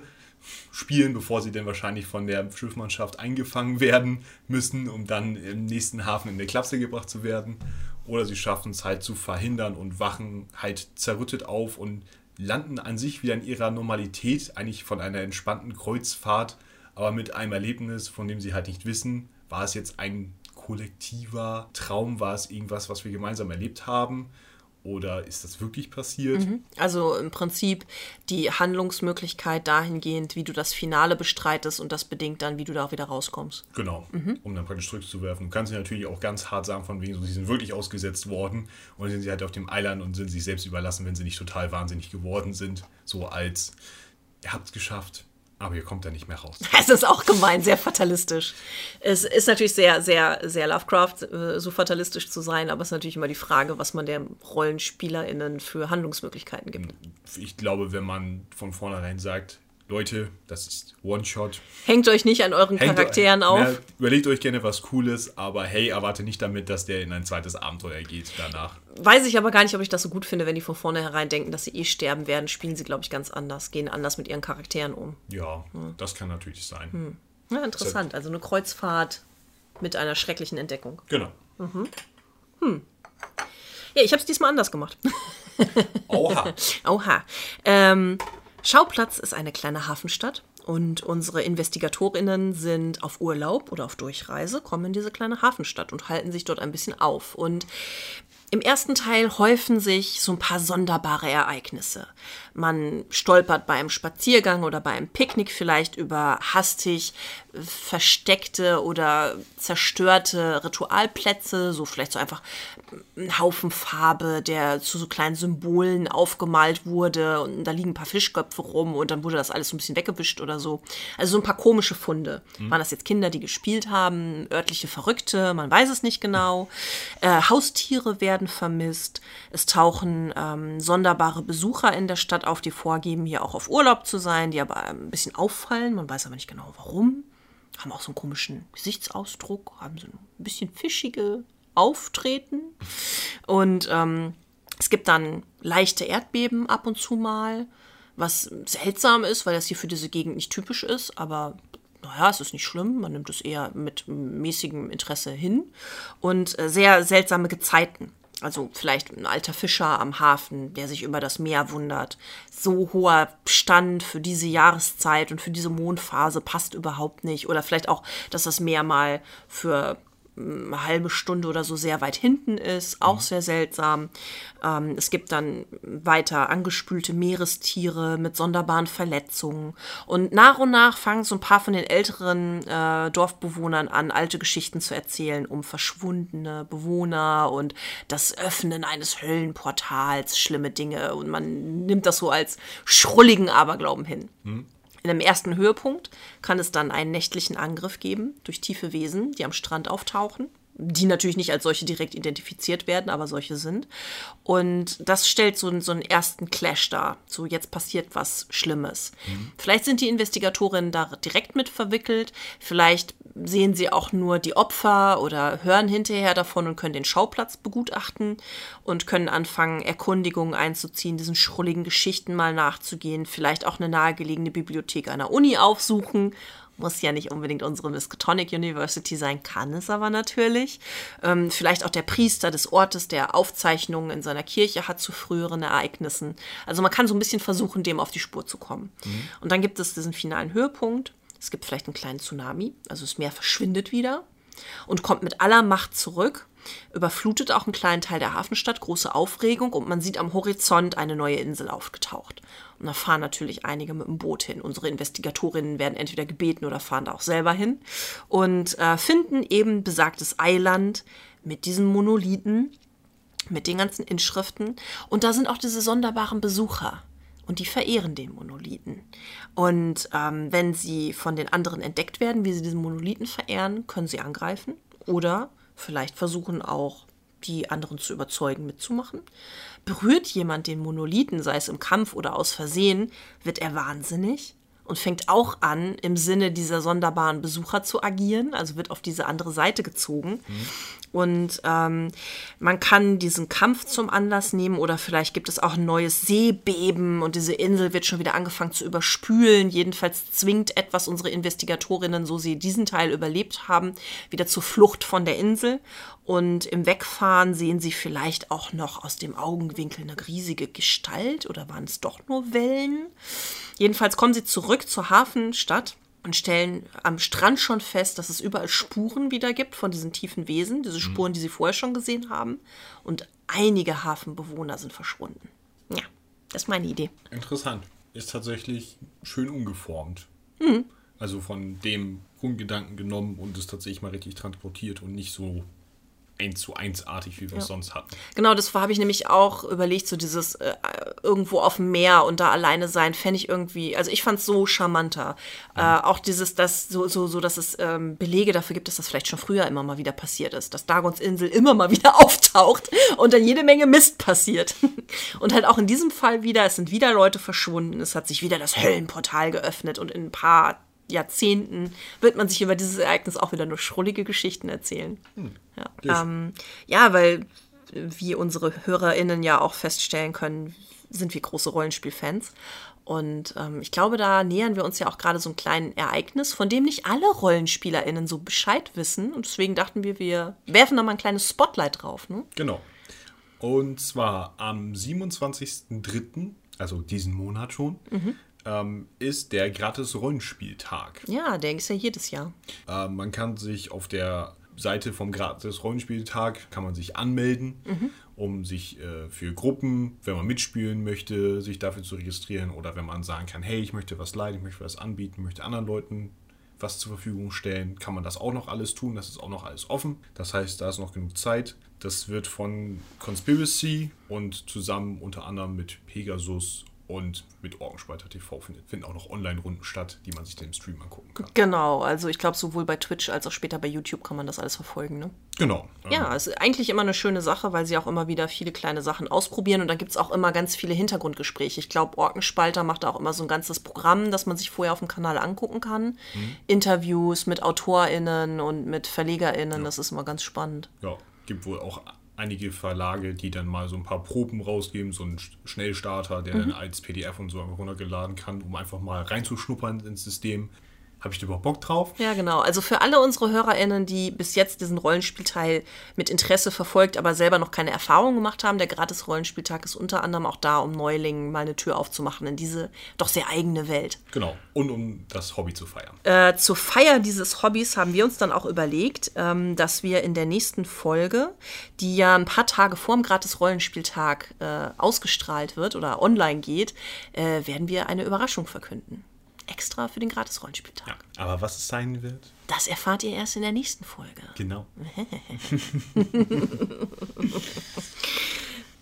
spielen, bevor sie dann wahrscheinlich von der Schiffmannschaft eingefangen werden müssen, um dann im nächsten Hafen in eine Klapse gebracht zu werden. Oder sie schaffen es halt zu verhindern und wachen halt zerrüttet auf und landen an sich wieder in ihrer Normalität, eigentlich von einer entspannten Kreuzfahrt, aber mit einem Erlebnis, von dem sie halt nicht wissen, war es jetzt ein kollektiver Traum, war es irgendwas, was wir gemeinsam erlebt haben oder ist das wirklich passiert? Also im Prinzip die Handlungsmöglichkeit dahingehend, wie du das Finale bestreitest und das bedingt dann, wie du da auch wieder rauskommst. Genau, um dann praktisch zurückzuwerfen. Du kannst sie natürlich auch ganz hart sagen, von wegen so, sie sind wirklich ausgesetzt worden und sind sie halt auf dem Eiland und sind sich selbst überlassen, wenn sie nicht total wahnsinnig geworden sind. So als, ihr habt es geschafft, aber ihr kommt da nicht mehr raus. Es ist auch gemein, sehr fatalistisch. Es ist natürlich sehr, sehr, sehr Lovecraft, äh, so fatalistisch zu sein, aber es ist natürlich immer die Frage, was man den RollenspielerInnen für Handlungsmöglichkeiten gibt. Ich glaube, wenn man von vornherein sagt, Leute, das ist One-Shot, Hängt euch nicht an euren Hängt- Charakteren auf. Na, überlegt euch gerne was Cooles, aber hey, erwarte nicht damit, dass der in ein zweites Abenteuer geht danach. Weiß ich aber gar nicht, ob ich das so gut finde, wenn die von vornherein denken, dass sie eh sterben werden, spielen sie, glaube ich, ganz anders, gehen anders mit ihren Charakteren um. Ja, das kann natürlich sein. Ja, interessant. Also eine Kreuzfahrt mit einer schrecklichen Entdeckung. Genau. Ja, ich habe es diesmal anders gemacht. Oha. Oha. Ähm, Schauplatz ist eine kleine Hafenstadt und unsere Investigatorinnen sind auf Urlaub oder auf Durchreise, kommen in diese kleine Hafenstadt und halten sich dort ein bisschen auf. Und im ersten Teil häufen sich so ein paar sonderbare Ereignisse. Man stolpert beim Spaziergang oder beim Picknick vielleicht über hastig versteckte oder zerstörte Ritualplätze, so vielleicht so einfach ein Haufen Farbe, der zu so kleinen Symbolen aufgemalt wurde und da liegen ein paar Fischköpfe rum und dann wurde das alles so ein bisschen weggewischt oder so. Also so ein paar komische Funde. Waren das jetzt Kinder, die gespielt haben, örtliche Verrückte, man weiß es nicht genau. Äh, Haustiere werden vermisst. Es tauchen ähm, sonderbare Besucher in der Stadt auf, die vorgeben, hier auch auf Urlaub zu sein, die aber ein bisschen auffallen. Man weiß aber nicht genau warum. Haben auch so einen komischen Gesichtsausdruck, haben so ein bisschen fischige Auftreten. Und ähm, es gibt dann leichte Erdbeben ab und zu mal, was seltsam ist, weil das hier für diese Gegend nicht typisch ist, aber naja, es ist nicht schlimm, man nimmt es eher mit mäßigem Interesse hin. Und äh, sehr seltsame Gezeiten. Also vielleicht ein alter Fischer am Hafen, der sich über das Meer wundert. So hoher Stand für diese Jahreszeit und für diese Mondphase passt überhaupt nicht. Oder vielleicht auch, dass das Meer mal für eine halbe Stunde oder so sehr weit hinten ist, auch sehr seltsam. Ähm, es gibt dann weiter angespülte Meerestiere mit sonderbaren Verletzungen. Und nach und nach fangen so ein paar von den älteren äh, Dorfbewohnern an, alte Geschichten zu erzählen um verschwundene Bewohner und das Öffnen eines Höllenportals, schlimme Dinge. Und man nimmt das so als schrulligen Aberglauben hin. Mhm. In einem ersten Höhepunkt kann es dann einen nächtlichen Angriff geben durch tiefe Wesen, die am Strand auftauchen die natürlich nicht als solche direkt identifiziert werden, aber solche sind. Und das stellt so, so einen ersten Clash dar. So, jetzt passiert was Schlimmes. Mhm. Vielleicht sind die Investigatorinnen da direkt mit verwickelt. Vielleicht sehen sie auch nur die Opfer oder hören hinterher davon und können den Schauplatz begutachten und können anfangen, Erkundigungen einzuziehen, diesen schrulligen Geschichten mal nachzugehen, vielleicht auch eine nahegelegene Bibliothek einer Uni aufsuchen muss ja nicht unbedingt unsere Miskatonic University sein, kann es aber natürlich. Ähm, vielleicht auch der Priester des Ortes, der Aufzeichnungen in seiner Kirche hat zu früheren Ereignissen. Also man kann so ein bisschen versuchen, dem auf die Spur zu kommen. Mhm. Und dann gibt es diesen finalen Höhepunkt. Es gibt vielleicht einen kleinen Tsunami, also das Meer verschwindet wieder und kommt mit aller Macht zurück überflutet auch einen kleinen Teil der Hafenstadt, große Aufregung und man sieht am Horizont eine neue Insel aufgetaucht. Und da fahren natürlich einige mit dem Boot hin. Unsere Investigatorinnen werden entweder gebeten oder fahren da auch selber hin und äh, finden eben besagtes Eiland mit diesen Monolithen, mit den ganzen Inschriften. Und da sind auch diese sonderbaren Besucher. Und die verehren den Monolithen. Und ähm, wenn sie von den anderen entdeckt werden, wie sie diesen Monolithen verehren, können sie angreifen oder vielleicht versuchen auch die anderen zu überzeugen, mitzumachen. Berührt jemand den Monolithen, sei es im Kampf oder aus Versehen, wird er wahnsinnig und fängt auch an, im Sinne dieser sonderbaren Besucher zu agieren, also wird auf diese andere Seite gezogen. Mhm. Und ähm, man kann diesen Kampf zum Anlass nehmen oder vielleicht gibt es auch ein neues Seebeben und diese Insel wird schon wieder angefangen zu überspülen. Jedenfalls zwingt etwas unsere Investigatorinnen, so sie diesen Teil überlebt haben, wieder zur Flucht von der Insel. Und im Wegfahren sehen sie vielleicht auch noch aus dem Augenwinkel eine riesige Gestalt oder waren es doch nur Wellen? Jedenfalls kommen sie zurück zur Hafenstadt und stellen am Strand schon fest, dass es überall Spuren wieder gibt von diesen tiefen Wesen, diese mhm. Spuren, die sie vorher schon gesehen haben. Und einige Hafenbewohner sind verschwunden. Ja, das ist meine Idee. Interessant. Ist tatsächlich schön umgeformt. Mhm. Also von dem Grundgedanken genommen und es tatsächlich mal richtig transportiert und nicht so eins zu eins artig, wie wir ja. es sonst hatten. Genau, das habe ich nämlich auch überlegt, so dieses äh, irgendwo auf dem Meer und da alleine sein, fände ich irgendwie, also ich fand es so charmanter. Mhm. Äh, auch dieses, dass so, so, so, dass es ähm, Belege dafür gibt, dass das vielleicht schon früher immer mal wieder passiert ist, dass Dagons Insel immer mal wieder auftaucht und dann jede Menge Mist passiert. und halt auch in diesem Fall wieder, es sind wieder Leute verschwunden, es hat sich wieder das Höllenportal geöffnet und in ein paar Jahrzehnten wird man sich über dieses Ereignis auch wieder nur schrullige Geschichten erzählen. Hm. Ja. Ähm, ja, weil, wie unsere HörerInnen ja auch feststellen können, sind wir große Rollenspielfans. Und ähm, ich glaube, da nähern wir uns ja auch gerade so einem kleinen Ereignis, von dem nicht alle RollenspielerInnen so Bescheid wissen. Und deswegen dachten wir, wir werfen da mal ein kleines Spotlight drauf. Ne? Genau. Und zwar am 27.03., also diesen Monat schon, mhm ähm, ist der gratis Rollenspieltag. Ja, der ist ja jedes Jahr. Äh, man kann sich auf der Seite vom gratis Rollenspieltag kann man sich anmelden, mhm. um sich äh, für Gruppen, wenn man mitspielen möchte, sich dafür zu registrieren oder wenn man sagen kann, hey, ich möchte was leiden, ich möchte was anbieten, möchte anderen Leuten was zur Verfügung stellen, kann man das auch noch alles tun. Das ist auch noch alles offen. Das heißt, da ist noch genug Zeit. Das wird von Conspiracy und zusammen unter anderem mit Pegasus und mit Orgenspalter TV finden auch noch Online-Runden statt, die man sich dann im Stream angucken kann. Genau, also ich glaube, sowohl bei Twitch als auch später bei YouTube kann man das alles verfolgen. Ne? Genau. Ja, es ist eigentlich immer eine schöne Sache, weil sie auch immer wieder viele kleine Sachen ausprobieren und da gibt es auch immer ganz viele Hintergrundgespräche. Ich glaube, Orkenspalter macht auch immer so ein ganzes Programm, das man sich vorher auf dem Kanal angucken kann. Mhm. Interviews mit AutorInnen und mit VerlegerInnen, ja. das ist immer ganz spannend. Ja, gibt wohl auch einige Verlage, die dann mal so ein paar Proben rausgeben, so einen Schnellstarter, der mhm. dann als PDF und so runtergeladen kann, um einfach mal reinzuschnuppern ins System. Habe ich da überhaupt Bock drauf? Ja, genau. Also für alle unsere HörerInnen, die bis jetzt diesen Rollenspielteil mit Interesse verfolgt, aber selber noch keine Erfahrung gemacht haben, der Gratis-Rollenspieltag ist unter anderem auch da, um Neulingen mal eine Tür aufzumachen in diese doch sehr eigene Welt. Genau. Und um das Hobby zu feiern. Äh, zur Feier dieses Hobbys haben wir uns dann auch überlegt, ähm, dass wir in der nächsten Folge, die ja ein paar Tage vor dem Gratis-Rollenspieltag äh, ausgestrahlt wird oder online geht, äh, werden wir eine Überraschung verkünden. Extra für den Gratis-Rollenspieltag. Ja. Aber was es sein wird? Das erfahrt ihr erst in der nächsten Folge. Genau.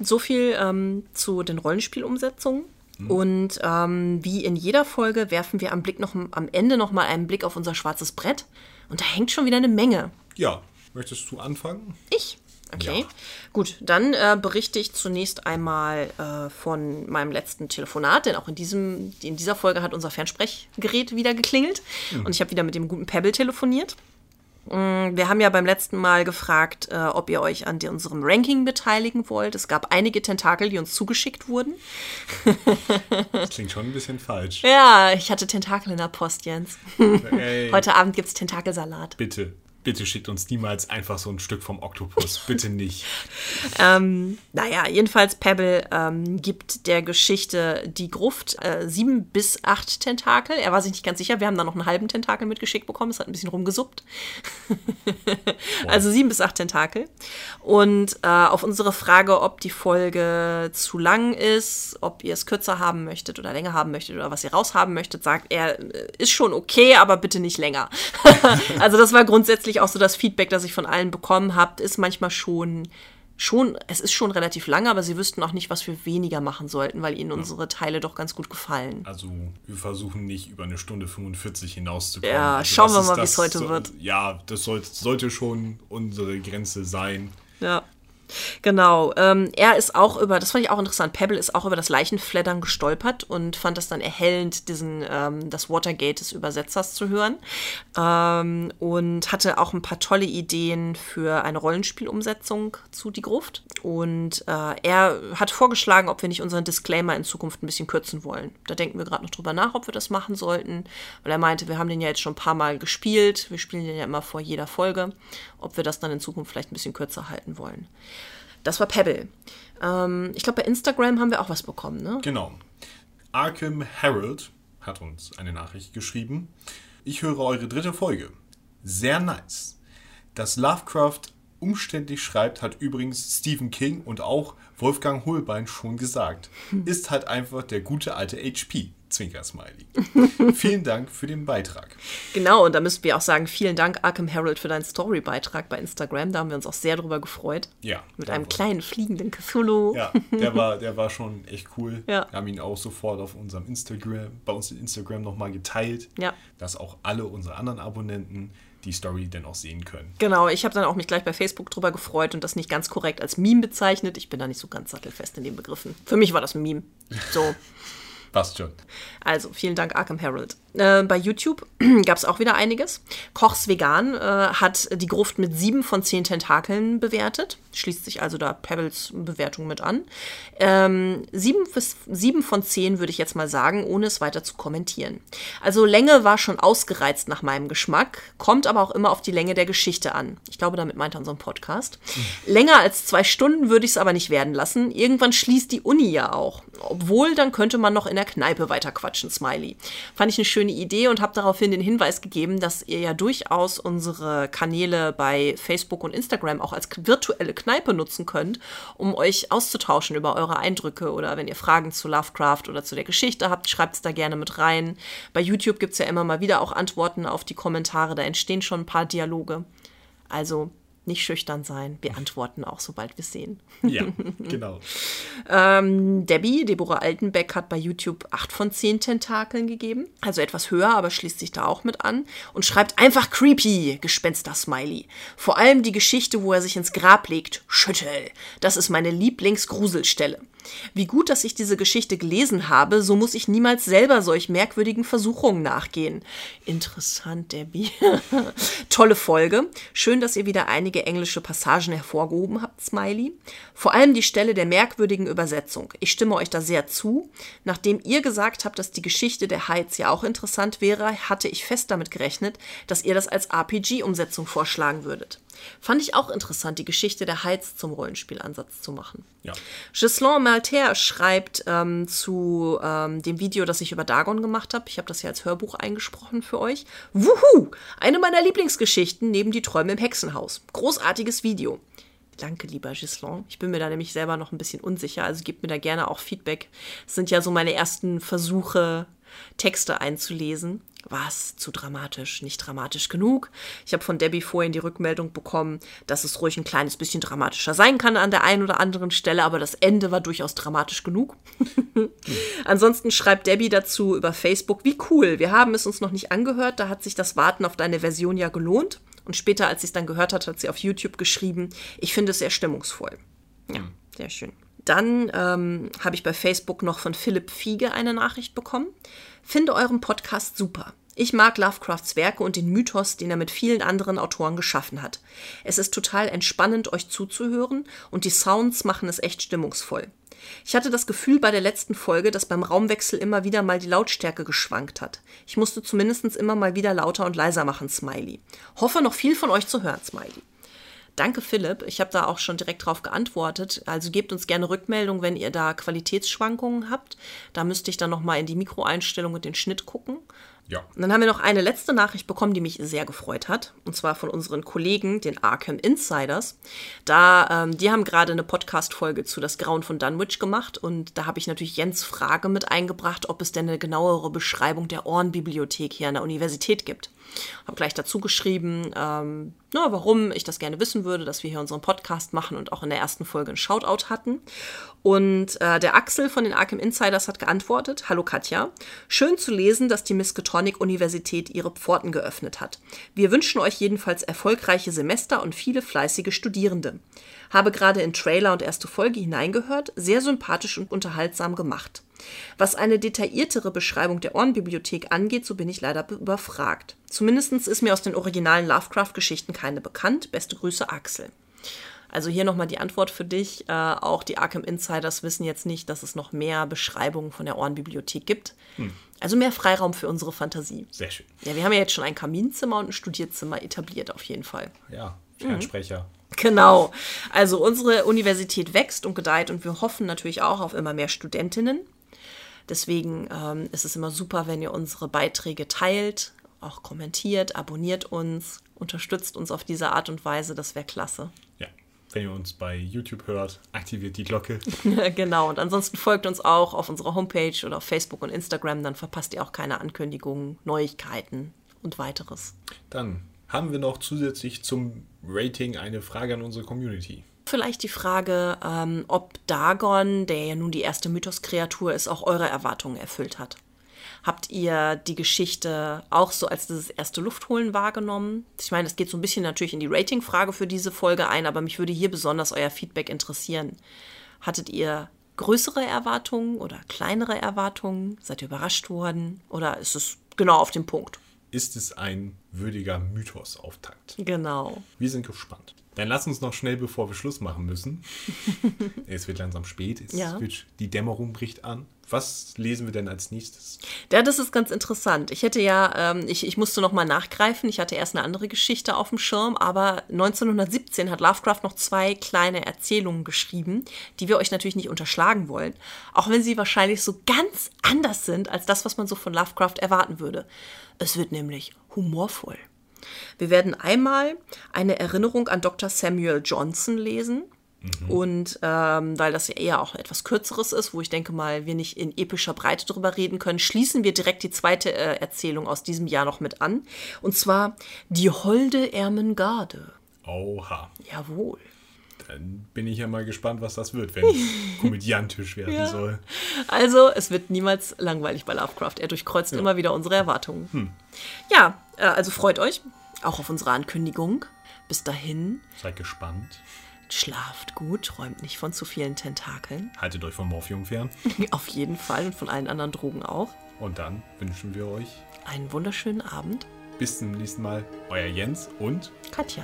So viel ähm, zu den Rollenspielumsetzungen. Und ähm, wie in jeder Folge werfen wir am, Blick noch, am Ende noch mal einen Blick auf unser schwarzes Brett. Und da hängt schon wieder eine Menge. Ja. Möchtest du anfangen? Ich. Okay. Ja. Gut, dann äh, berichte ich zunächst einmal äh, von meinem letzten Telefonat, denn auch in, diesem, in dieser Folge hat unser Fernsprechgerät wieder geklingelt und ich habe wieder mit dem guten Pebble telefoniert. Mm, Wir haben ja beim letzten Mal gefragt, äh, ob ihr euch an unserem Ranking beteiligen wollt. Es gab einige Tentakel, die uns zugeschickt wurden. Das klingt schon ein bisschen falsch. Ja, ich hatte Tentakel in der Post, Jens. Ey, Heute Abend gibt es Tentakelsalat. bitte, bitte schickt uns niemals einfach so ein Stück vom Oktopus. Bitte nicht. Ähm, naja, jedenfalls Pebble ähm, gibt der Geschichte die Gruft äh, sieben bis acht Tentakel. Er war sich nicht ganz sicher. Wir haben da noch einen halben Tentakel mitgeschickt bekommen. Es hat ein bisschen rumgesuppt. also sieben bis acht Tentakel. Und äh, auf unsere Frage, ob die Folge zu lang ist, ob ihr es kürzer haben möchtet oder länger haben möchtet oder was ihr raushaben möchtet, sagt er, äh, ist schon okay, aber bitte nicht länger. also das war grundsätzlich auch so das Feedback, das ich von allen bekommen habe, ist manchmal schon schon, es ist schon relativ lang, aber sie wüssten auch nicht, was wir weniger machen sollten, weil ihnen unsere Teile doch ganz gut gefallen. Also, wir versuchen nicht über eine Stunde 45 hinauszukommen. Ja, also, schauen wir mal, das wie's heute so- wird. Ja, das sollte, sollte schon unsere Grenze sein. Ja. Genau. Ähm, er ist auch über, das fand ich auch interessant, Pebble ist auch über das Leichenfleddern gestolpert und fand das dann erhellend, diesen, ähm, das Watergate des Übersetzers zu hören. Ähm, und hatte auch ein paar tolle Ideen für eine Rollenspielumsetzung zu Die Gruft. Und äh, er hat vorgeschlagen, ob wir nicht unseren Disclaimer in Zukunft ein bisschen kürzen wollen. Da denken wir gerade noch drüber nach, ob wir das machen sollten. Weil er meinte, wir haben den ja jetzt schon ein paar Mal gespielt. Wir spielen den ja immer vor jeder Folge. Ob wir das dann in Zukunft vielleicht ein bisschen kürzer halten wollen. Das war Pebble. Ähm, ich glaube, bei Instagram haben wir auch was bekommen, ne? Genau. Arkham Herald hat uns eine Nachricht geschrieben. Ich höre eure dritte Folge. Sehr nice. Dass Lovecraft umständlich schreibt, hat übrigens Stephen King und auch Wolfgang Holbein schon gesagt. Ist halt einfach der gute alte HP. Zwinker-Smiley. Vielen Dank für den Beitrag. Genau, und da müssen wir auch sagen, vielen Dank, Arkham Herald, für deinen Story-Beitrag bei Instagram. Da haben wir uns auch sehr drüber gefreut. Ja. Mit einem kleinen fliegenden Cthulhu. Ja, der war, der war schon echt cool. Ja. Wir haben ihn auch sofort auf unserem Instagram, bei uns in Instagram nochmal geteilt, Ja. dass auch alle unsere anderen Abonnenten die Story dann auch sehen können. Genau, ich habe dann auch mich gleich bei Facebook drüber gefreut und das nicht ganz korrekt als Meme bezeichnet. Ich bin da nicht so ganz sattelfest in den Begriffen. Für mich war das ein Meme. So. Passt schon. Also, vielen Dank, Arkham Herald. Äh, bei YouTube gab es auch wieder einiges. Kochs Vegan äh, hat die Gruft mit sieben von zehn Tentakeln bewertet. Schließt sich also da Pebbles Bewertung mit an. Ähm, sieben, bis, sieben von zehn würde ich jetzt mal sagen, ohne es weiter zu kommentieren. Also Länge war schon ausgereizt nach meinem Geschmack, kommt aber auch immer auf die Länge der Geschichte an. Ich glaube, damit meint er unseren Podcast. Länger als zwei Stunden würde ich es aber nicht werden lassen. Irgendwann schließt die Uni ja auch. Obwohl, dann könnte man noch in der Kneipe weiterquatschen, Smiley. Fand ich eine schöne Idee und habe daraufhin den Hinweis gegeben, dass ihr ja durchaus unsere Kanäle bei Facebook und Instagram auch als virtuelle Kneipe nutzen könnt, um euch auszutauschen über eure Eindrücke oder wenn ihr Fragen zu Lovecraft oder zu der Geschichte habt, schreibt es da gerne mit rein. Bei YouTube gibt es ja immer mal wieder auch Antworten auf die Kommentare, da entstehen schon ein paar Dialoge. Also nicht schüchtern sein, wir antworten auch, sobald wir es sehen. Ja, genau. Ähm, Debbie, Deborah Altenbeck, hat bei YouTube 8 von 10 Tentakeln gegeben. Also etwas höher, aber schließt sich da auch mit an. Und schreibt einfach creepy, Gespenster-Smiley. Vor allem die Geschichte, wo er sich ins Grab legt. Schüttel. Das ist meine Lieblingsgruselstelle. Wie gut, dass ich diese Geschichte gelesen habe, so muss ich niemals selber solch merkwürdigen Versuchungen nachgehen. Interessant, Debbie. Tolle Folge. Schön, dass ihr wieder einige englische Passagen hervorgehoben habt, Smiley. Vor allem die Stelle der merkwürdigen Übersetzung. Ich stimme euch da sehr zu. Nachdem ihr gesagt habt, dass die Geschichte der Heights ja auch interessant wäre, hatte ich fest damit gerechnet, dass ihr das als RPG-Umsetzung vorschlagen würdet. Fand ich auch interessant, die Geschichte der Heights zum Rollenspielansatz zu machen. Ja. Gislain Malter schreibt ähm, zu ähm, dem Video, das ich über Dagon gemacht habe. Ich habe das ja als Hörbuch eingesprochen für euch. Wuhu! Eine meiner Lieblingsgeschichten neben die Träume im Hexenhaus. Großartiges Video. Danke, lieber Gislain. Ich bin mir da nämlich selber noch ein bisschen unsicher, also gebt mir da gerne auch Feedback. Das sind ja so meine ersten Versuche, Texte einzulesen. Was zu dramatisch, nicht dramatisch genug. Ich habe von Debbie vorhin die Rückmeldung bekommen, dass es ruhig ein kleines bisschen dramatischer sein kann an der einen oder anderen Stelle, aber das Ende war durchaus dramatisch genug. Ansonsten schreibt Debbie dazu über Facebook, wie cool, wir haben es uns noch nicht angehört, da hat sich das Warten auf deine Version ja gelohnt. Und später, als sie es dann gehört hat, hat sie auf YouTube geschrieben, ich finde es sehr stimmungsvoll. Ja, sehr schön. Dann ähm, habe ich bei Facebook noch von Philipp Fiege eine Nachricht bekommen. Finde euren Podcast super. Ich mag Lovecrafts Werke und den Mythos, den er mit vielen anderen Autoren geschaffen hat. Es ist total entspannend, euch zuzuhören und die Sounds machen es echt stimmungsvoll. Ich hatte das Gefühl bei der letzten Folge, dass beim Raumwechsel immer wieder mal die Lautstärke geschwankt hat. Ich musste zumindest immer mal wieder lauter und leiser machen, Smiley. Hoffe noch viel von euch zu hören, Smiley. Danke, Philipp. Ich habe da auch schon direkt drauf geantwortet. Also gebt uns gerne Rückmeldung, wenn ihr da Qualitätsschwankungen habt. Da müsste ich dann nochmal in die Mikroeinstellung und den Schnitt gucken. Ja. Und dann haben wir noch eine letzte Nachricht bekommen, die mich sehr gefreut hat. Und zwar von unseren Kollegen, den Arkham Insiders. Da, ähm, die haben gerade eine Podcast-Folge zu Das Grauen von Dunwich gemacht. Und da habe ich natürlich Jens Frage mit eingebracht, ob es denn eine genauere Beschreibung der Ohrenbibliothek hier an der Universität gibt. Habe gleich dazu geschrieben, ähm, na, warum ich das gerne wissen würde, dass wir hier unseren Podcast machen und auch in der ersten Folge einen Shoutout hatten. Und äh, der Axel von den Arkham Insiders hat geantwortet: Hallo Katja, schön zu lesen, dass die Miskatonic Universität ihre Pforten geöffnet hat. Wir wünschen euch jedenfalls erfolgreiche Semester und viele fleißige Studierende. Habe gerade in Trailer und erste Folge hineingehört, sehr sympathisch und unterhaltsam gemacht. Was eine detailliertere Beschreibung der Ohrenbibliothek angeht, so bin ich leider überfragt. Zumindest ist mir aus den originalen Lovecraft-Geschichten keine bekannt. Beste Grüße, Axel. Also hier nochmal die Antwort für dich. Äh, auch die Arkham Insiders wissen jetzt nicht, dass es noch mehr Beschreibungen von der Ohrenbibliothek gibt. Also mehr Freiraum für unsere Fantasie. Sehr schön. Ja, wir haben ja jetzt schon ein Kaminzimmer und ein Studierzimmer etabliert, auf jeden Fall. Ja, Fernsprecher. Genau. Also unsere Universität wächst und gedeiht und wir hoffen natürlich auch auf immer mehr Studentinnen. Deswegen ähm, ist es immer super, wenn ihr unsere Beiträge teilt, auch kommentiert, abonniert uns, unterstützt uns auf diese Art und Weise. Das wäre klasse. Ja. Wenn ihr uns bei YouTube hört, aktiviert die Glocke. genau. Und ansonsten folgt uns auch auf unserer Homepage oder auf Facebook und Instagram. Dann verpasst ihr auch keine Ankündigungen, Neuigkeiten und weiteres. Dann haben wir noch zusätzlich zum Rating eine Frage an unsere Community. Vielleicht die Frage, ähm, ob Dagon, der ja nun die erste Mythos-Kreatur ist, auch eure Erwartungen erfüllt hat. Habt ihr die Geschichte auch so als dieses erste Luftholen wahrgenommen? Ich meine, es geht so ein bisschen natürlich in die Rating-Frage für diese Folge ein, aber mich würde hier besonders euer Feedback interessieren. Hattet ihr größere Erwartungen oder kleinere Erwartungen? Seid ihr überrascht worden? Oder ist es genau auf den Punkt? Ist es ein würdiger Mythos-Auftakt? Genau. Wir sind gespannt. Dann lass uns noch schnell, bevor wir Schluss machen müssen. es wird langsam spät, es Ja. wird, die Dämmerung bricht an. Was lesen wir denn als nächstes? Ja, das ist ganz interessant. Ich hätte ja, ähm, ich, ich musste noch mal nachgreifen. Ich hatte erst eine andere Geschichte auf dem Schirm, aber 1917 hat Lovecraft noch zwei kleine Erzählungen geschrieben, die wir euch natürlich nicht unterschlagen wollen. Auch wenn sie wahrscheinlich so ganz anders sind als das, was man so von Lovecraft erwarten würde. Es wird nämlich humorvoll. Wir werden einmal eine Erinnerung an Dr. Samuel Johnson lesen. Und ähm, weil das ja eher auch etwas Kürzeres ist, wo ich denke mal, wir nicht in epischer Breite drüber reden können, schließen wir direkt die zweite äh, Erzählung aus diesem Jahr noch mit an. Und zwar Die Holde Ermengarde. Oha. Jawohl. Dann bin ich ja mal gespannt, was das wird, wenn komödiantisch werden Ja. soll. Also, es wird niemals langweilig bei Lovecraft. Er durchkreuzt immer wieder unsere Erwartungen. Ja, äh, also freut euch auch auf unsere Ankündigung. Bis dahin. Seid gespannt. Schlaft gut, träumt nicht von zu vielen Tentakeln. Haltet euch vom Morphium fern. Auf jeden Fall und von allen anderen Drogen auch. Und dann wünschen wir euch Einen wunderschönen Abend. bis zum nächsten Mal. Euer Jens und Katja.